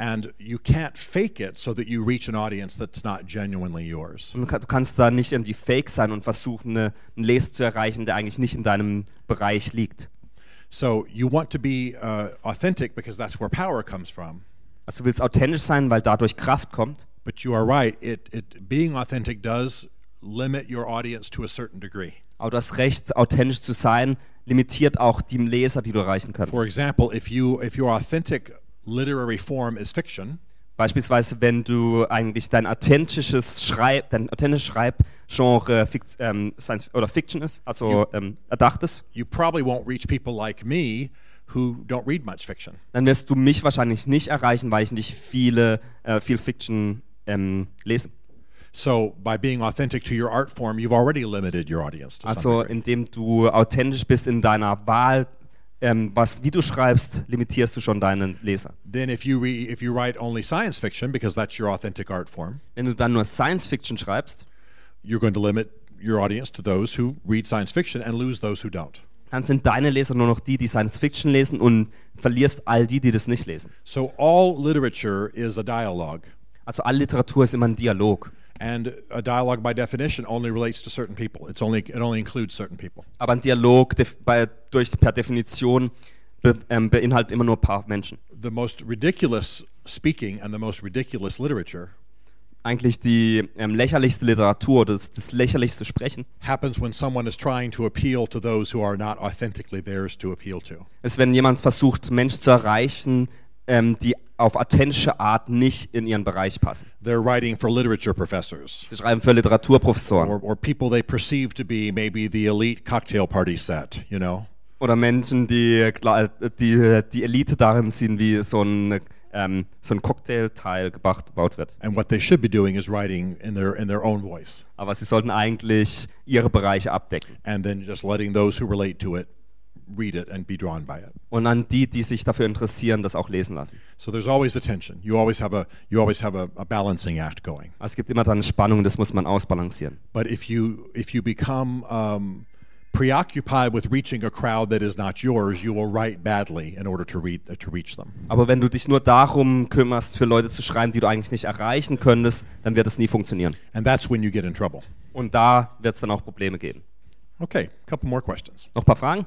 Speaker 4: And you can't fake it so that you reach an audience that's not genuinely yours.
Speaker 8: Du kann- du kannst da nicht irgendwie fake sein und versuchen, eine, einen Leser zu erreichen, der eigentlich nicht in deinem Bereich liegt.
Speaker 4: So you want to be uh, authentic because that's where power comes from.
Speaker 8: Also du willst authentisch sein, weil dadurch Kraft kommt.
Speaker 4: But you are right. It, it being authentic does limit your audience to a certain degree.
Speaker 8: Aber du hast recht, authentisch zu sein, limitiert auch die Leser, die du erreichen kannst.
Speaker 4: For example, if you if your authentic literary form is fiction,
Speaker 8: Beispielsweise, wenn du eigentlich dein authentisches Schreib, dein authentisches Schreibgenre Fikt, ähm, Science oder Fiction ist, also ähm, erdachtes,
Speaker 4: you probably won't reach people like me who don't read much fiction.
Speaker 8: dann wirst du mich wahrscheinlich nicht erreichen, weil ich nicht viele, äh, viel Fiction ähm, lese.
Speaker 4: So by being authentic to your art form, you've already limited your audience
Speaker 8: Also indem du authentisch bist in deiner Wahl, ähm, was, wie du schreibst, limitierst du schon deinen Leser.
Speaker 4: Then if you re, if you write only science fiction because that's your authentic art form,
Speaker 8: Wenn du dann nur Science Fiction schreibst,
Speaker 4: you're going to limit your audience to those who read science fiction and lose those who don't.
Speaker 8: dann sind deine Leser nur noch die, die Science Fiction lesen und verlierst all die, die das nicht lesen.
Speaker 4: So all literature is a dialogue,
Speaker 8: Also alle Literatur ist immer ein Dialog.
Speaker 4: And a dialogue by definition only relates to certain people. It's only it only includes certain people.
Speaker 8: Aber ein Dialog bei, durch, per Definition be ähm, beinhaltet immer nur ein paar Menschen.
Speaker 4: The most ridiculous speaking and the most ridiculous literature
Speaker 8: Eigentlich die ähm, lächerlichste Literatur, das, das lächerlichste Sprechen,
Speaker 4: happens when someone is trying to appeal to those who are not authentically theirs to appeal to.
Speaker 8: ist, wenn jemand versucht, Menschen zu erreichen, ähm, die auf authentische Art nicht in ihren Bereich passen.
Speaker 4: They're writing for literature professors
Speaker 8: Sie schreiben für Literaturprofessoren
Speaker 4: or, or people they perceive to be maybe the elite cocktail party set, you know?
Speaker 8: oder Menschen, die gla- die, die Elite darin sehen, wie so ein, ähm, so ein Cocktailteil gebaut, gebaut wird.
Speaker 4: And what they should be doing is writing in their in their own voice
Speaker 8: Aber sie sollten eigentlich ihre Bereiche abdecken.
Speaker 4: and then just letting those who relate to it read it and be drawn by it.
Speaker 8: Und an die, die sich dafür interessieren, das auch lesen lassen.
Speaker 4: So there's always a tension. You always have a you always have a, a balancing act going.
Speaker 8: Es gibt immer dann eine Spannung, das muss man ausbalancieren.
Speaker 4: But if you if you become um, preoccupied with reaching a crowd that is not yours, you will write badly in order to read uh, to reach them.
Speaker 8: Aber wenn du dich nur darum kümmerst, für Leute zu schreiben, die du eigentlich nicht erreichen könntest, dann wird es nie funktionieren.
Speaker 4: And that's when you get in trouble.
Speaker 8: Und da wird es dann auch Probleme geben.
Speaker 4: Okay, a couple more questions.
Speaker 8: Noch ein paar Fragen?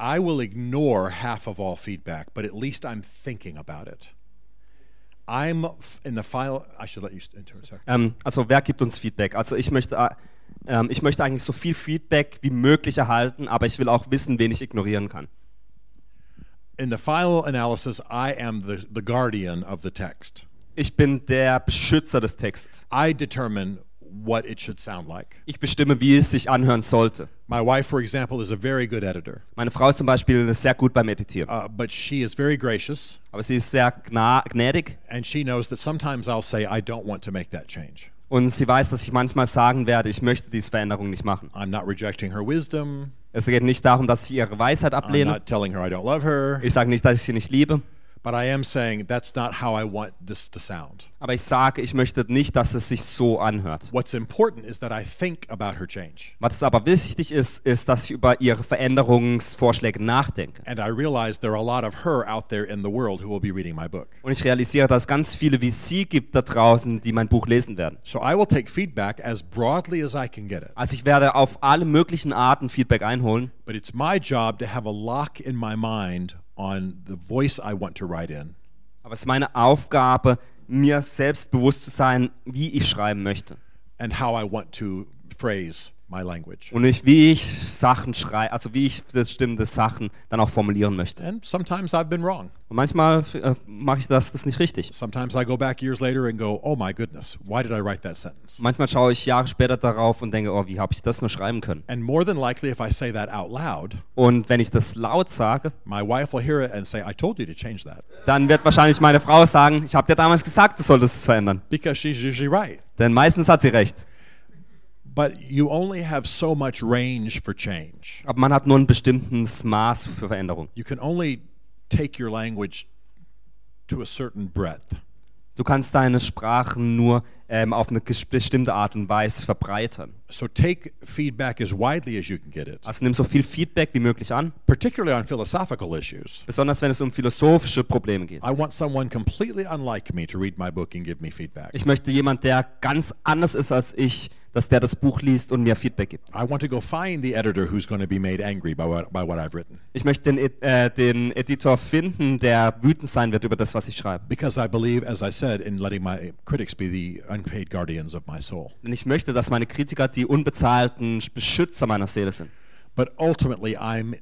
Speaker 4: I will ignore half of all feedback, but at least I'm thinking about it. I'm in the final. I should let you.
Speaker 8: Ähm, also wer gibt uns Feedback? Also ich möchte, äh, ähm, ich möchte eigentlich so viel Feedback wie möglich erhalten, aber ich will auch wissen, wen ich ignorieren kann.
Speaker 4: In the final analysis, I am the, the guardian of the text.
Speaker 8: Ich bin der Beschützer des Textes.
Speaker 4: I determine what it should sound like.
Speaker 8: Ich bestimme, wie es sich anhören sollte.
Speaker 4: My wife, for example, is a very good editor,
Speaker 8: Meine Frau ist zum Beispiel sehr gut beim Editieren,
Speaker 4: uh, but she is very gracious,
Speaker 8: aber sie ist sehr gnädig
Speaker 4: and she knows that sometimes I'll say, I don't want to make that change.
Speaker 8: und sie weiß, dass ich manchmal sagen werde, ich möchte diese Veränderung nicht machen.
Speaker 4: I'm not rejecting her wisdom.
Speaker 8: Es geht nicht darum, dass ich ihre Weisheit
Speaker 4: I'm
Speaker 8: ablehne.
Speaker 4: not telling her I don't love her.
Speaker 8: Ich sage nicht, dass ich sie nicht liebe,
Speaker 4: But I am saying that's not how I want this to sound.
Speaker 8: aber ich sage, ich möchte nicht, dass es sich so anhört.
Speaker 4: What's important is that I think about her change.
Speaker 8: Was aber wichtig ist, ist, dass ich über ihre Veränderungsvorschläge nachdenke.
Speaker 4: And I realize there are a lot of her out there in the world who will be reading my book.
Speaker 8: Und ich realisiere, dass es ganz viele wie sie gibt da draußen, die mein Buch lesen werden.
Speaker 4: So I will take feedback as broadly as I can get it.
Speaker 8: Also ich werde auf alle möglichen Arten Feedback einholen,
Speaker 4: But it's my job to have a lock in my mind on the voice I want to write in.
Speaker 8: aber es ist meine Aufgabe, mir selbst bewusst zu sein, wie ich schreiben möchte.
Speaker 4: and how I want to phrase my language.
Speaker 8: Und nicht, wie ich Sachen schreibe, also wie ich bestimmte Sachen dann auch formulieren möchte.
Speaker 4: And sometimes I've been wrong.
Speaker 8: Und manchmal äh, mache ich das, das nicht richtig.
Speaker 4: Sometimes I go back years later and go, oh my goodness, why did I write that sentence?
Speaker 8: Manchmal schaue ich Jahre später darauf und denke, oh, wie habe ich das nur schreiben können?
Speaker 4: And more than likely, if I say that out loud,
Speaker 8: Und wenn ich das laut sage,
Speaker 4: my wife will hear it and say, I told you to change that.
Speaker 8: dann wird wahrscheinlich meine Frau sagen, ich habe dir damals gesagt, du solltest es verändern.
Speaker 4: Because she's usually right.
Speaker 8: Denn meistens hat sie recht.
Speaker 4: But you only have so much range for change.
Speaker 8: Aber man hat nur ein bestimmtes Maß für Veränderung.
Speaker 4: You can only take your language to a certain breadth.
Speaker 8: Du kannst deine Sprachen nur ähm, auf eine bestimmte Art und Weise verbreitern.
Speaker 4: So take feedback as widely as you can get it,
Speaker 8: Also nimm so viel Feedback wie möglich an,
Speaker 4: particularly on philosophical issues.
Speaker 8: besonders wenn es um philosophische Probleme geht.
Speaker 4: I want someone completely unlike me to read my book and give me feedback.
Speaker 8: Ich möchte jemand, der ganz anders ist als ich, dass der das Buch liest und mir Feedback gibt.
Speaker 4: I want to go find the editor who's going to be made angry by what, by what I've written.
Speaker 8: Ich möchte den, äh, den Editor finden, der wütend sein wird über das, was ich schreibe.
Speaker 4: Because I believe, as I said, in letting my critics be the unpaid guardians of my soul.
Speaker 8: Denn ich möchte, dass meine Kritiker die unbezahlten Beschützer meiner Seele sind.
Speaker 4: But ultimately, I'm,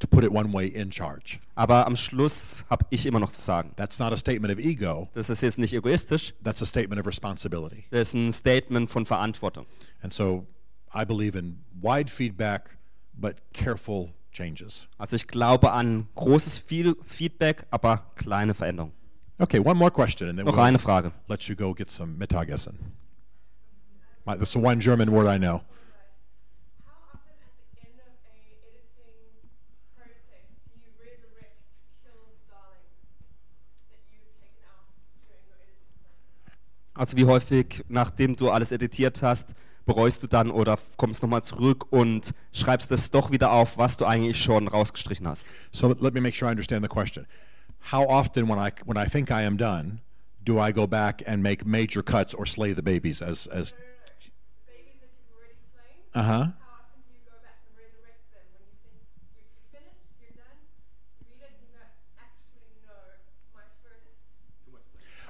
Speaker 4: to put it one way, in charge.
Speaker 8: Aber am Schluss habe ich immer noch zu sagen.
Speaker 4: That's not a statement of ego,
Speaker 8: Das ist jetzt nicht egoistisch,
Speaker 4: that's a statement of responsibility.
Speaker 8: das ist ein Statement von Verantwortung.
Speaker 4: And so I believe in wide feedback, but careful changes.
Speaker 8: Also ich glaube an großes viel Feedback, aber kleine Veränderungen.
Speaker 4: Okay, one more question, and then
Speaker 8: Noch
Speaker 4: we'll
Speaker 8: eine Frage.
Speaker 4: let you go get some Mittagessen. My, that's the one German word I know.
Speaker 7: How often at the end of a editing process do you resurrect killed darlings that you've taken out during your editing process?
Speaker 8: Also wie häufig, nachdem du alles editiert hast, bereust du dann oder kommst nochmal zurück und schreibst es doch wieder auf, was du eigentlich schon rausgestrichen hast.
Speaker 4: So let me make sure I understand the question. How often, when I when I think I am done, do I go back and make major cuts or slay the babies as as?
Speaker 7: babies that you've already slain,
Speaker 4: Uh huh.
Speaker 7: how often do you go back and resurrect them when you think you're, you're finished, you're done? You read it and you go, actually, no, my first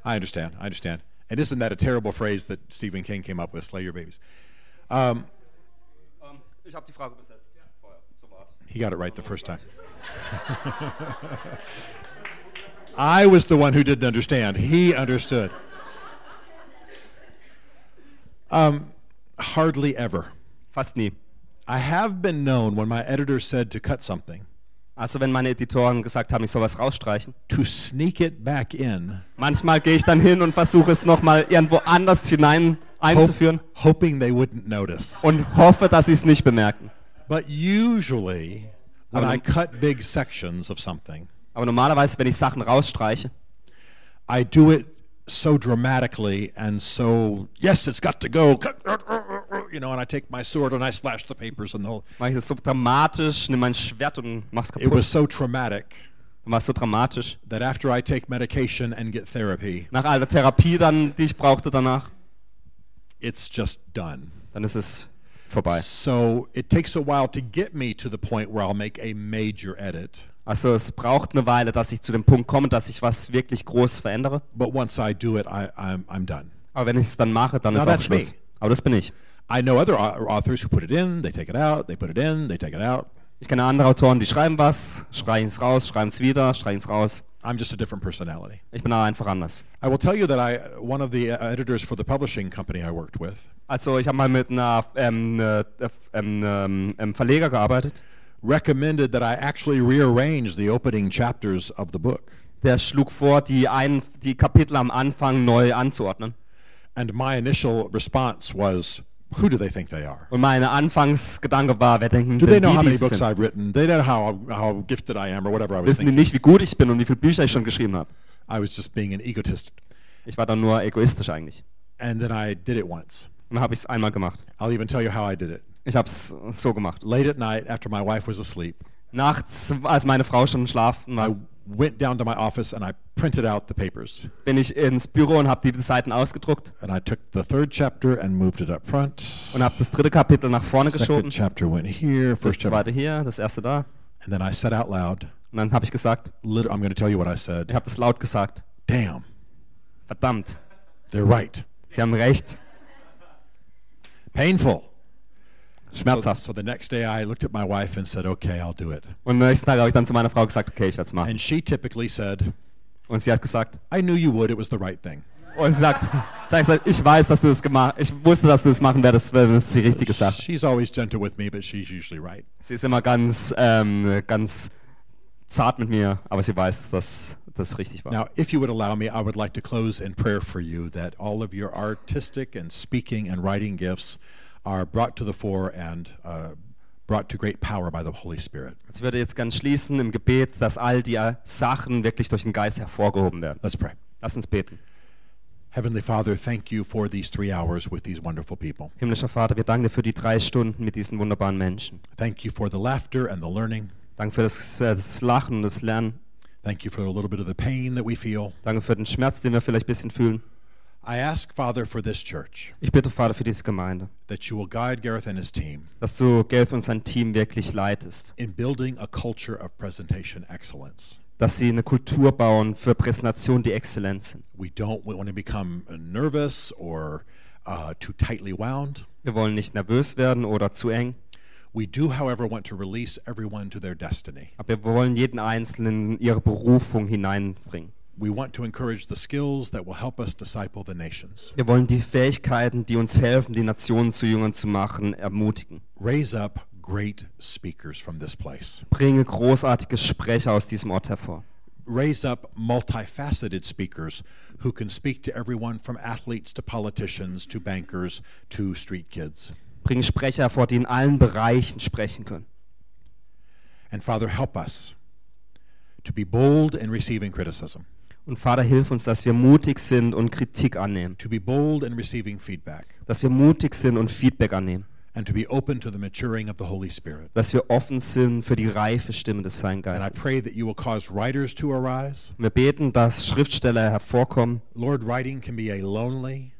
Speaker 4: I understand. I understand. And isn't that a terrible phrase that Stephen King came up with? Slay your babies. Um,
Speaker 8: ich die Frage übersetzt. So
Speaker 4: he got it right the first time. I was the one who didn't understand. He understood. Um, hardly ever.
Speaker 8: Fast nie.
Speaker 4: I have been known when my editor said to cut something
Speaker 8: Also wenn meine Editoren gesagt haben, ich soll was rausstreichen.
Speaker 4: to sneak it back in,
Speaker 8: Manchmal gehe ich dann hin und versuche es nochmal irgendwo anders hinein einzuführen
Speaker 4: hop- hoping they wouldn't notice.
Speaker 8: und hoffe, dass sie es nicht bemerken.
Speaker 4: But usually, when
Speaker 8: Aber
Speaker 4: I cut big sections of something,
Speaker 8: Aber normalerweise, wenn ich Sachen rausstreiche,
Speaker 4: I do it so dramatically and so yes, it's got to go. You know, and I take my sword and I slash the papers and the whole.
Speaker 8: mache ich es so dramatisch, nehme mein Schwert und mach's
Speaker 4: It was
Speaker 8: kaputt.
Speaker 4: so traumatic
Speaker 8: War so dramatisch.
Speaker 4: that after I take medication and get therapy,
Speaker 8: Nach all der Therapie dann, die ich brauchte danach,
Speaker 4: it's just done.
Speaker 8: dann ist es vorbei.
Speaker 4: So it takes a while to get me to the point where I'll make a major edit.
Speaker 8: Also es braucht eine Weile, dass ich zu dem Punkt komme, dass ich was wirklich groß verändere.
Speaker 4: But once I do it, I, I'm, I'm done.
Speaker 8: Aber wenn ich es dann mache, dann
Speaker 4: Now
Speaker 8: ist auch
Speaker 4: that's me.
Speaker 8: Schluss. Aber das bin ich.
Speaker 4: I know other au- authors who put it in, they take it out, they put it in, they take it out.
Speaker 8: Ich kenne andere Autoren, die schreiben was, streichen es raus, schreiben es wieder, streichen es raus.
Speaker 4: I'm just a different personality.
Speaker 8: Ich bin einfach anders.
Speaker 4: I will tell you that I one of the uh, editors for the publishing company I worked with
Speaker 8: Also ich habe mal mit einer ähm, äh, ähm, ähm, ähm, Verleger gearbeitet.
Speaker 4: recommended that I actually rearrange the opening chapters of the book.
Speaker 8: Der schlug vor, die, ein, die Kapitel am Anfang neu anzuordnen.
Speaker 4: And my initial response was, who do they think they are?
Speaker 8: Und mein Anfangsgedanke war, wer denken
Speaker 4: Do they know
Speaker 8: die,
Speaker 4: how many books
Speaker 8: sind?
Speaker 4: I've written? They know how, how gifted I am or whatever I was
Speaker 8: Wissen die
Speaker 4: thinking.
Speaker 8: nicht, wie gut ich bin und wie viele Bücher ich schon geschrieben habe?
Speaker 4: I was just being an egotist.
Speaker 8: Ich war dann nur egoistisch eigentlich.
Speaker 4: And then I did it once.
Speaker 8: Und dann habe ich es einmal gemacht.
Speaker 4: I'll even tell you how I did it.
Speaker 8: Ich habe es so gemacht.
Speaker 4: Late at night, after my wife was asleep,
Speaker 8: Nachts, als meine Frau schon schlafen
Speaker 4: I
Speaker 8: war,
Speaker 4: went down to my office and I printed out the papers.
Speaker 8: bin ich ins Büro und habe die Seiten ausgedruckt
Speaker 4: And I took the third chapter and moved it up front.
Speaker 8: und habe das dritte Kapitel nach vorne
Speaker 4: Second
Speaker 8: geschoben.
Speaker 4: chapter went here,
Speaker 8: Das
Speaker 4: first chapter.
Speaker 8: zweite hier, das erste da.
Speaker 4: And then I said out loud,
Speaker 8: Und dann habe ich gesagt,
Speaker 4: lit- I'm going to tell you what I
Speaker 8: ich
Speaker 4: said.
Speaker 8: habe das laut gesagt.
Speaker 4: Damn,
Speaker 8: Verdammt,
Speaker 4: they're right.
Speaker 8: Sie haben recht.
Speaker 4: Painful. So,
Speaker 8: Schmerzhaft.
Speaker 4: so the next day I looked at my wife and said, okay, I'll do it.
Speaker 8: Und am nächsten Tag habe ich dann zu meiner Frau gesagt, okay, ich werde es machen.
Speaker 4: And she typically said,
Speaker 8: Und sie hat gesagt,
Speaker 4: I knew you would. It was the right thing.
Speaker 8: und sie sagt, sie hat gesagt, ich weiß, dass du das gemacht Ich wusste, dass du das machen werdest, das ist die richtige Sache.
Speaker 4: She's always gentle with me, but she's usually right.
Speaker 8: Sie ist immer ganz, ähm, ganz zart mit mir, aber sie weiß, dass das richtig war.
Speaker 4: Now, if you would allow me, I would like to close in prayer for you that all of your artistic and speaking and writing gifts are brought to the fore and uh, brought to great power by the Holy Spirit.
Speaker 8: Ich würde jetzt ganz schließen im Gebet, dass all die Sachen wirklich durch den Geist hervorgehoben werden.
Speaker 4: Let's pray.
Speaker 8: Lass uns beten.
Speaker 4: Heavenly Father, thank you for these three hours with these wonderful people.
Speaker 8: Himmlischer Vater, wir danken dir für die drei Stunden mit diesen wunderbaren Menschen.
Speaker 4: Thank you for the laughter and the learning.
Speaker 8: Danke für das, äh, das Lachen und das Lernen.
Speaker 4: Thank you for a little bit of the pain that we feel.
Speaker 8: Danke für den Schmerz, den wir vielleicht ein bisschen fühlen.
Speaker 4: I ask, Father, for this church
Speaker 8: Ich bitte, Vater, für diese Gemeinde,
Speaker 4: that you will guide Gareth and his team
Speaker 8: dass du Gelf und sein Team wirklich leitest.
Speaker 4: in building a culture of presentation excellence.
Speaker 8: Dass sie eine Kultur bauen für Präsentation, die exzellent sind.
Speaker 4: We don't want to become nervous or uh, too tightly wound.
Speaker 8: Wir wollen nicht nervös werden oder zu eng,
Speaker 4: We do, however, want to release everyone to their destiny.
Speaker 8: aber wir wollen jeden Einzelnen in ihre Berufung hineinbringen.
Speaker 4: We want to encourage the skills that will help us disciple the nations.
Speaker 8: Wir wollen die Fähigkeiten, die uns helfen, die Nationen zu Jüngern zu machen, ermutigen.
Speaker 4: Raise up great speakers from this place.
Speaker 8: Bringe großartige Sprecher aus diesem Ort hervor.
Speaker 4: Raise up multifaceted speakers who can speak to everyone from athletes to politicians to bankers to street kids.
Speaker 8: Bringe Sprecher hervor, die in allen Bereichen sprechen können.
Speaker 4: And Father, help us to be bold in receiving criticism.
Speaker 8: Und Vater, hilf uns, dass wir mutig sind und Kritik annehmen.
Speaker 4: to be bold in receiving feedback,
Speaker 8: Dass wir mutig sind und Feedback annehmen.
Speaker 4: and to be open to the maturing of the Holy Spirit.
Speaker 8: Dass wir offen sind für die reife Stimme des Heiligen
Speaker 4: And I
Speaker 8: Geistes.
Speaker 4: pray that you will cause writers to arise.
Speaker 8: Wir beten, dass Schriftsteller hervorkommen.
Speaker 4: Lord, writing can be a lonely,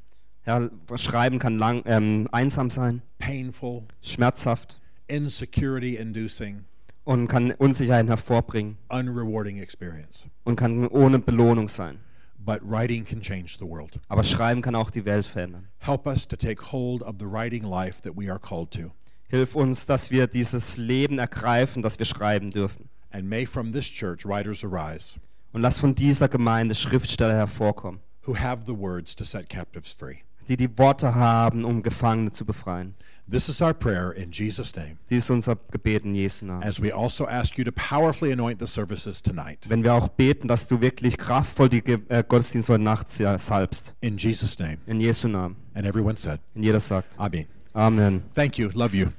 Speaker 8: Ja, Schreiben kann lang, ähm, einsam sein,
Speaker 4: painful,
Speaker 8: schmerzhaft
Speaker 4: insecurity inducing,
Speaker 8: und kann Unsicherheit hervorbringen
Speaker 4: unrewarding experience.
Speaker 8: und kann ohne Belohnung sein.
Speaker 4: But writing can change the world.
Speaker 8: Aber Schreiben kann auch die Welt verändern.
Speaker 4: Help us to take hold of the writing life that we are called to.
Speaker 8: Hilf uns, dass wir dieses Leben ergreifen, das wir schreiben dürfen.
Speaker 4: And may from this church writers arise
Speaker 8: Und lass von dieser Gemeinde Schriftsteller hervorkommen,
Speaker 4: who have the words to set captives free.
Speaker 8: die die Worte haben, um Gefangene zu befreien.
Speaker 4: This is our prayer in Jesus' name.
Speaker 8: Dies ist unser Gebet in Jesu Namen.
Speaker 4: As we also ask you to powerfully anoint the services tonight.
Speaker 8: Wenn wir auch beten, dass du wirklich kraftvoll die äh, Gottesdienste heute Nacht salbst.
Speaker 4: In Jesus' name.
Speaker 8: In Jesu Namen.
Speaker 4: And everyone said,
Speaker 8: Und jeder sagt
Speaker 4: Amen.
Speaker 8: Amen.
Speaker 4: Thank you. Love you.